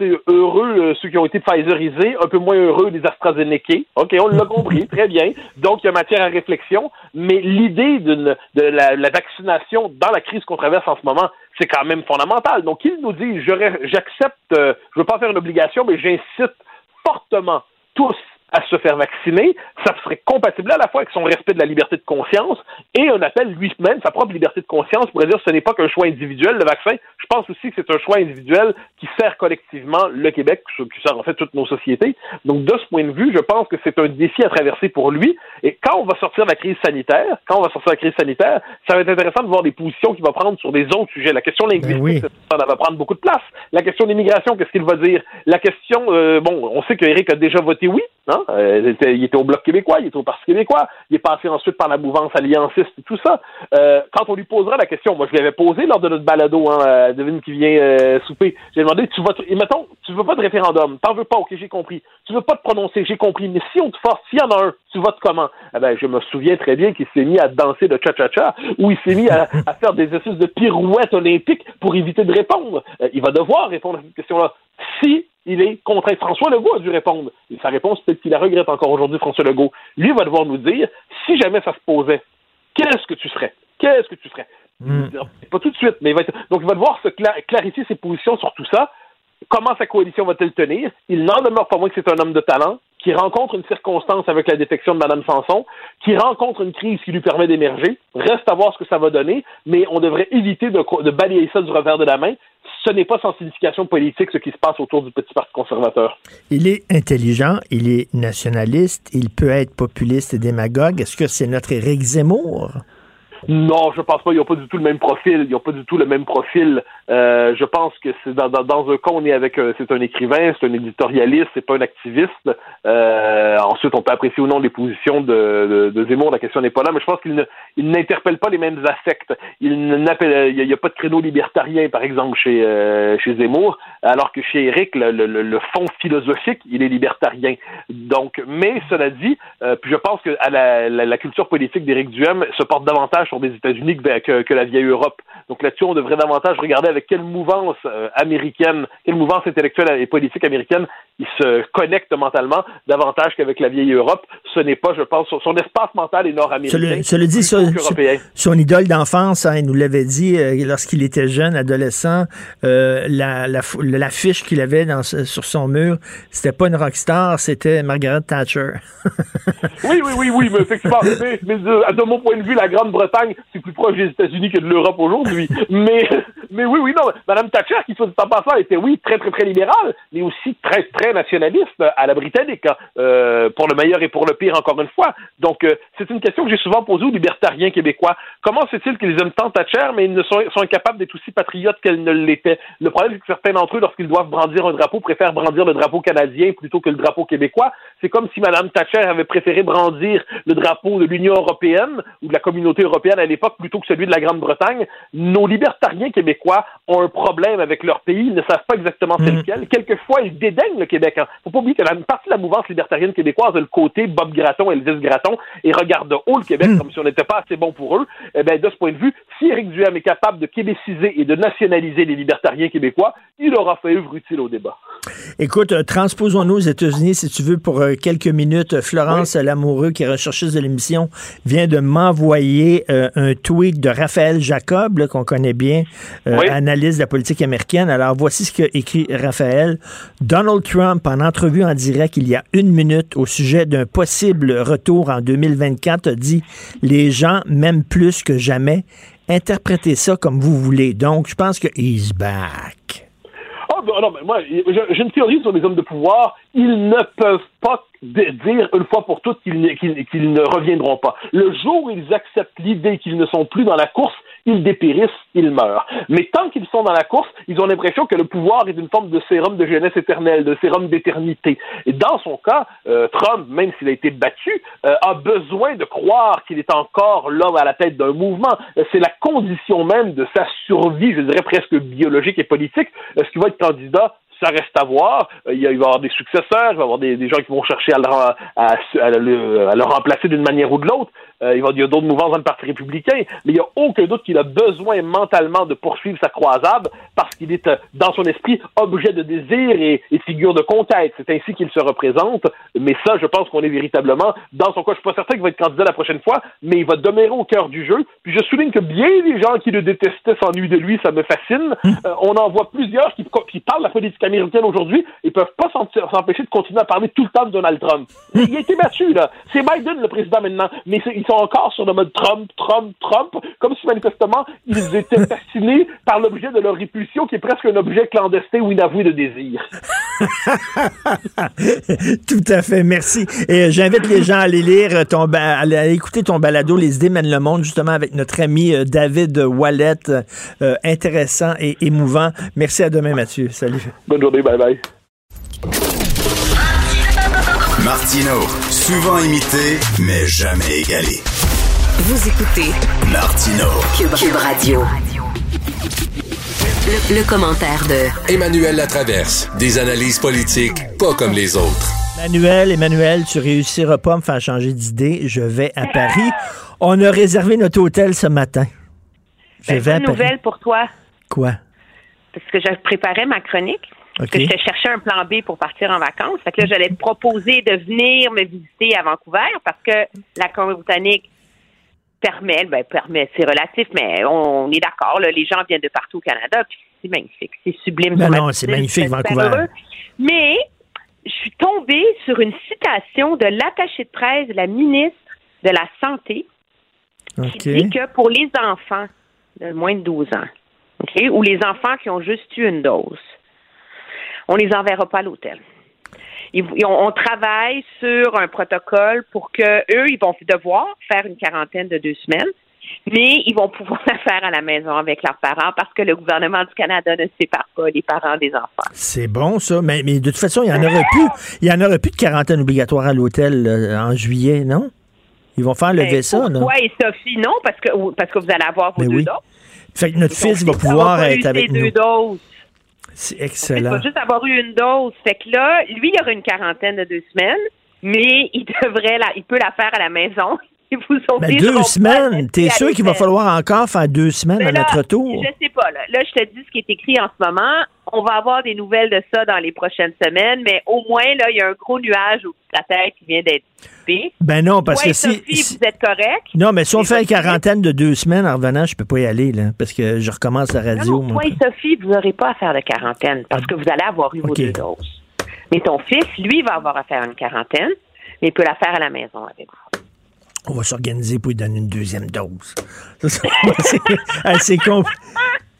euh, heureux euh, ceux qui ont été Pfizerisés, un peu moins heureux les AstraZeneca. OK, on l'a compris, très bien. Donc, il y a matière à réflexion. Mais l'idée d'une de la, la vaccination dans la crise qu'on traverse en ce moment, c'est quand même fondamental. Donc, il nous dit, j'accepte, euh, je veux pas faire une obligation, mais j'incite fortement tous à se faire vacciner, ça serait compatible à la fois avec son respect de la liberté de conscience et un appel lui-même, sa propre liberté de conscience, pour dire que ce n'est pas qu'un choix individuel, le vaccin. Je pense aussi que c'est un choix individuel qui sert collectivement le Québec, qui sert en fait toutes nos sociétés. Donc, de ce point de vue, je pense que c'est un défi à traverser pour lui. Et quand on va sortir de la crise sanitaire, quand on va sortir de la crise sanitaire, ça va être intéressant de voir des positions qu'il va prendre sur des autres sujets. La question linguistique, ben ça va prendre beaucoup de place. La question d'immigration, qu'est-ce qu'il va dire? La question, euh, bon, on sait qu'Éric a déjà voté oui, Euh, il, était, il, était, au Bloc québécois, il était au Parti québécois, il est passé ensuite par la mouvance allianciste et tout ça. Euh, quand on lui posera la question, moi je l'avais posé lors de notre balado, hein, euh, devine qui vient euh, souper, j'ai demandé, tu vas, et mettons, tu veux pas de référendum, t'en veux pas, ok, j'ai compris. Tu veux pas te prononcer, j'ai compris, mais si on te force, s'il y en a un, tu votes comment? Eh ben, je me souviens très bien qu'il s'est mis à danser de cha-cha-cha, ou il s'est mis à, à, faire des exercices de pirouettes olympiques pour éviter de répondre. Euh, il va devoir répondre à cette question-là. Si il est contraint. François Legault a dû répondre. Et sa réponse, peut-être qu'il la regrette encore aujourd'hui, François Legault. Lui va devoir nous dire, si jamais ça se posait, qu'est-ce que tu serais? Qu'est-ce que tu serais? Mm. Pas tout de suite, mais il va être... donc il va devoir se clarifier ses positions sur tout ça. Comment sa coalition va-t-elle tenir? Il n'en demeure pas moins que c'est un homme de talent qui rencontre une circonstance avec la défection de Mme Sanson, qui rencontre une crise qui lui permet d'émerger. Reste à voir ce que ça va donner, mais on devrait éviter de, de balayer ça du revers de la main ce n'est pas sans signification politique ce qui se passe autour du petit parti conservateur. Il est intelligent, il est nationaliste, il peut être populiste et démagogue. Est-ce que c'est notre Éric Zemmour? Non, je pense pas. Ils n'ont pas du tout le même profil. Ils n'ont pas du tout le même profil. Euh, je pense que c'est dans, dans, dans, un cas, on est avec c'est un écrivain, c'est un éditorialiste, c'est pas un activiste. Euh, ensuite, on peut apprécier ou non les positions de, de, de Zemmour. La question n'est pas là, mais je pense qu'il n'interpelle pas les mêmes affects. Il il n'y a, pas de créneau libertarien, par exemple, chez euh, chez Zemmour, alors que chez Eric, le, le, le, fond philosophique, il est libertarien. Donc, mais cela dit, euh, puis je pense que à la, la, la culture politique d'Éric Duhem se porte davantage des États-Unis que, que, la vieille Europe. Donc là-dessus, on devrait davantage regarder avec quelle mouvance euh, américaine, quelle mouvance intellectuelle et politique américaine il se connecte mentalement davantage qu'avec la vieille Europe. Ce n'est pas, je pense, son, espace mental est nord-américain. Je le dis, son, son, idole d'enfance, hein, il nous l'avait dit euh, lorsqu'il était jeune, adolescent, euh, la, la, qu'il avait dans, sur son mur, c'était pas une rockstar, c'était Margaret Thatcher. oui, oui, oui, oui, mais effectivement, mais, mais de, de, mon point de vue, la Grande-Bretagne, c'est plus proche des États-Unis que de l'Europe aujourd'hui. mais, mais oui, oui, non, Madame Thatcher, qui soit en passant, était, oui, très, très, très libérale, mais aussi très, très nationaliste à la britannique, hein, euh, pour le meilleur et pour le pire, encore une fois. Donc, euh, c'est une question que j'ai souvent posée aux libertariens québécois. Comment se fait-il qu'ils aiment tant Thatcher, mais ils ne sont, sont incapables d'être aussi patriotes qu'elle ne l'était? Le problème, c'est que certains d'entre eux, lorsqu'ils doivent brandir un drapeau, préfèrent brandir le drapeau canadien plutôt que le drapeau québécois. C'est comme si Mme Thatcher avait préféré brandir le drapeau de l'Union européenne ou de la communauté européenne à l'époque plutôt que celui de la Grande-Bretagne. Nos libertariens québécois ont un problème avec leur pays. Ils ne savent pas exactement c'est mm. lequel. Quelquefois, ils dédaignent le Québec. Hein. Faut pas oublier que la partie de la mouvance libertarienne québécoise a le côté Bob Gratton, Elvis Gratton, et regarde de haut le Québec hmm. comme si on n'était pas assez bon pour eux. Eh ben, de ce point de vue, si Éric Duhem est capable de québéciser et de nationaliser les libertariens québécois, il aura fait œuvre utile au débat. Écoute, euh, transposons-nous aux États-Unis, si tu veux, pour euh, quelques minutes. Florence Lamoureux, qui est recherchiste de l'émission, vient de m'envoyer euh, un tweet de Raphaël Jacob, qu'on connaît bien, analyste de la politique américaine. Alors, voici ce qu'a écrit Raphaël. Donald Trump, en entrevue en direct il y a une minute au sujet d'un possible retour en 2024, a dit Les gens m'aiment plus que jamais. Interprétez ça comme vous voulez. Donc, je pense que he's back. Oh, non, mais moi, j'ai une théorie sur les hommes de pouvoir. Ils ne peuvent pas dire une fois pour toutes qu'ils ne reviendront pas. Le jour où ils acceptent l'idée qu'ils ne sont plus dans la course, ils dépérissent, ils meurent. Mais tant qu'ils sont dans la course, ils ont l'impression que le pouvoir est une forme de sérum de jeunesse éternelle, de sérum d'éternité. Et dans son cas, euh, Trump, même s'il a été battu, euh, a besoin de croire qu'il est encore l'homme à la tête d'un mouvement. Euh, c'est la condition même de sa survie, je dirais presque biologique et politique. Est-ce qu'il va être candidat ça reste à voir. Euh, il, va y avoir des successeurs, il va y avoir des, gens qui vont chercher à le, à le remplacer d'une manière ou de l'autre. Euh, il, y a d'autres mouvances dans le Parti républicain, mais il n'y a aucun doute qu'il a besoin mentalement de poursuivre sa croisade parce qu'il est, euh, dans son esprit, objet de désir et, et figure de conquête. C'est ainsi qu'il se représente. Mais ça, je pense qu'on est véritablement, dans son cas, je suis pas certain qu'il va être candidat la prochaine fois, mais il va demeurer au cœur du jeu. Puis je souligne que bien des gens qui le détestaient s'ennuient de lui, ça me fascine. Euh, on en voit plusieurs qui, qui parlent de la politique américaine aujourd'hui et peuvent pas s'empêcher de continuer à parler tout le temps de Donald Trump. Il a été battu, là. C'est Biden le président maintenant, mais ils sont encore sur le mode Trump, Trump, Trump, comme si manifestement ils étaient fascinés par l'objet de leur répulsion qui est presque un objet clandestin ou inavoué de désir. Tout à fait, merci. Et euh, j'invite les gens à aller lire ton à aller écouter ton balado Les idées mènent le monde justement avec notre ami euh, David Wallet, euh, intéressant et émouvant. Merci à demain Mathieu. Salut. Bonne journée, bye bye. Martino, souvent imité, mais jamais égalé. Vous écoutez Martino. Cube, Cube Radio. Le, le commentaire de Emmanuel Latraverse. Des analyses politiques pas comme les autres. Emmanuel, Emmanuel, tu réussiras pas à me faire changer d'idée. Je vais à Paris. On a réservé notre hôtel ce matin. Je Ben, vais à bonne Paris. nouvelle pour toi, Quoi? parce que je préparais ma chronique. Parce OK. que je te cherchais un plan B pour partir en vacances. Fait que là, j'allais te proposer de venir me visiter à Vancouver parce que la Colombie-Britannique permet, ben permet, c'est relatif, mais on, est d'accord, les gens viennent de partout au Canada, puis c'est magnifique, c'est sublime. Ben sur la non, c'est magnifique, Vancouver. heureux. Mais je suis tombée sur une citation de l'attaché de presse de la ministre de la Santé qui dit que pour les enfants de moins de 12 ans, ou les enfants qui ont juste eu une dose, on les enverra pas à l'hôtel. Ils- on, on travaille sur un protocole pour que eux, ils vont devoir faire une quarantaine de deux semaines, mais ils vont pouvoir la faire à la maison avec leurs parents parce que le gouvernement du Canada ne sépare pas les parents des enfants. C'est bon, ça. Mais, mais de toute façon, il y en aurait plus. Il y en aurait plus de quarantaine obligatoire à l'hôtel euh, en juillet, non? Ils vont faire lever Ben, ça. Toi et Sophie, non, parce que, parce que vous allez avoir vos Mais deux oui. doses. Fait que notre fils va pouvoir être avec deux nous. doses. C'est Il excellent. va juste avoir eu une dose. Fait que là, lui, il aura une quarantaine de deux semaines, mais il devrait la, il peut la faire à la maison. Vous Ben, deux semaines. T'es sûr qu'il va falloir encore faire deux semaines à notre retour? Je sais pas. Là. là, je te dis ce qui est écrit en ce moment. On va avoir des nouvelles de ça dans les prochaines semaines, mais au moins, là, il y a un gros nuage au de la tête qui vient d'être Ben non, parce Toi que si- si- vous êtes correct. Non, mais si on fait une quarantaine de deux semaines en revenant, je peux pas y aller, là, parce que je recommence la radio. Non, toi et Sophie, vous n'aurez pas à faire de quarantaine parce que vous allez avoir eu vos deux doses. Mais ton fils, lui, va avoir à faire une quarantaine, mais il peut la faire à la maison avec vous. On va s'organiser pour lui donner une deuxième dose.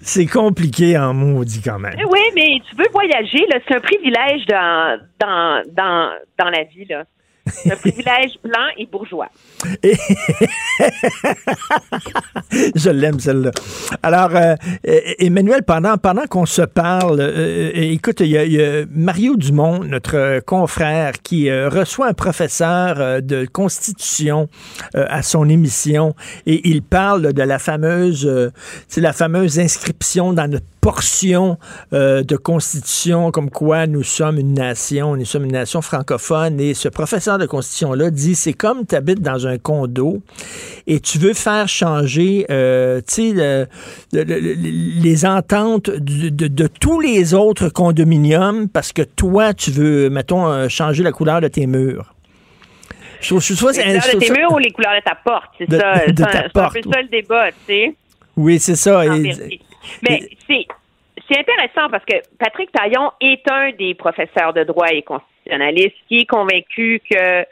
C'est compliqué en maudit quand même. Oui, mais tu veux voyager, là, c'est un privilège dans, dans, dans, dans la vie, là. Un privilège blanc et bourgeois. Je l'aime, celle-là. Alors, euh, Emmanuel, pendant, pendant qu'on se parle, euh, euh, écoute, il y, a- Mario Dumont, notre confrère, qui reçoit un professeur de constitution à son émission et il parle de la fameuse, la fameuse inscription dans notre portion euh, de constitution comme quoi nous sommes une nation, nous sommes une nation francophone et ce professeur de constitution-là dit c'est comme tu habites dans un condo et tu veux faire changer euh, tu sais, le- le- le- les ententes de, de tous les autres condominiums parce que toi tu veux, mettons, euh, changer la couleur de tes murs. Je trouve, je Les couleurs de tes murs ou les couleurs de ta porte, c'est ça. C'est un- peu ça le débat, tu sais. Oui, c'est ça. Et- vérité. Mais c'est c'est intéressant parce que Patrick Taillon est un des professeurs de droit et constitutionnaliste qui est convaincu que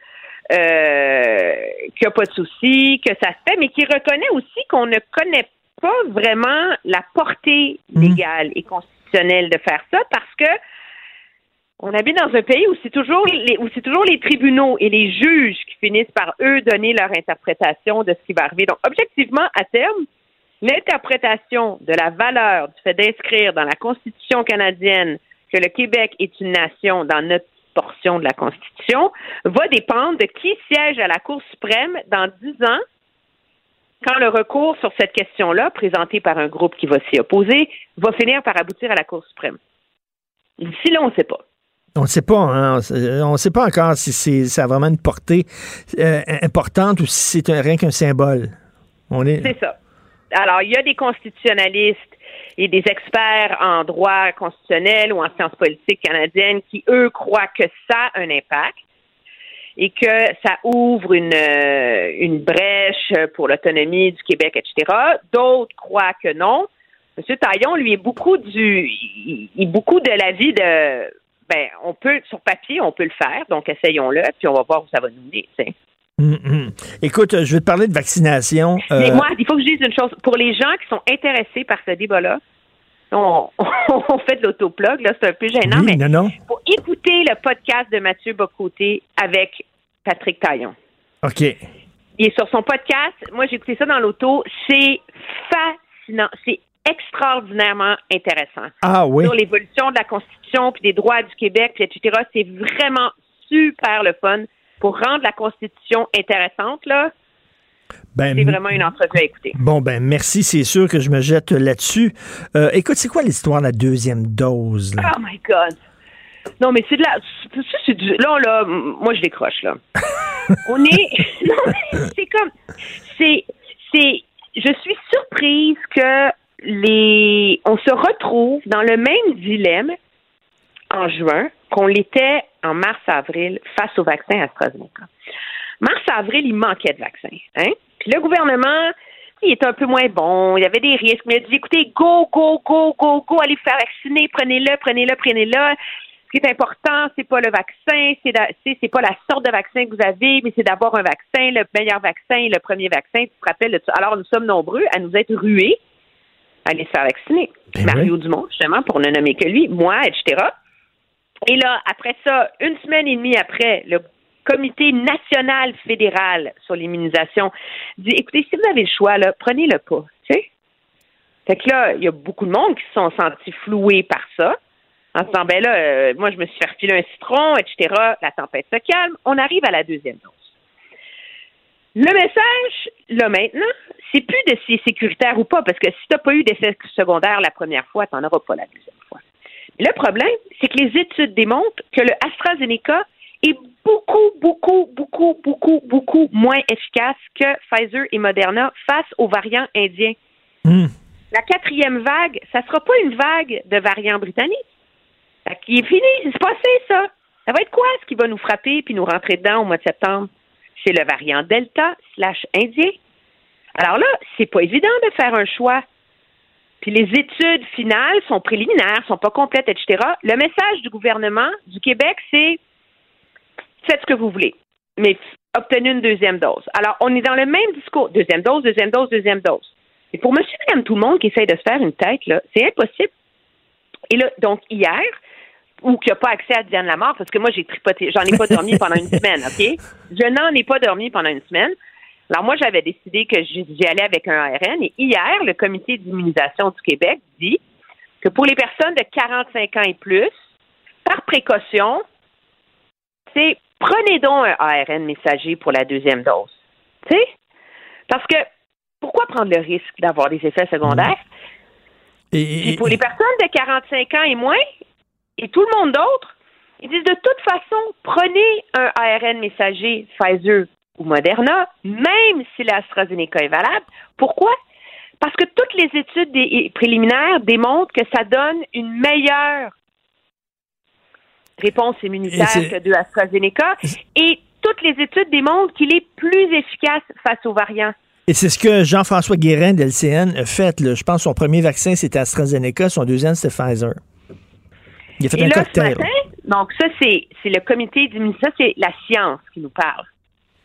euh, qu'il n'y a pas de souci, que ça se fait, mais qui reconnaît aussi qu'on ne connaît pas vraiment la portée légale et constitutionnelle de faire ça parce que on habite dans un pays où c'est toujours les, où c'est toujours les tribunaux et les juges qui finissent par eux donner leur interprétation de ce qui va arriver. Donc, objectivement, à terme, l'interprétation de la valeur du fait d'inscrire dans la Constitution canadienne que le Québec est une nation dans notre portion de la Constitution va dépendre de qui siège à la Cour suprême dans dix ans quand le recours sur cette question-là, présenté par un groupe qui va s'y opposer, va finir par aboutir à la Cour suprême. D'ici là, on ne sait pas. On ne sait pas, hein? On ne sait pas encore si c'est ça a vraiment une portée euh, importante ou si c'est rien qu'un symbole. On est. C'est ça. Alors, il y a des constitutionnalistes et des experts en droit constitutionnel ou en sciences politiques canadiennes qui, eux, croient que ça a un impact et que ça ouvre une, euh, une brèche pour l'autonomie du Québec, etc. D'autres croient que non. M. Taillon, lui, est beaucoup du, il il beaucoup de l'avis de, ben, on peut, sur papier, on peut le faire, donc essayons-le, puis on va voir où ça va nous mener. Hum. Écoute, euh, je vais te parler de vaccination. Mais Euh, moi, il faut que je dise une chose. Pour les gens qui sont intéressés par ce débat-là, on, on fait de l'autoplug, là, c'est un peu gênant, oui, mais non, non. faut écouter le podcast de Mathieu Bocoté avec Patrick Taillon. OK. Il est sur son podcast. Moi, j'ai écouté ça dans l'auto. C'est fascinant. C'est extraordinairement intéressant. Ah oui. Sur l'évolution de la Constitution, puis des droits du Québec, puis etc. C'est vraiment super le fun pour rendre la Constitution intéressante, là. Ben, C'est vraiment une entrevue à écouter. Bon, ben merci, c'est sûr que je me jette là-dessus. Euh, écoute, c'est quoi l'histoire de la deuxième dose? Là? Oh my God. Non, mais c'est de la. c'est du. Là, là, moi, je décroche, là. On est. Non, mais c'est comme. C'est. C'est. Je suis surprise que les. On se retrouve dans le même dilemme en juin qu'on l'était en mars-avril face au vaccin AstraZeneca. Mars-avril, il manquait de vaccins. Hein? Puis le gouvernement, il était un peu moins bon, il y avait des risques, mais il a dit écoutez, go, go, go, go, go, allez vous faire vacciner, prenez-le, prenez-le, prenez-le. Ce qui est important, c'est pas le vaccin, c'est c'est pas la sorte de vaccin que vous avez, mais c'est d'avoir un vaccin, le meilleur vaccin, le premier vaccin. Tu te rappelles de ça? Alors, nous sommes nombreux à nous être rués à aller se faire vacciner. Mario Dumont, justement, pour ne nommer que lui, moi, etc. Et là, après ça, une semaine et demie après, le comité national fédéral sur l'immunisation dit écoutez, si vous avez le choix, là, prenez-le pas. Tu sais? Fait que là, il y a beaucoup de monde qui se sont sentis floués par ça. En se disant, ben là, euh, moi, je me suis fait refiler un citron, etc. La tempête se calme. On arrive à la deuxième dose. Le message, là, maintenant, c'est plus de si c'est sécuritaire ou pas, parce que si tu n'as pas eu d'effet secondaire la première fois, tu n'en auras pas la deuxième fois. Le problème, c'est que les études démontrent que le AstraZeneca est beaucoup, beaucoup, beaucoup, beaucoup, beaucoup moins efficace que Pfizer et Moderna face aux variants indiens. La quatrième vague, ça ne sera pas une vague de variants britanniques. Fait qu'il est fini, c'est passé ça. Ça va être quoi ce qui va nous frapper puis nous rentrer dedans au mois de septembre? C'est le variant Delta slash indien. Alors là, c'est pas évident de faire un choix. Puis les études finales sont préliminaires, sont pas complètes, etc. Le message du gouvernement du Québec, c'est faites ce que vous voulez, mais obtenez une deuxième dose. Alors, on est dans le même discours. Deuxième dose, deuxième dose, deuxième dose. Et pour monsieur, madame, tout le monde qui essaye de se faire une tête, là, c'est impossible. Et là, donc, hier, ou qui n'a pas accès à Diane Lamar, parce que moi, j'ai tripoté, j'en ai pas dormi pendant une semaine, OK? Je n'en ai pas dormi pendant une semaine. Alors, moi, j'avais décidé que j'y allais avec un ARN. Et hier, le comité d'immunisation du Québec dit que pour les personnes de 45 ans et plus, par précaution, c'est prenez donc un ARN messager pour la deuxième dose. Tu sais? Parce que pourquoi prendre le risque d'avoir des effets secondaires? Puis pour les personnes de 45 ans et moins, et tout le monde d'autre, ils disent de toute façon, prenez un ARN messager Pfizer ou Moderna, même si l'AstraZeneca est valable. Pourquoi? Parce que toutes les études des- préliminaires démontrent que ça donne une meilleure réponse immunitaire que de AstraZeneca et toutes les études démontrent qu'il est plus efficace face aux variants. Et c'est ce que Jean-François Guérin de LCN a fait. là. Je pense que son premier vaccin, c'était AstraZeneca, son deuxième, c'était Pfizer. Il a fait Et un là, cocktail. ce matin, donc ça, c'est, le comité d'immunité, ça, c'est la science qui nous parle.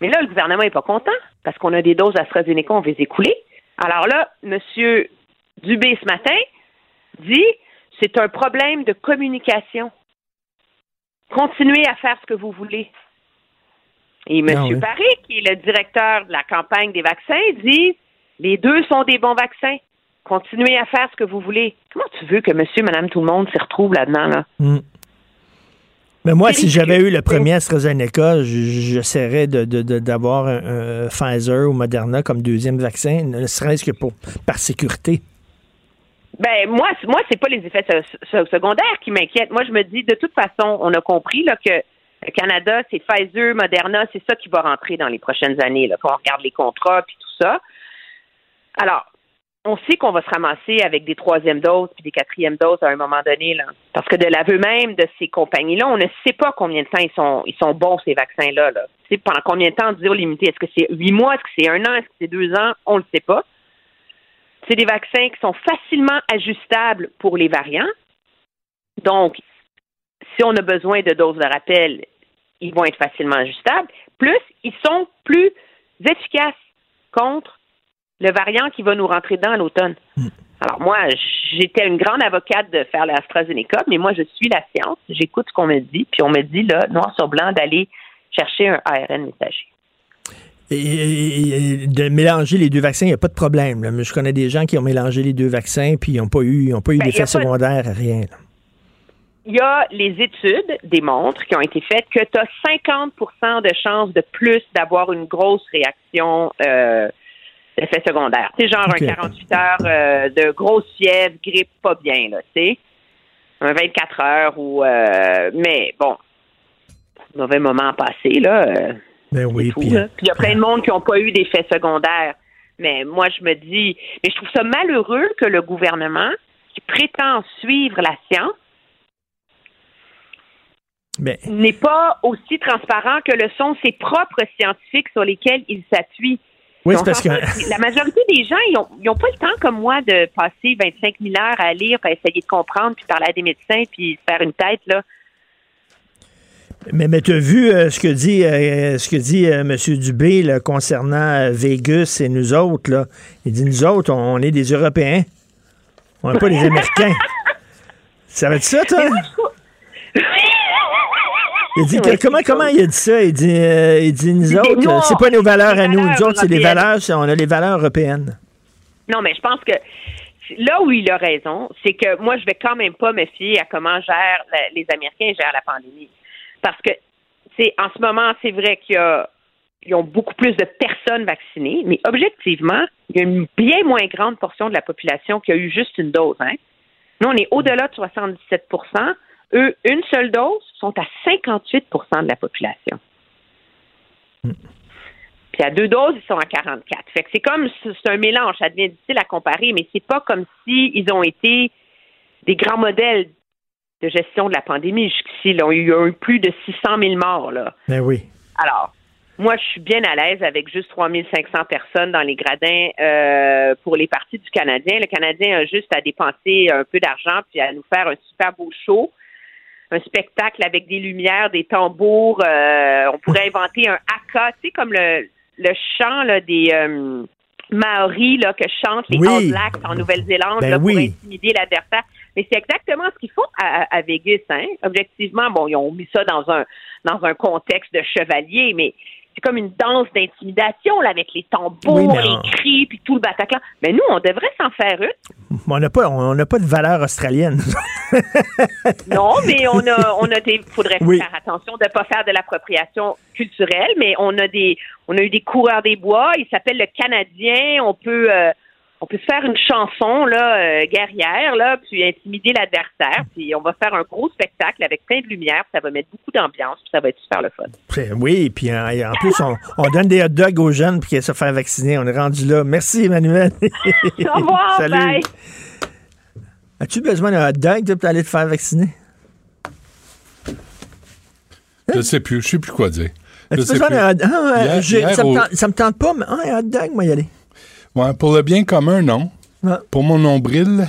Mais là, le gouvernement n'est pas content parce qu'on a des doses AstraZeneca, on veut les écouler. Alors là, M. Dubé, ce matin, dit c'est un problème de communication. Continuez à faire ce que vous voulez. Et M. Ah oui. Paré, qui est le directeur de la campagne des vaccins, dit les deux sont des bons vaccins. Continuez à faire ce que vous voulez. Comment tu veux que monsieur, madame, tout le monde s'y retrouve là-dedans, là? Hmm. Mais moi, si j'avais eu le premier AstraZeneca, j'essaierais de- de- de- d'avoir un, un Pfizer ou Moderna comme deuxième vaccin, ne serait-ce que pour, par sécurité. Ben moi, moi, c'est pas les effets se- se- secondaires qui m'inquiètent. Moi, je me dis, de toute façon, on a compris là que le Canada, c'est Pfizer, Moderna, c'est ça qui va rentrer dans les prochaines années. Là, quand on regarde les contrats puis tout ça. Alors, on sait qu'on va se ramasser avec des troisièmes doses puis des quatrièmes doses à un moment donné, là. Parce que de l'aveu même de ces compagnies-là, on ne sait pas combien de temps ils sont, ils sont bons, ces vaccins-là, là. Pendant combien de temps dire limité? Est-ce que c'est huit mois? Est-ce que c'est un an? Est-ce que c'est deux ans? On ne le sait pas. C'est des vaccins qui sont facilement ajustables pour les variants. Donc, si on a besoin de doses de rappel, ils vont être facilement ajustables. Plus, ils sont plus efficaces contre le variant qui va nous rentrer dedans à l'automne. Alors moi, j'étais une grande avocate de faire l'AstraZeneca, mais moi, je suis la science, j'écoute ce qu'on me dit, puis on me dit, là, noir sur blanc, d'aller chercher un ARN messager. Et, et- et de mélanger les deux vaccins, il n'y a pas de problème. là. Je connais des gens qui ont mélangé les deux vaccins puis ils n'ont pas eu, ils ont pas eu Ben, d'effet pas de- secondaire, rien. là. Il y a les études démontrent qui ont été faites que tu as 50 de chances de plus d'avoir une grosse réaction euh, d'effet secondaire. C'est genre Ok. un 48 heures euh, de grosse fièvre, grippe pas bien, là, tu sais. Un 24 heures ou... euh, mais bon, mauvais moment passé, là. euh, Ben oui. Puis il y a plein de monde qui n'ont pas eu d'effets secondaires. Mais moi, je me dis, mais je trouve ça malheureux que le gouvernement, qui prétend suivre la science, ben, n'est pas aussi transparent que le sont ses propres scientifiques sur lesquels il s'appuie. Oui, c'est parce que- La majorité des gens, ils n'ont pas le temps comme moi de passer 25 000 heures à lire, à essayer de comprendre, puis parler à des médecins, puis se faire une tête, là. Mais, mais tu as vu euh, ce que dit, euh, ce que dit euh, M. Dubé là, concernant Vegas et nous autres. Là. Il dit nous autres, on, on est des Européens. On n'est pas des Américains. Ça va être ça, toi? Il dit que- comment, comment il a dit ça? Il dit, euh, il dit nous autres, c'est pas nos valeurs les à nous. Nous autres, c'est européennes. valeurs, on a les valeurs européennes. Non, mais je pense que là où il a raison, c'est que moi, je vais quand même pas me fier à comment gèrent la- les Américains gèrent la pandémie. Parce que, c'est en ce moment, c'est vrai qu'il y a ils ont beaucoup plus de personnes vaccinées, mais objectivement, il y a une bien moins grande portion de la population qui a eu juste une dose. Hein? Nous, on est au-delà de 77 Eux, une seule dose, sont à 58% de la population. Puis à deux doses, ils sont à 44. Fait que c'est comme c'est un mélange, ça devient difficile à comparer, mais c'est pas comme si ils ont été des grands modèles de gestion de la pandémie jusqu'ici. là. Il y a eu plus de 600 000 morts là. Ben oui. Alors, moi, je suis bien à l'aise avec juste 3500 personnes dans les gradins euh, pour les parties du Canadien. Le Canadien a juste à dépenser un peu d'argent puis à nous faire un super beau show, un spectacle avec des lumières, des tambours. euh, on pourrait inventer un haka, tu sais, comme le, le chant là, des euh, Maoris là, que chantent les Oui. All Blacks en Nouvelle-Zélande Ben pour intimider l'adversaire. Mais c'est exactement ce qu'ils font à, à Vegas. Hein? Objectivement, bon, ils ont mis ça dans un dans un contexte de chevalier, mais c'est comme une danse d'intimidation là, avec les tambours, Oui, les cris, puis tout le Bataclan. Mais nous, on devrait s'en faire une. Mais On n'a pas, on pas de valeur australienne. Non, mais on a, on a des, faudrait Oui. faire attention de ne pas faire de l'appropriation culturelle, mais on a des, on a eu des coureurs des bois. Il s'appelle le Canadien. On peut, euh, on peut se faire une chanson là, euh, guerrière là, puis intimider l'adversaire. Puis on va faire un gros spectacle avec plein de lumière. puis Ça va mettre beaucoup d'ambiance. Puis ça va être super le fun. Oui, puis en, et en plus, on, on donne des hot dogs aux jeunes pour qu'ils se faire vacciner. On est rendu là. Merci, Emmanuel. Au revoir, Salut. bye. As-tu besoin d'un hot dog pour aller te faire vacciner? Je sais plus, je sais plus quoi dire. As-tu besoin d'un hot dog? Ah, Hier- je- hier ça, me au- tente, ça me tente pas, mais ah, un hot dog, moi, y aller. Ouais, pour le bien commun, non. Ah. Pour mon nombril,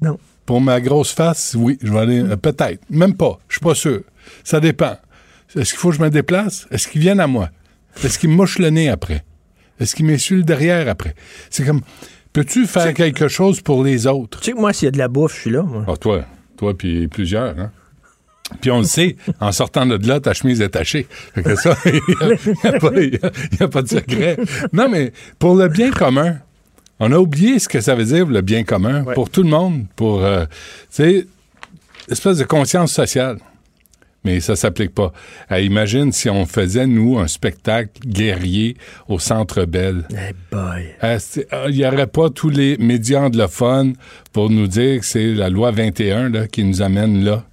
Non. Pour ma grosse face, oui, je vais aller. euh, Peut-être. Même pas. Je suis pas sûr. Ça dépend. Est-ce qu'il faut que je me déplace? Est-ce qu'ils viennent à moi? Est-ce qu'ils me mouchent le nez après? Est-ce qu'ils m'essuient le derrière après? C'est comme. Peux-tu faire quelque chose pour les autres? Tu sais que moi, s'il y a de la bouffe, je suis là. moi. Ah, toi, toi, puis plusieurs, hein? Puis on le sait, en sortant de là, ta chemise est tachée. Fait que ça, il n'y a, pas- y a- y a pas de secret. Non, mais pour le bien commun, on a oublié ce que ça veut dire, le bien commun, pour tout le monde, pour, euh, tu sais, espèce de conscience sociale. Mais ça s'applique pas. Euh, imagine si on faisait, nous, un spectacle guerrier au Centre Bell. Eh boy. Euh, Il n'y aurait pas tous les médias anglophones pour nous dire que c'est la loi 21 là, qui nous amène là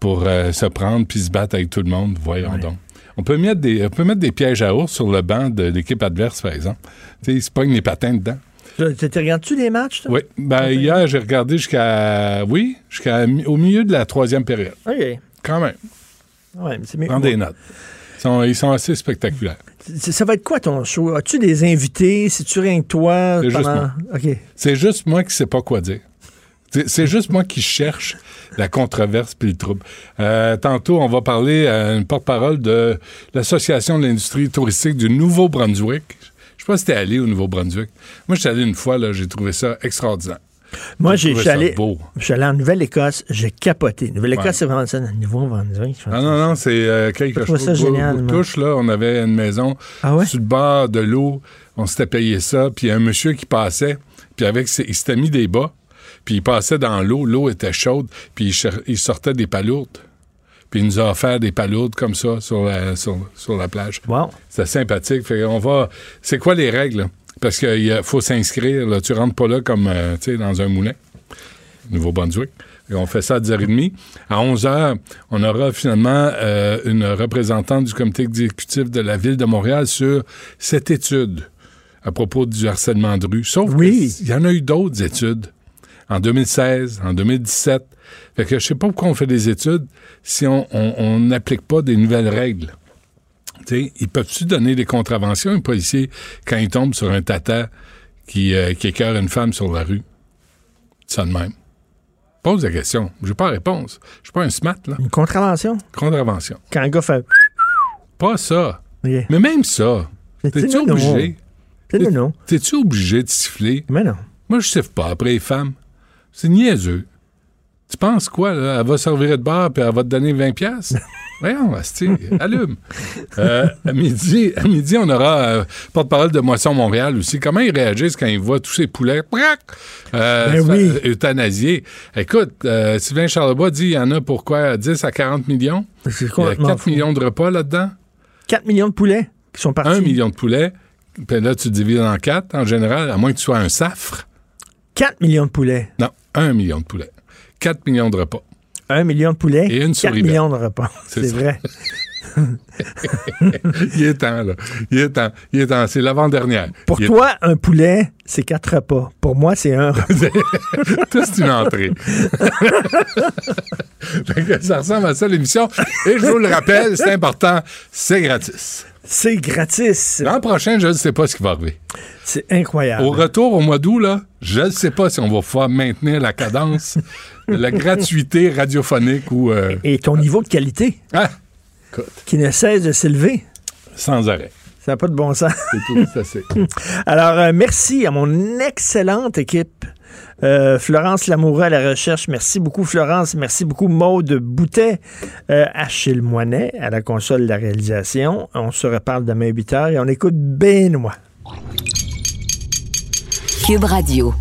pour euh, se prendre puis se battre avec tout le monde? Voyons donc. On peut, mettre des, on peut mettre des pièges à ours sur le banc de l'équipe adverse, par exemple. Tu sais, ils se pognent les patins dedans. Tu tu- tu regardes-tu les matchs, toi? Oui. Ben, hier, j'ai regardé jusqu'à. Oui, jusqu'à au milieu de la troisième période. OK. Quand même. Ouais, mais c'est mieux. Prends des notes. Ils sont, ils sont assez spectaculaires. Ça va être quoi ton show? As-tu des invités? Si tu rien que toi? C'est juste pendant-. C'est juste moi qui sais pas quoi dire. C'est c'est juste moi qui cherche la controverse puis le trouble. Euh, tantôt, on va parler à une porte-parole de l'Association de l'industrie touristique du Nouveau-Brunswick. Je sais pas si t'es allé au Nouveau-Brunswick. Moi, je suis allé une fois, là, j'ai trouvé ça extraordinaire. Moi, j'ai- allé, en Nouvelle-Écosse, j'ai capoté. Nouvelle-Écosse, Ouais. c'est vraiment ça, niveau Brunswick. Ah non, non, c'est euh, quelque chose ça de génial, touche, là. On avait une maison Ah sur le bord de l'eau. On s'était payé ça. Puis il y a un monsieur qui passait, puis avec ses- il s'était mis des bas, puis il passait dans l'eau. L'eau était chaude, puis il, sortait des palourdes. Puis il nous a offert des palourdes comme ça sur la, sur, sur la plage. Wow. C'était sympathique. Fait on va... C'est quoi les règles? Parce qu'il faut s'inscrire. Là. Tu rentres pas là comme euh, sais, dans un moulin. Nouveau-Brunswick. Et on fait ça à 10h30. À 11h, on aura finalement euh, une représentante du comité exécutif de la Ville de Montréal sur cette étude à propos du harcèlement de rue. Sauf qu'il y en a eu d'autres études en 2016, en 2017. Fait que je sais pas pourquoi on fait des études si on n'applique pas des nouvelles règles. Tu sais, ils peuvent-tu donner des contraventions, un policier, quand il tombe sur un tata qui, euh, qui écœure une femme sur la rue? Ça de même. Pose la question. J'ai pas la réponse. Je suis pas un smart, là. Une contravention? Contravention. Quand un gars fait... Pas ça. Mais même ça. T'es-tu obligé? T'es-tu obligé de siffler? Mais non. Moi, je siffle pas après les femmes. C'est niaiseux. Tu penses quoi, là? Elle va servir de bar puis elle va te donner 20 pièces Voyons, asti, allume. Euh, à, midi, à midi, on aura euh, porte-parole de Moisson Montréal aussi. Comment ils réagissent quand ils voient tous ces poulets? Euh, Ben oui. faire euthanasier? Écoute, euh, Sylvain Charlebois dit il y en a pourquoi 10 à 40 millions? C'est Il y a complètement 4 fou. millions de repas là-dedans. 4 millions de poulets qui sont partis. 1 million de poulets. Puis là, tu divises en 4 en général, à moins que tu sois un safre. 4 millions de poulets. Non, 1 million de poulets. 4 millions de repas. 1 million de poulets. Et une 4 souris millions de repas. C'est vrai. Il est temps, là. Il est temps. Il est temps. C'est l'avant-dernière. Pour Il est- toi, un poulet, c'est 4 repas. Pour moi, c'est un repas. Tout, c'est une entrée. Ça ressemble à ça, l'émission. Et je vous le rappelle, c'est important, c'est gratis. C'est gratis. L'an prochain, je ne sais pas ce qui va arriver. C'est incroyable. Au retour au mois d'août, là, je ne sais pas si on va pouvoir maintenir la cadence, la gratuité radiophonique ou... euh, Et ton niveau de qualité, Ah! Écoute, qui ne cesse de s'élever. sans arrêt. Ça n'a pas de bon sens. C'est tout, ça c'est. Alors, euh, merci à mon excellente équipe. Euh, Florence Lamoureux à la recherche. Merci beaucoup, Florence. Merci beaucoup, Maude Boutet. Euh, Achille Moinet à la console de la réalisation. On se reparle demain 8 h et on écoute Benoît. Cube Radio.